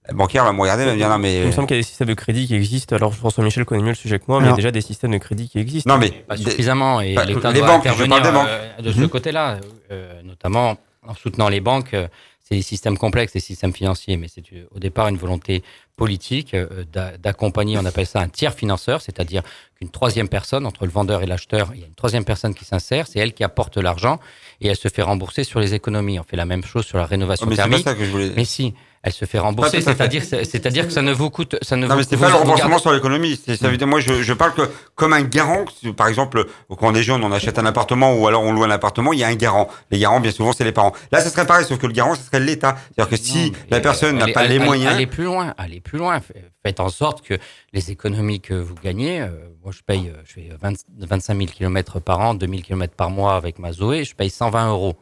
La banquière va me regarder, elle va me dire non mais. Il me semble qu'il y a des systèmes de crédit qui existent. Alors François Michel connaît mieux le sujet que moi, mais il y a déjà des systèmes de crédit qui existent. Non mais. Pas suffisamment et Bah, l'État les doit banques, je intervenir parle des banques. euh, de ce Mhm. côté-là, euh, notamment en soutenant les banques. euh, c'est des systèmes complexes, des systèmes financiers, mais c'est euh, au départ une volonté politique euh, d'a- d'accompagner, on appelle ça un tiers financeur, c'est-à-dire qu'une troisième personne, entre le vendeur et l'acheteur, il y a une troisième personne qui s'insère, c'est elle qui apporte l'argent et elle se fait rembourser sur les économies. On fait la même chose sur la rénovation Oh, mais c'est pas thermique. ça que je voulais. Mais si, elle se fait rembourser, c'est-à-dire c'est-à-dire que ça ne vous coûte... Ça ne Non, vous, mais c'est pas le remboursement sur l'économie. Ça veut dire, moi, je, je parle que comme un garant. Par exemple, quand on est jeune, on achète un appartement ou alors on loue un appartement, il y a un garant. Les garants, bien souvent, c'est les parents. Là, ça serait pareil, sauf que le garant, ce serait l'État. C'est-à-dire que si Non, la personne n'a pas les moyens. Allez plus loin, allez plus loin. Faites en sorte que les économies que vous gagnez, euh, moi je paye, euh, je fais 20 25 000 km par an, 2 000 km par mois avec ma Zoé, je paye 120 euros.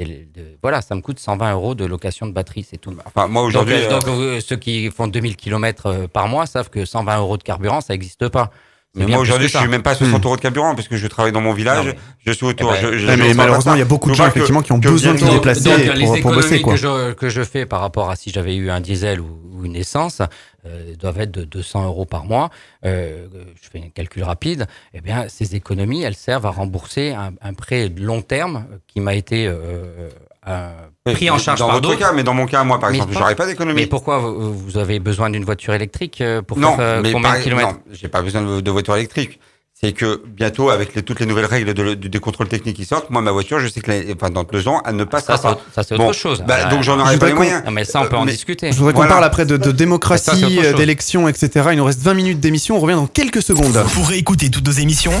De- voilà, ça me coûte 120 euros de location de batterie, c'est tout. Enfin, moi, aujourd'hui. donc, euh, euh, donc, euh, ceux qui font 2000 km par mois savent que 120 euros de carburant, ça n'existe pas. Mais moi, aujourd'hui, je suis même pas à 60 euros de carburant parce que je travaille dans mon village. Non, mais- Je suis autour. Eh ben, je- je- mais malheureusement, il y a beaucoup de gens effectivement qui ont besoin de se déplacer Donc, pour, les pour bosser quoi. que je, que je fais par rapport à si j'avais eu un diesel ou, ou une essence euh, doivent être de 200 euros par mois. Euh, je fais un calcul rapide. Eh bien, ces économies, elles servent à rembourser un, un prêt de long terme qui m'a été euh, euh, pris en charge dans par votre d'autres. cas, mais dans mon cas, moi, par Mais exemple, pas- j'aurais pas Mais d'économie. pourquoi vous, avez besoin d'une voiture électrique euh, pour Non, faire euh, mais combien par- de kilomètres non, j'ai pas besoin de, de voiture électrique. C'est que bientôt, avec les- toutes les nouvelles règles de, de- des contrôles techniques qui sortent, moi, ma voiture, je sais que les- enfin, dans deux ans, elle ne passera Ça, pas. ça, c'est Bon, autre chose. bah, Ah, donc, j'en je aurais pas les moyens. Non, mais ça, on peut en Euh, mais- discuter. Je voudrais qu'on Voilà. parle après de, démocratie, euh, d'élections, etc. Il nous reste 20 minutes d'émission, on revient dans quelques secondes. Pour réécouter toutes nos émissions,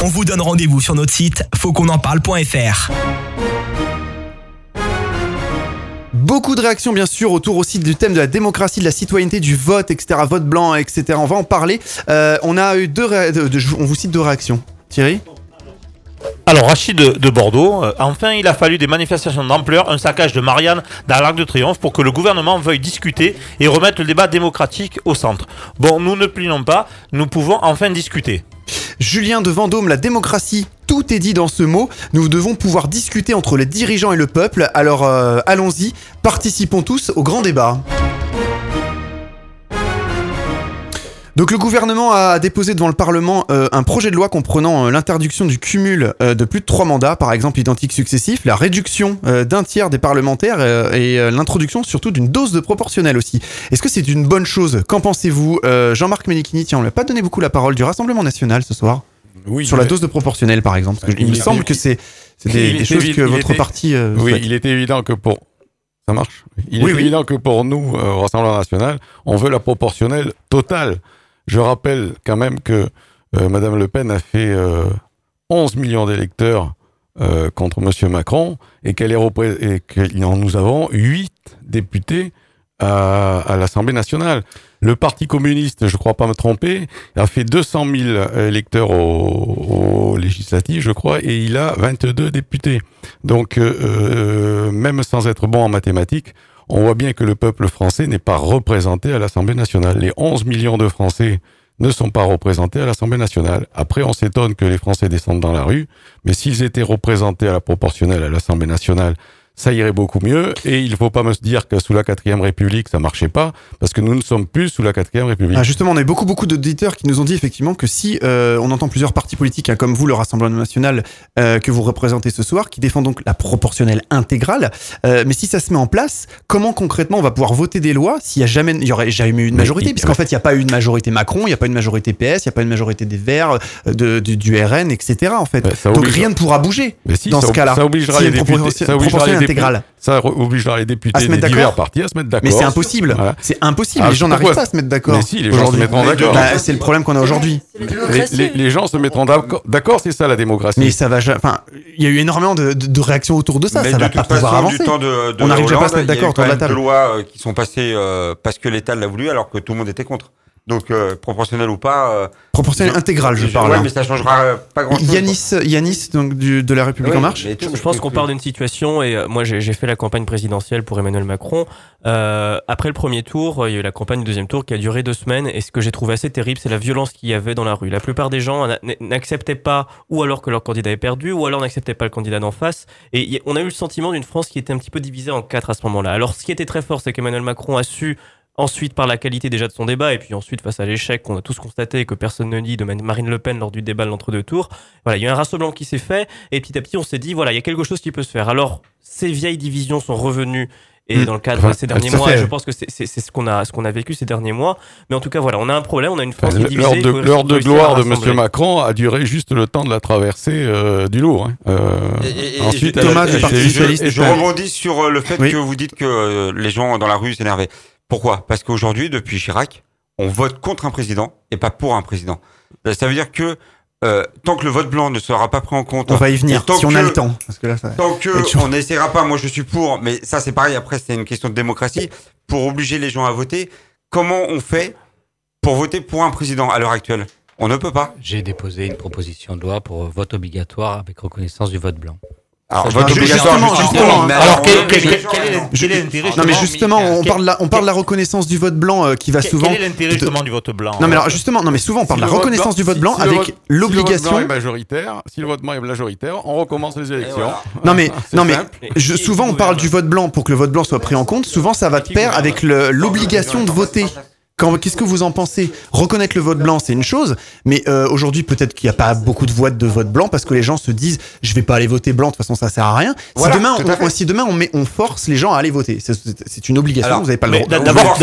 on vous donne rendez-vous sur notre site fautquonenparle.fr. Beaucoup de réactions bien sûr autour aussi du thème de la démocratie, de la citoyenneté, du vote, etc. Vote blanc, etc. On va en parler. Euh, on a eu deux, on vous cite deux réactions. Thierry? Alors, Rachid de, de Bordeaux, euh, enfin, il a fallu des manifestations d'ampleur, un saccage de Marianne dans l'Arc de Triomphe pour que le gouvernement veuille discuter et remettre le débat démocratique au centre. Bon, nous ne plions pas, nous pouvons enfin discuter. Julien de Vendôme, la démocratie, tout est dit dans ce mot. Nous devons pouvoir discuter entre les dirigeants et le peuple. Alors euh, allons-y, participons tous au grand débat. Donc le gouvernement a déposé devant le Parlement euh, un projet de loi comprenant euh, l'interdiction du cumul euh, de plus de trois mandats, par exemple identiques successifs, la réduction euh, d'un tiers des parlementaires et l'introduction surtout d'une dose de proportionnel aussi. Est-ce que c'est une bonne chose? Qu'en pensez-vous? Jean-Marc Mélikini, tiens, on lui a pas donné beaucoup la parole du Rassemblement National ce soir Oui, sur la dose de proportionnel par exemple. Parce que il me semble que c'est des, choses que votre était- parti Oui, souhaite. il est évident que pour. Ça marche? Il Oui, est oui. évident que pour nous, au Rassemblement national, on veut la proportionnelle totale. Je rappelle quand même que euh, Madame Le Pen a fait euh, 11 millions d'électeurs euh, contre Monsieur Macron et qu'elle est et que nous avons 8 députés à, l'Assemblée nationale. Le Parti communiste, je crois pas me tromper, a fait 200 000 électeurs aux, aux législatives, je crois, et il a 22 députés. Donc, euh, euh, même sans être bon en mathématiques, on voit bien que le peuple français n'est pas représenté à l'Assemblée nationale. Les 11 millions de Français ne sont pas représentés à l'Assemblée nationale. Après, on s'étonne que les Français descendent dans la rue, mais s'ils étaient représentés à la proportionnelle à l'Assemblée nationale, ça irait beaucoup mieux. Et il ne faut pas me dire que sous la quatrième République, ça marchait pas, parce que nous ne sommes plus sous la quatrième République. Ah, justement, on a eu beaucoup, beaucoup d'auditeurs qui nous ont dit effectivement que si euh, on entend plusieurs partis politiques, hein, comme vous, le Rassemblement national, euh, que vous représentez ce soir, qui défendent donc la proportionnelle intégrale, euh, mais si ça se met en place, comment concrètement on va pouvoir voter des lois s'il y a jamais, il y aurait jamais eu une majorité, puisqu'en fait il n'y a pas eu une majorité Macron, il n'y a pas une majorité PS, il n'y a pas une majorité des Verts, euh, de, du, du RN, etc. En fait, donc rien ne pourra bouger Mais si, dans ça, ce cas-là. ça obligera a les députés, intégrale. ça re- obligera les À députés se des mettre divers d'accord partis à se mettre d'accord. Mais c'est impossible. Voilà. C'est impossible. Ah, les gens n'arrivent pas à se mettre d'accord. Mais si, les gens se mettront d'accord. Bah, c'est le problème qu'on a aujourd'hui. Les, les- les gens se mettront d'accord, d'accord, c'est ça la démocratie. Mais ça va. Enfin, il y a eu énormément de, de- de réactions autour de ça. Mais ça de va toute pas pouvoir façon, avancer. du temps de, de On n'arrive pas à se mettre il y a d'accord eu autour de quand la même table. deux lois euh, qui sont passées euh, parce que l'État l'a voulu, alors que tout le monde était contre. Donc, euh, proportionnel ou pas. euh, Proportionnelle je- intégrale, je je- parle. Ouais, hein. mais ça changera euh, pas grand-chose. Yanis, Yanis donc du, de la République Oui, en marche. tout- Je pense qu'on part d'une situation, et euh, moi j'ai j'ai fait la campagne présidentielle pour Emmanuel Macron. Euh, après le premier tour, il y a eu la campagne du deuxième tour qui a duré deux semaines, et ce que j'ai trouvé assez terrible, c'est la violence qu'il y avait dans la rue. La plupart des gens n'a- n'acceptaient pas, ou alors que leur candidat est perdu, ou alors n'acceptaient pas le candidat d'en face. Et on a eu le sentiment d'une France qui était un petit peu divisée en quatre à ce moment-là. Alors ce qui était très fort, c'est qu'Emmanuel Macron a su Ensuite, par la qualité déjà de son débat, et puis ensuite face à l'échec qu'on a tous constaté et que personne ne dit de Marine Le Pen lors du débat de l'entre-deux tours, voilà, il y a eu un rassemblement qui s'est fait, et petit à petit on s'est dit, voilà, il y a quelque chose qui peut se faire. Alors, ces vieilles divisions sont revenues et Mm. dans le cadre Enfin, de ces derniers mois, fait. je pense que c'est ce qu'on a, ce qu'on a vécu ces derniers mois. Mais en tout cas, voilà, on a un problème, on a une France qui est divisée. L'heure de, gloire de. M. Macron a duré juste le temps de la traversée euh, du Louvre. hein. Euh, Et- et- ensuite, et- Thomas, du Parti Socialiste. Et je Ouais. rebondis sur euh, le fait Oui. que vous dites que euh, les gens dans la rue s'énervaient. Pourquoi? Parce qu'aujourd'hui, depuis Chirac, on vote contre un président et pas pour un président. Euh, Ça veut dire que euh, tant que le vote blanc ne sera pas pris en compte, On va y venir tant si on a que- le temps. Parce que là, ça... Tant que on n'essaiera pas, moi je suis pour, mais ça c'est pareil, après c'est une question de démocratie, pour obliger les gens à voter, comment on fait pour voter pour un président à l'heure actuelle? On ne peut pas. J'ai déposé une proposition de loi pour vote obligatoire avec reconnaissance du vote blanc. Alors, vote obligatoire, justement, justement. hein. Alors, on quel- quel- gens quel quel est l'intérêt Non mais justement, on parle, de la, on parle de la reconnaissance du vote blanc euh, qui va Quel- souvent. Quel est l'intérêt justement du vote blanc? Non mais alors justement, non mais souvent on parle Si de la le vote reconnaissance du vote blanc avec vote- Si le vote l'obligation. blanc est majoritaire, si le vote blanc est majoritaire, on recommence les élections. Non mais non mais souvent on parle du vote blanc pour que le vote blanc soit pris en compte. Souvent ça va de pair avec le- l'obligation de voter. Qu'est-ce que vous en pensez? Reconnaître le vote blanc, c'est une chose, mais euh, aujourd'hui peut-être qu'il n'y a pas beaucoup de voix de vote blanc parce que les gens se disent je vais pas aller voter blanc de toute façon ça sert à rien. Voilà, si demain, on, fait. si demain on, met, on force les gens à aller voter, c'est- une obligation, Alors, vous n'avez pas le droit. d'a- D'abord,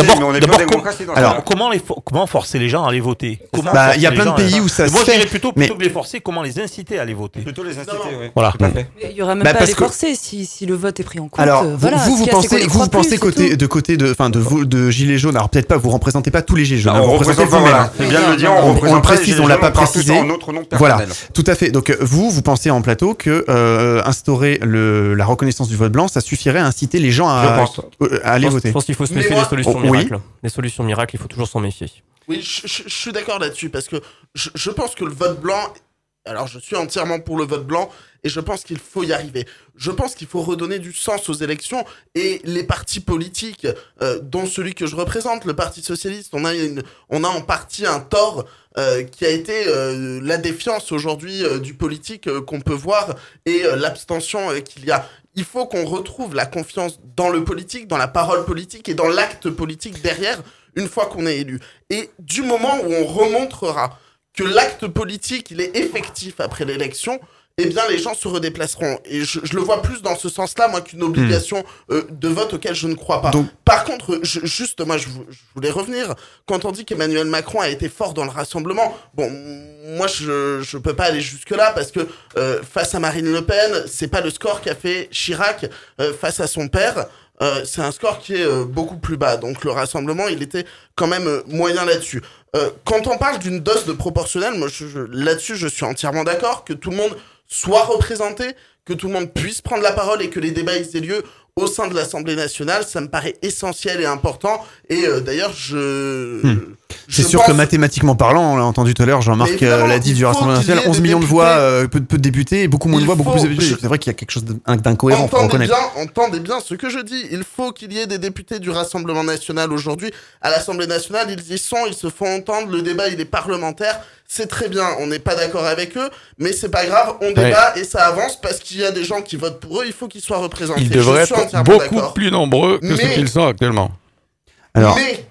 alors, comment, les comment forcer les gens à aller voter? Comment Bah, il y a plein de pays où ça Moi, se je dirais fait, plutôt, mais- plutôt que les forcer, comment les inciter à aller voter? Plutôt les inciter, oui. Voilà. Fait. Il y aura même Bah, pas à les que- forcer si, si le vote est pris en compte. Alors, euh, vous, voilà. pensez, vous, côté, de côté de, enfin, de, vous- de gilets jaunes. Alors peut-être pas, vous représentez pas tous les gilets jaunes. Vous on représentez représente pas, vous-même. voilà. C'est bien de le dire, On- on on le précise, on l'a pas précisé. en notre nom Voilà, tout à fait. Donc euh, vous, vous pensez en plateau que euh, instaurer le, la reconnaissance du vote blanc, ça suffirait à inciter les gens à, euh, à aller Je pense- voter. Je pense qu'il faut se méfier moi- des solutions Oh, oui. miracles. Les solutions miracles, il faut toujours s'en méfier. Oui, je, je- je suis d'accord là-dessus parce que je, je pense que le vote blanc. Alors, je suis entièrement pour le vote blanc et je pense qu'il faut y arriver. Je pense qu'il faut redonner du sens aux élections et les partis politiques, euh, dont celui que je représente, le Parti socialiste, on a, une, on a en partie un tort euh, qui a été euh, la défiance aujourd'hui euh, du politique euh, qu'on peut voir et l'abstention qu'il y a. Il faut qu'on retrouve la confiance dans le politique, dans la parole politique et dans l'acte politique derrière une fois qu'on est élu. Et du moment où on remontrera que l'acte politique, il est effectif après l'élection, eh bien les gens se redéplaceront. Et je, je le vois plus dans ce sens-là, moi, qu'une obligation euh, de vote auquel je ne crois pas. Donc- Par contre, je- juste, moi, je, je voulais revenir. Quand on dit qu'Emmanuel Macron a été fort dans le rassemblement, bon, moi, je je peux pas aller jusque-là parce que euh, face à Marine Le Pen, c'est pas le score qu'a fait Chirac euh, face à son père. Euh, c'est un score qui est euh, beaucoup plus bas. Donc le rassemblement, il était quand même euh, moyen là-dessus. Euh, quand on parle d'une dose de proportionnel, moi je- je- là-dessus je suis entièrement d'accord que tout le monde soit représenté, que tout le monde puisse prendre la parole et que les débats aient lieu au sein de l'Assemblée nationale, ça me paraît essentiel et important. Et euh, d'ailleurs, je. Hmm. C'est sûr pense- que mathématiquement parlant, on l'a entendu tout à l'heure, Jean-Marc euh, l'a dit du faut Rassemblement national, 11 des millions de voix, euh, peu, peu de députés, et beaucoup moins de voix, beaucoup faut- plus de députés. C'est vrai qu'il y a quelque chose d'incohérent, faut Entendez reconnaître. bien, entendez bien ce que je dis. Il faut qu'il y ait des députés du Rassemblement national aujourd'hui. À l'Assemblée nationale, ils y sont, ils se font entendre. Le débat, il est parlementaire. C'est très bien. On n'est pas d'accord avec eux, mais c'est pas grave. On débat et ça avance parce qu'il y a des gens qui votent pour eux. Il faut qu'ils soient représentés. Ils devraient être beaucoup plus nombreux que ce Mais- qu'ils sont actuellement. Alors, Mais, ce- ce-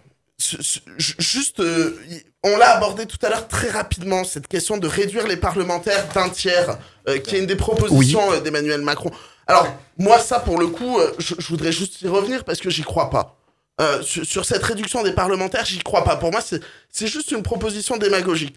juste, euh, on l'a abordé tout à l'heure très rapidement, cette question de réduire les parlementaires d'un tiers, euh, qui est une des propositions euh, d'Emmanuel Macron. Alors, moi, ça, pour le coup, je, je voudrais juste y revenir parce que j'y crois pas. Euh, sur, sur cette réduction des parlementaires, j'y crois pas. Pour moi, c'est juste une proposition démagogique.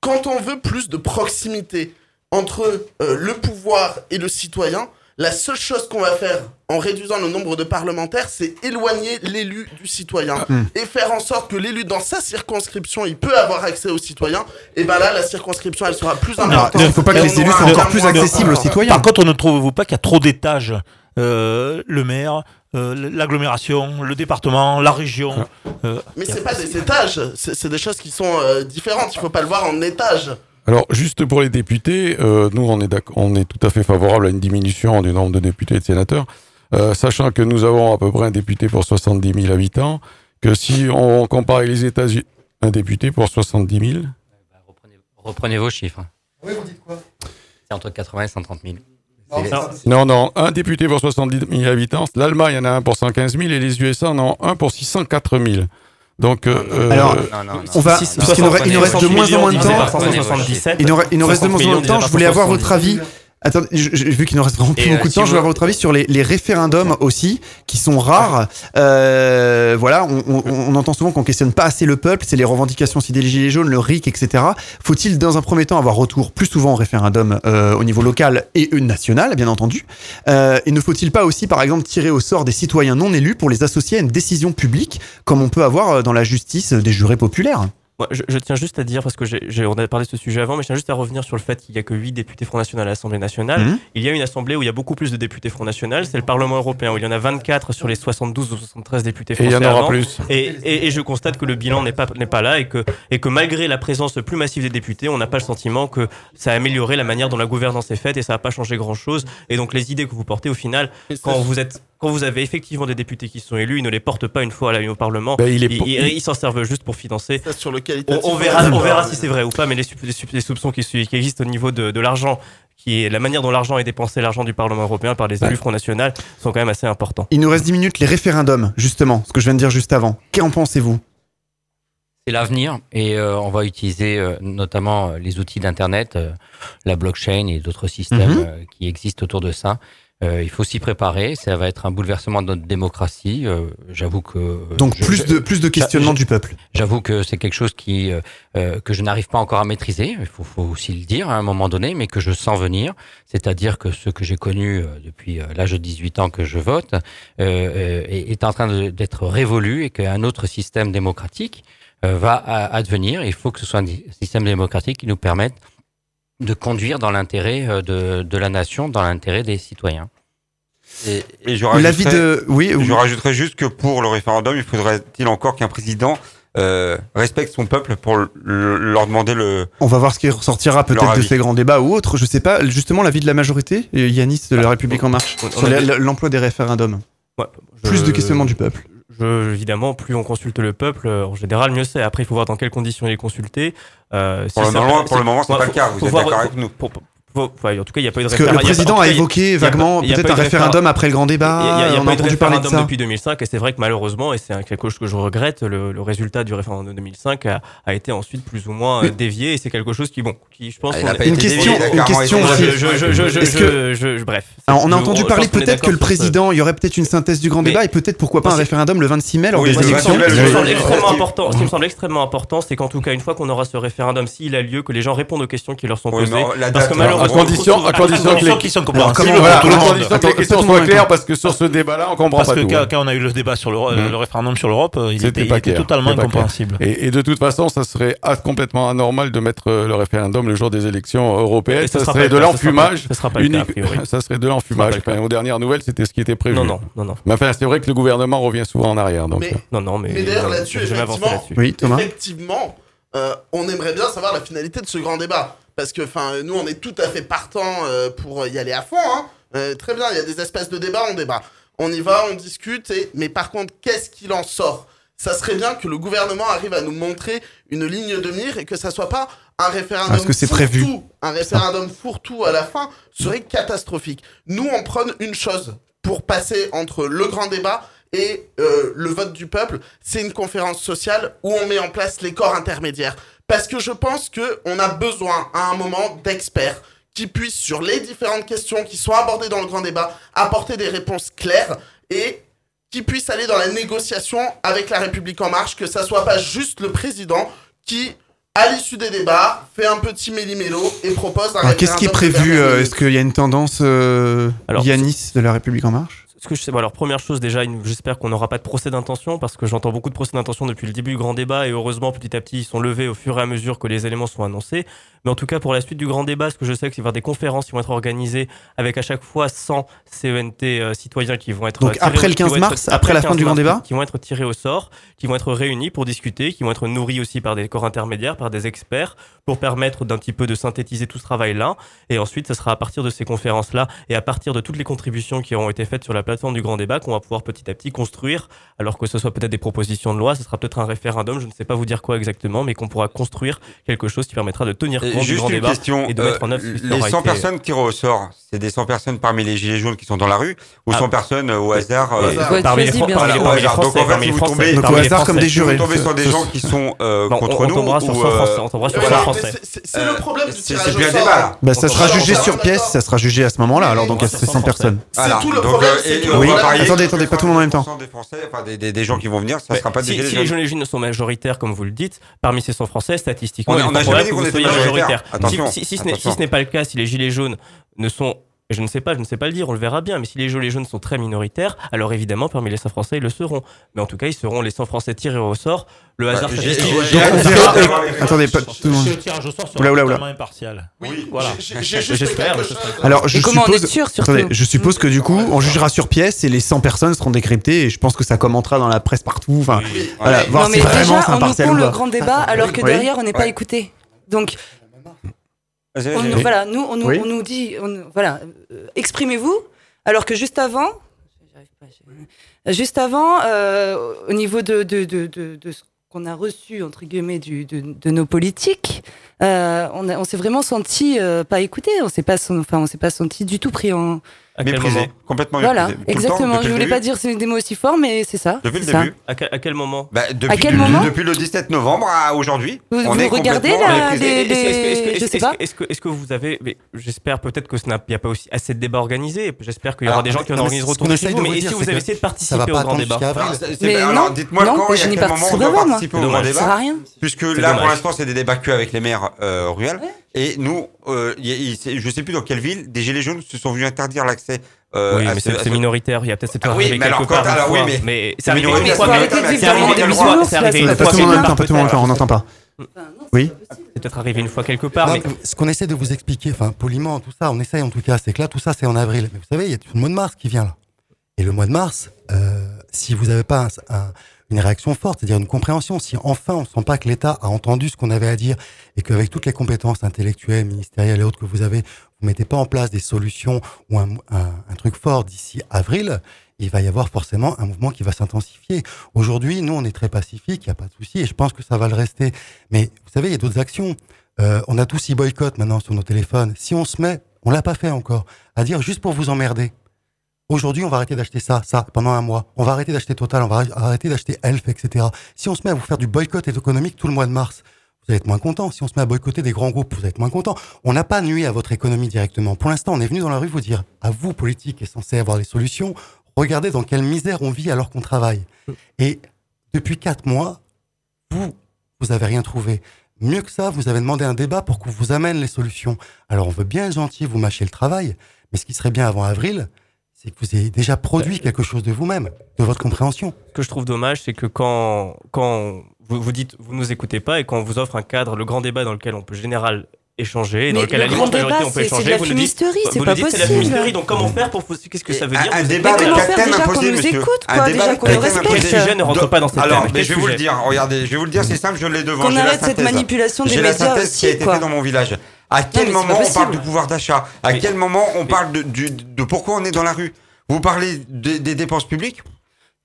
Quand on veut plus de proximité entre le pouvoir et le citoyen, la seule chose qu'on va faire en réduisant le nombre de parlementaires, c'est éloigner l'élu du citoyen Hmm. et faire en sorte que l'élu dans sa circonscription, il peut avoir accès aux citoyens. Et ben là, la circonscription, elle sera plus importante. il faut pas que les on élus soient encore plus accessibles aux important. citoyens. Par contre, ne trouvez-vous pas qu'il y a trop d'étages Euh, Le maire, euh, l'agglomération, le département, la région. euh, Mais c'est pas des étages, c'est c'est des choses qui sont euh, différentes. Il faut pas le voir en étages. Alors, juste pour les députés, euh, nous, on est, on est tout à fait favorable à une diminution du nombre de députés et de sénateurs, euh, sachant que nous avons à peu près un député pour 70 000 habitants, que si on compare avec les États-Unis, un député pour 70 000, Bah, reprenez, reprenez vos chiffres. Oui, vous dites quoi? C'est entre 80 et 130 000. Non, C'est- ça- non, non, un député pour 70 000 habitants, l'Allemagne en a un pour 115 000 et les USA en ont un pour 604 000. Donc, euh, Alors, euh, Non, non, non. on va, Si, parce qu'il nous reste- de 60 moins en moins de temps. par 577. Il nous, reste de 60 moins en moins de temps. Je voulais avoir votre 570. avis. Attendez, je- je- vu qu'il nous reste vraiment plus Et, euh, beaucoup de si temps, je voulais avoir votre avis sur les, les référendums aussi, qui sont rares. Euh, voilà, on, on- on entend souvent qu'on questionne pas assez le peuple, c'est les revendications aussi des gilets jaunes, le RIC, etc. Faut-il dans un premier temps avoir retour plus souvent au référendum euh, au niveau local et national, bien entendu? Euh, Et ne faut-il pas aussi, par exemple, tirer au sort des citoyens non élus pour les associer à une décision publique, comme on peut avoir euh, dans la justice des jurés populaires? Moi, je, je tiens juste à dire, parce que j'ai, j'ai- on a parlé de ce sujet avant, mais je tiens juste à revenir sur le fait qu'il n'y a que 8 députés Front National à l'Assemblée nationale. Mhm. Il y a une assemblée où il y a beaucoup plus de députés Front National, c'est le Parlement européen, où il y en a 24 sur les 72 ou 73 députés et il français. y en aura avant. plus. Et, et- et je constate que le bilan n'est pas, n'est pas là et que, et que malgré la présence plus massive des députés, on n'a pas le sentiment que ça a amélioré la manière dont la gouvernance est faite et ça n'a pas changé grand chose. Et donc les idées que vous portez, au final, quand vous êtes, quand vous avez effectivement des députés qui sont élus, ils ne les portent pas une fois à la au Parlement. Ben, il est Ils, s'en servent juste pour financer Ça, sur le on, on verra, on verra si c'est vrai ou pas, mais les, soupçons qui, existent au niveau de, de l'argent, qui est la manière dont l'argent est dépensé, l'argent du Parlement européen par les élus Front National, sont quand même assez importants. Il nous reste 10 minutes, les référendums, justement, ce que je viens de dire juste avant. Qu'en pensez-vous? C'est l'avenir et euh, on va utiliser euh, notamment euh, les outils d'Internet, euh, la blockchain et d'autres systèmes Mhm. euh, qui existent autour de ça. Euh, il faut s'y préparer. Ça va être un bouleversement de notre démocratie. Euh, J'avoue que euh, Donc je- plus de plus de questionnement du peuple. J'avoue que c'est quelque chose qui euh, euh, que je n'arrive pas encore à maîtriser. Il faut, faut aussi le dire à un moment donné, mais que je sens venir. C'est-à-dire que ce que j'ai connu depuis l'âge de 18 ans que je vote est, est en train d'être révolu et qu'un autre système démocratique euh, va advenir. Il faut que ce soit un système démocratique qui nous permette de conduire dans l'intérêt euh, de, de la nation, dans l'intérêt des citoyens. Et, et je L'avis rajouterais- de oui, Je rajouterais juste que pour le référendum, il faudrait-il encore qu'un président euh, respecte son peuple pour le- le- leur demander le. on va voir ce qui ressortira peut-être de ces grands débats ou autres. Je sais pas. Justement, l'avis de la majorité, euh, Yanis de la République en marche, on- on sur l'emploi des référendums. Ouais, je- Plus de questionnement du peuple. Je, évidemment, plus on consulte le peuple, euh, en général, mieux c'est. Après, il faut voir dans quelles conditions il est consulté. Euh, si Pour le moment, pour le moment, c'est pas le cas. Vous êtes d'accord avec nous pour- faut- ouais, en tout cas, il n'y a pas eu de le référendum. Pas- président a cas, évoqué y a vaguement peut-être un référendum après le grand débat. Il y a, a on a pas eu de entendu parler de référendum ça. depuis 2005 et c'est vrai que malheureusement, et c'est quelque chose que je regrette, le, le résultat du référendum de 2005 a, a été ensuite plus ou moins dévié et c'est quelque chose qui, bon, qui je pense... Pas Une été question, dévié, une question aussi. bref. Alors, on a entendu parler peut-être que le président, il y aurait peut-être une synthèse du grand débat et peut-être pourquoi pas un référendum le 26 mai lors des le Ce qui me élections. semble, ce qui me semble extrêmement important, ce qui me semble extrêmement important, c'est qu'en tout cas, une fois qu'on aura ce référendum, s'il a lieu, que les gens répondent aux questions qui leur sont posées. parce que malheureusement, à condition- à condition que les- qui sont Alors, compréhensibles comment- pour voilà, tout le alors, monde. condition que Attends, les questions soient claires parce que sur ce débat-là, on comprend Parce pas que tout. quand, hein. quand on a eu le débat sur le, le référendum sur l'Europe, euh, il C'était était, pas il était clair. totalement incompréhensible. Et, et de toute façon, ça serait complètement anormal de mettre euh, le référendum le jour des élections européennes. Ça sera serait de l'enfumage. ce sera pas unique. Ça serait de l'enfumage. Aux dernières nouvelles, c'était ce qui était prévu. Non, non, non, non, Mais enfin, c'est vrai que le gouvernement revient souvent en arrière. Donc, euh, non, non, mais, Mais d'ailleurs, là-dessus, effectivement, là-dessus. Oui, Thomas. Effectivement, euh, on aimerait bien savoir la finalité de ce grand débat. Parce que, enfin, nous, on est tout à fait partants euh, pour y aller à fond. Hein. Euh, très bien, il y a des espaces de débat, on débat. On y va, on discute. Et... Mais par contre, qu'est-ce qu'il en sort? Ça serait bien que le gouvernement arrive à nous montrer une ligne de mire et que ça soit pas un référendum Parce que c'est prévu? Un référendum fourre-tout à la fin serait catastrophique. Nous, on prône une chose pour passer entre le grand débat et euh, le vote du peuple, c'est une conférence sociale où on met en place les corps intermédiaires. Parce que je pense que on a besoin à un moment d'experts qui puissent, sur les différentes questions qui sont abordées dans le grand débat, apporter des réponses claires et qui puissent aller dans la négociation avec la République en marche, que ça soit pas juste le président qui, à l'issue des débats, fait un petit méli-mélo et propose un Alors, Qu'est-ce qui est prévu euh, Est-ce qu'il y a une tendance euh, Alors, Yanis de la République en marche? Ce que je sais, bon, alors première chose déjà, j'espère qu'on n'aura pas de procès d'intention parce que j'entends beaucoup de procès d'intention depuis le début du grand débat et heureusement petit à petit ils sont levés au fur et à mesure que les éléments sont annoncés. Mais en tout cas pour la suite du grand débat, ce que je sais, c'est qu'il va y avoir des conférences qui vont être organisées avec à chaque fois 100 CENT euh, citoyens qui vont être Donc, tirés- après le qui vont 15 être- mars, après la fin 15 du grand débat qui vont être tirés au sort, qui vont être réunis pour discuter, qui vont être nourris aussi par des corps intermédiaires, par des experts, pour permettre d'un petit peu de synthétiser tout ce travail-là. Et ensuite, ce sera à partir de ces conférences-là et à partir de toutes les contributions qui auront été faites sur la plateforme du grand débat qu'on va pouvoir petit à petit construire, alors que ce soit peut-être des propositions de loi, ce sera peut-être un référendum, je ne sais pas vous dire quoi exactement, mais qu'on pourra construire quelque chose qui permettra de tenir compte Juste du grand une débat question, et de mettre euh, en œuvre. Les 100 personnes qui ressortent, c'est des 100 personnes parmi les gilets jaunes qui sont dans la rue ou ah, 100 personnes au hasard parmi, les, bien parmi, les Français, donc, les Français, au hasard comme des jurés. Vous tombez sur des gens qui sont euh, contre nous. Euh, on tombera sur 100 Français. C'est le problème du tirage. Bah, ça sera jugé sur pièce, ça sera jugé à ce moment-là. Alors donc c'est 100 personnes. C'est tout le problème Seniors. Oui, voilà. attendez, attendez, pas tout le monde en même temps. Des Français, enfin, des, des, des, gens qui vont venir, ça sera pas si, des si, les jeunes légumes sont majoritaires, comme vous le dites, parmi ces 100 Français, statistiquement, on, on a jamais dit qu'on était majoritaire. Si, si, si ce n'est pas le cas, si les gilets jaunes ne sont je ne sais pas, je ne sais pas le dire, on le verra bien. Mais si les Gilets jaunes sont très minoritaires, alors évidemment, parmi les 100 Français, ils le seront. Mais en tout cas, ils seront les 100 Français tirés au sort. Le bah, hasard. Ouais, ouais, attendez, pas tout le monde. Le tirage au sort. Oui, voilà. J'espère. Alors, je suppose, je suppose que du coup, on jugera sur pièce et les 100 personnes seront décryptées. Et je pense que ça commentera dans la presse partout. Enfin, voilà, voir si vraiment c'est impartial. On le grand débat alors que derrière, on n'est pas écouté. Donc, on, nous, voilà, nous, on, nous, on nous dit, voilà, euh, exprimez-vous, alors que juste avant, juste avant, euh, au niveau de, de, de, de ce qu'on a reçu, entre guillemets, du, de, nos politiques, euh, on, s'est vraiment senti pas écouté, on s'est pas, enfin, on s'est pas senti du tout pris en, à méprisé, complètement Voilà, exactement. Temps, je voulais pas dire des mots aussi forts, mais c'est ça. Depuis le début. À, quel moment bah, depuis, À quel du, le 17 novembre à aujourd'hui. Vous, on vous est regardez là. Est-ce que est-ce que vous avez J'espère peut-être que ce n'y a pas aussi assez de débats organisés. J'espère qu'il y aura des gens qui en organisent autour de. Mais si vous avez essayé de participer au grand débat Alors dites-moi quand et à quel moment on doit participer au grand débat. Puisque là, pour l'instant, c'est des débats que avec les maires euh, rurales. Et nous, euh, je ne sais plus dans quelle ville, des gilets jaunes se sont venus interdire l'accès. Euh, oui, mais c'est minoritaire. Il y a peut-être cette ah, oui, mais quelque alors, part. Quand, alors, oui, mais, c'est arrivé une fois. C'est arrivé une fois. C'est arrivé une fois. On n'entend pas. Oui. C'est peut-être arrivé une fois quelque part. Ce qu'on essaie de vous expliquer, enfin poliment, tout ça, on essaye en tout cas, c'est que là, tout ça, c'est en avril. Mais vous savez, il y a tout le mois de mars qui vient là. Et le mois de mars, euh, si vous n'avez pas un une réaction forte, c'est-à-dire une compréhension. Si enfin on sent pas que l'État a entendu ce qu'on avait à dire et qu'avec toutes les compétences intellectuelles, ministérielles et autres que vous avez, vous mettez pas en place des solutions ou un, truc fort d'ici avril, il va y avoir forcément un mouvement qui va s'intensifier. Aujourd'hui, nous, on est très pacifique, il n'y a pas de souci, et je pense que ça va le rester. Mais vous savez, il y a d'autres actions. Euh, on a tous e-boycott maintenant sur nos téléphones. Si on se met, on l'a pas fait encore, à dire juste pour vous emmerder, Aujourd'hui, on va arrêter d'acheter ça, ça, pendant un mois. On va arrêter d'acheter Total, on va arrêter d'acheter Elf, etc. Si on se met à vous faire du boycott économique tout le mois de mars, vous allez être moins content. Si on se met à boycotter des grands groupes, vous allez être moins content. On n'a pas nuit à votre économie directement. Pour l'instant, on est venu dans la rue vous dire, à vous, politique, est censé avoir des solutions. Regardez dans quelle misère on vit alors qu'on travaille. Et depuis quatre mois, vous, vous n'avez rien trouvé. Mieux que ça, vous avez demandé un débat pour qu'on vous amène les solutions. Alors on veut bien être gentil, vous mâcher le travail, mais ce qui serait bien avant avril, c'est que vous avez déjà produit quelque chose de vous-même, de votre compréhension. Ce que je trouve dommage, c'est que quand, quand vous, vous dites vous nous écoutez pas et qu'on vous offre un cadre, le grand débat dans lequel on peut général, échanger, dans lequel la grande on peut échanger. C'est la fumisterie, c'est pas possible. C'est la fumisterie, donc comment faire pour qu'est-ce que ça veut dire Un débat avec un thème imposé, monsieur. Un débat avec un thème imposé. sujet ne rentre pas dans ce Alors, mais je vais vous le dire. Regardez, je vais vous le dire, c'est simple, je l'ai devant. Qu'on arrête cette manipulation des médias. J'ai la synthèse qui a été faite dans mon village. À quel moment on parle du pouvoir d'achat À quel moment on parle de pourquoi on est dans la rue Vous parlez des dépenses publiques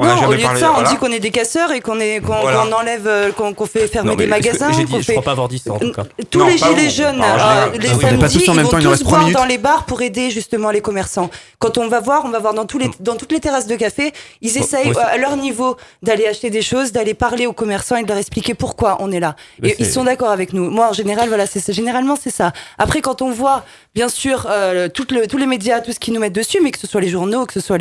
on au lieu de ça, on dit qu'on est des casseurs et qu'on enlève, euh, qu'on fait fermer des magasins. Dit. Je crois pas avoir dit ça en tout cas. Tous les gilets jaunes, euh, les samedis, ils vont tous boire dans les bars pour aider justement les commerçants. Quand on va voir, on va voir dans mm. toutes les terrasses de café, ils essayent euh, à leur niveau d'aller acheter des choses, d'aller parler aux commerçants et de leur expliquer pourquoi on est là. Et ils sont d'accord avec nous. Moi, en général, voilà, c'est généralement c'est ça. Après, quand on voit, bien sûr, tous les médias, tout ce qu'ils nous mettent dessus, mais que ce soit les journaux, que ce soit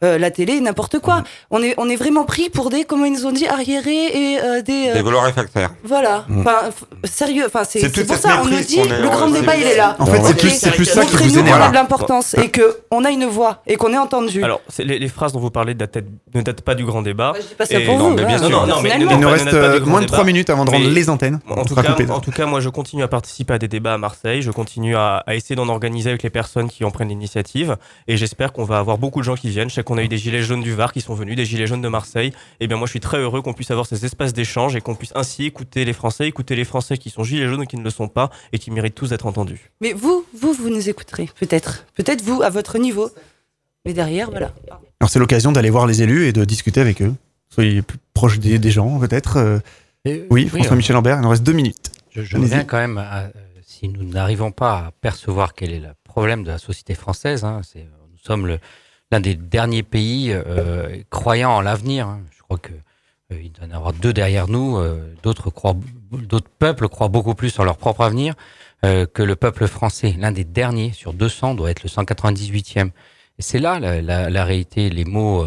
la télé, n'importe quoi. Mm on est, on est vraiment pris pour des, comment ils nous ont dit, arriérés et euh, des. Euh, des voleurs réfractaires. Voilà. Mm. Enfin, sérieux. Enfin, c'est pour ça, méprise, on nous dit, on le grand débat, il est là. En fait, c'est plus, plus ça qui nous qu'on a de l'importance et qu'on a une voix et qu'on est entendu. Alors, les, les, phrases dont vous parlez datent, ne datent pas du grand débat. Je dis pas ça et pour. Mais bien hein. sûr. Il nous reste euh, moins de 3 minutes avant de rendre les antennes. En tout, cas, moi, je continue à participer à des débats à Marseille. Je continue à essayer d'en organiser avec les personnes qui en prennent l'initiative. Et j'espère qu'on va avoir beaucoup de gens qui viennent. Je sais qu'on a eu des gilets jaunes du Var qui sont venus, des Gilets jaunes de Marseille. Et bien moi, je suis très heureux qu'on puisse avoir ces espaces d'échange et qu'on puisse ainsi écouter les Français, écouter les Français qui sont Gilets jaunes ou qui ne le sont pas et qui méritent tous d'être entendus. Mais vous, vous, vous nous écouterez, peut-être. Peut-être vous, à votre niveau. Mais derrière, voilà. Alors c'est l'occasion d'aller voir les élus et de discuter avec eux. Soyez plus proche des, gens, peut-être. Euh, oui, François-Michel euh, Lambert, il nous reste deux minutes. Je, je reviens quand même, à, euh, si nous n'arrivons pas à percevoir quel est le problème de la société française, hein, nous sommes le, l'un des derniers pays euh, croyant en l'avenir. hein. Je crois que euh, doit y en avoir deux derrière nous. euh, d'autres croient, d'autres peuples croient beaucoup plus en leur propre avenir que le peuple français. L'un des derniers sur 200 doit être le 198e. Et c'est là la, réalité, les mots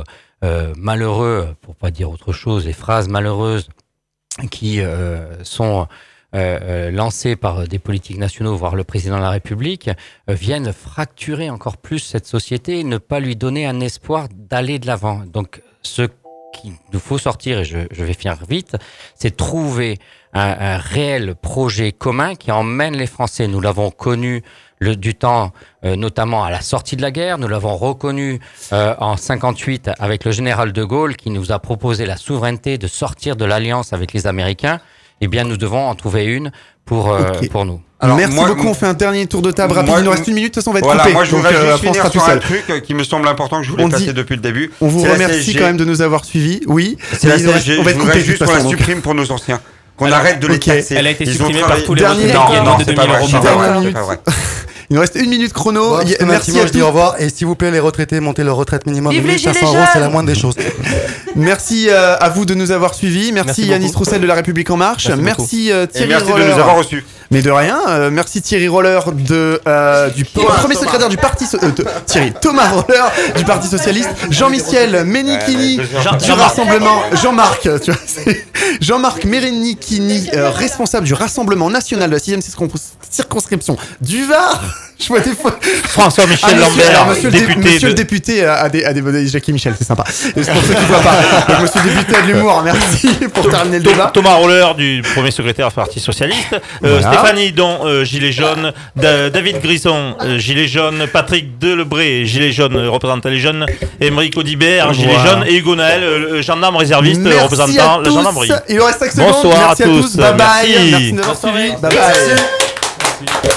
malheureux, pour pas dire autre chose, les phrases malheureuses qui sont euh, euh, par des politiques nationaux, voire le président de la République, euh, viennent fracturer encore plus cette société et ne pas lui donner un espoir d'aller de l'avant. Donc, ce qu'il nous faut sortir, et je, je vais finir vite, c'est trouver un, un réel projet commun qui emmène les Français. Nous l'avons connu le, du temps, euh, notamment à la sortie de la guerre. Nous l'avons reconnu euh, en 58 avec le général de Gaulle qui nous a proposé la souveraineté de sortir de l'alliance avec les Américains. Eh bien, nous devons en trouver une pour, euh, Ok. pour nous. Alors, Merci moi- beaucoup, on fait un dernier tour de table rapide. Moi- il nous reste une minute, de toute façon, on va être Voilà, coupé. moi je voudrais euh, juste finir sur un seul. truc qui me semble important que je voulais On passer dit- depuis le début. On vous remercie quand même de nous avoir suivis. Oui, C'est la CSG. on va être coupé de juste qu'on la supprime pour nos anciens. Qu'on arrête de les taxer. Elle a été supprimée par tous les Dernier- retraités Non, non, c'est 2000 pas vrai, Il nous reste une minute chrono. Bon, Merci à je dis au revoir. Et s'il vous plaît, les retraités, montez leur retraite minimum de Vive les 1500 Gilets euros, c'est la moindre des choses. Merci euh, à vous de nous avoir suivis. Merci, Merci Yanis beaucoup. Roussel de La République En Marche. Merci Merci, euh, Et Thierry merci de Roller. nous avoir reçus. Mais de rien. euh, merci Thierry Roller de, euh, du Thomas, premier Thomas. secrétaire du parti so- euh, de- Thierry Thomas Roller du Parti socialiste. Jean-Michel Ménichini Jean- du Jean-Marc. rassemblement. Jean-Marc, tu vois. c'est- Jean-Marc Ménichini, euh, responsable du Rassemblement national de la 6 circonscription du Var. Je vois des fois. François-Michel Ah, monsieur, Lambert, alors, monsieur le, dé- député monsieur de- le député a, des, a des- Jackie Michel, c'est sympa. Et C'est pour ceux qui ne voient pas. Donc, monsieur le député a de l'humour, merci pour terminer le débat. Thomas Roller du premier secrétaire du Parti Socialiste, euh, Voilà. Stéphanie Don, euh, Gilet jaune, Da- David Grisson, euh, Gilet jaune, Patrick Delebré, Gilet jaune, euh, représentant les jeunes, Émeric Audibert, Gilet Voilà. jaune, et Hugo Naël, euh, gendarme réserviste, Merci représentant la gendarmerie. Il nous reste 5 secondes. Bonsoir merci à à tous. Bye bye. Merci. Merci de nous avoir suivis. Bye bye.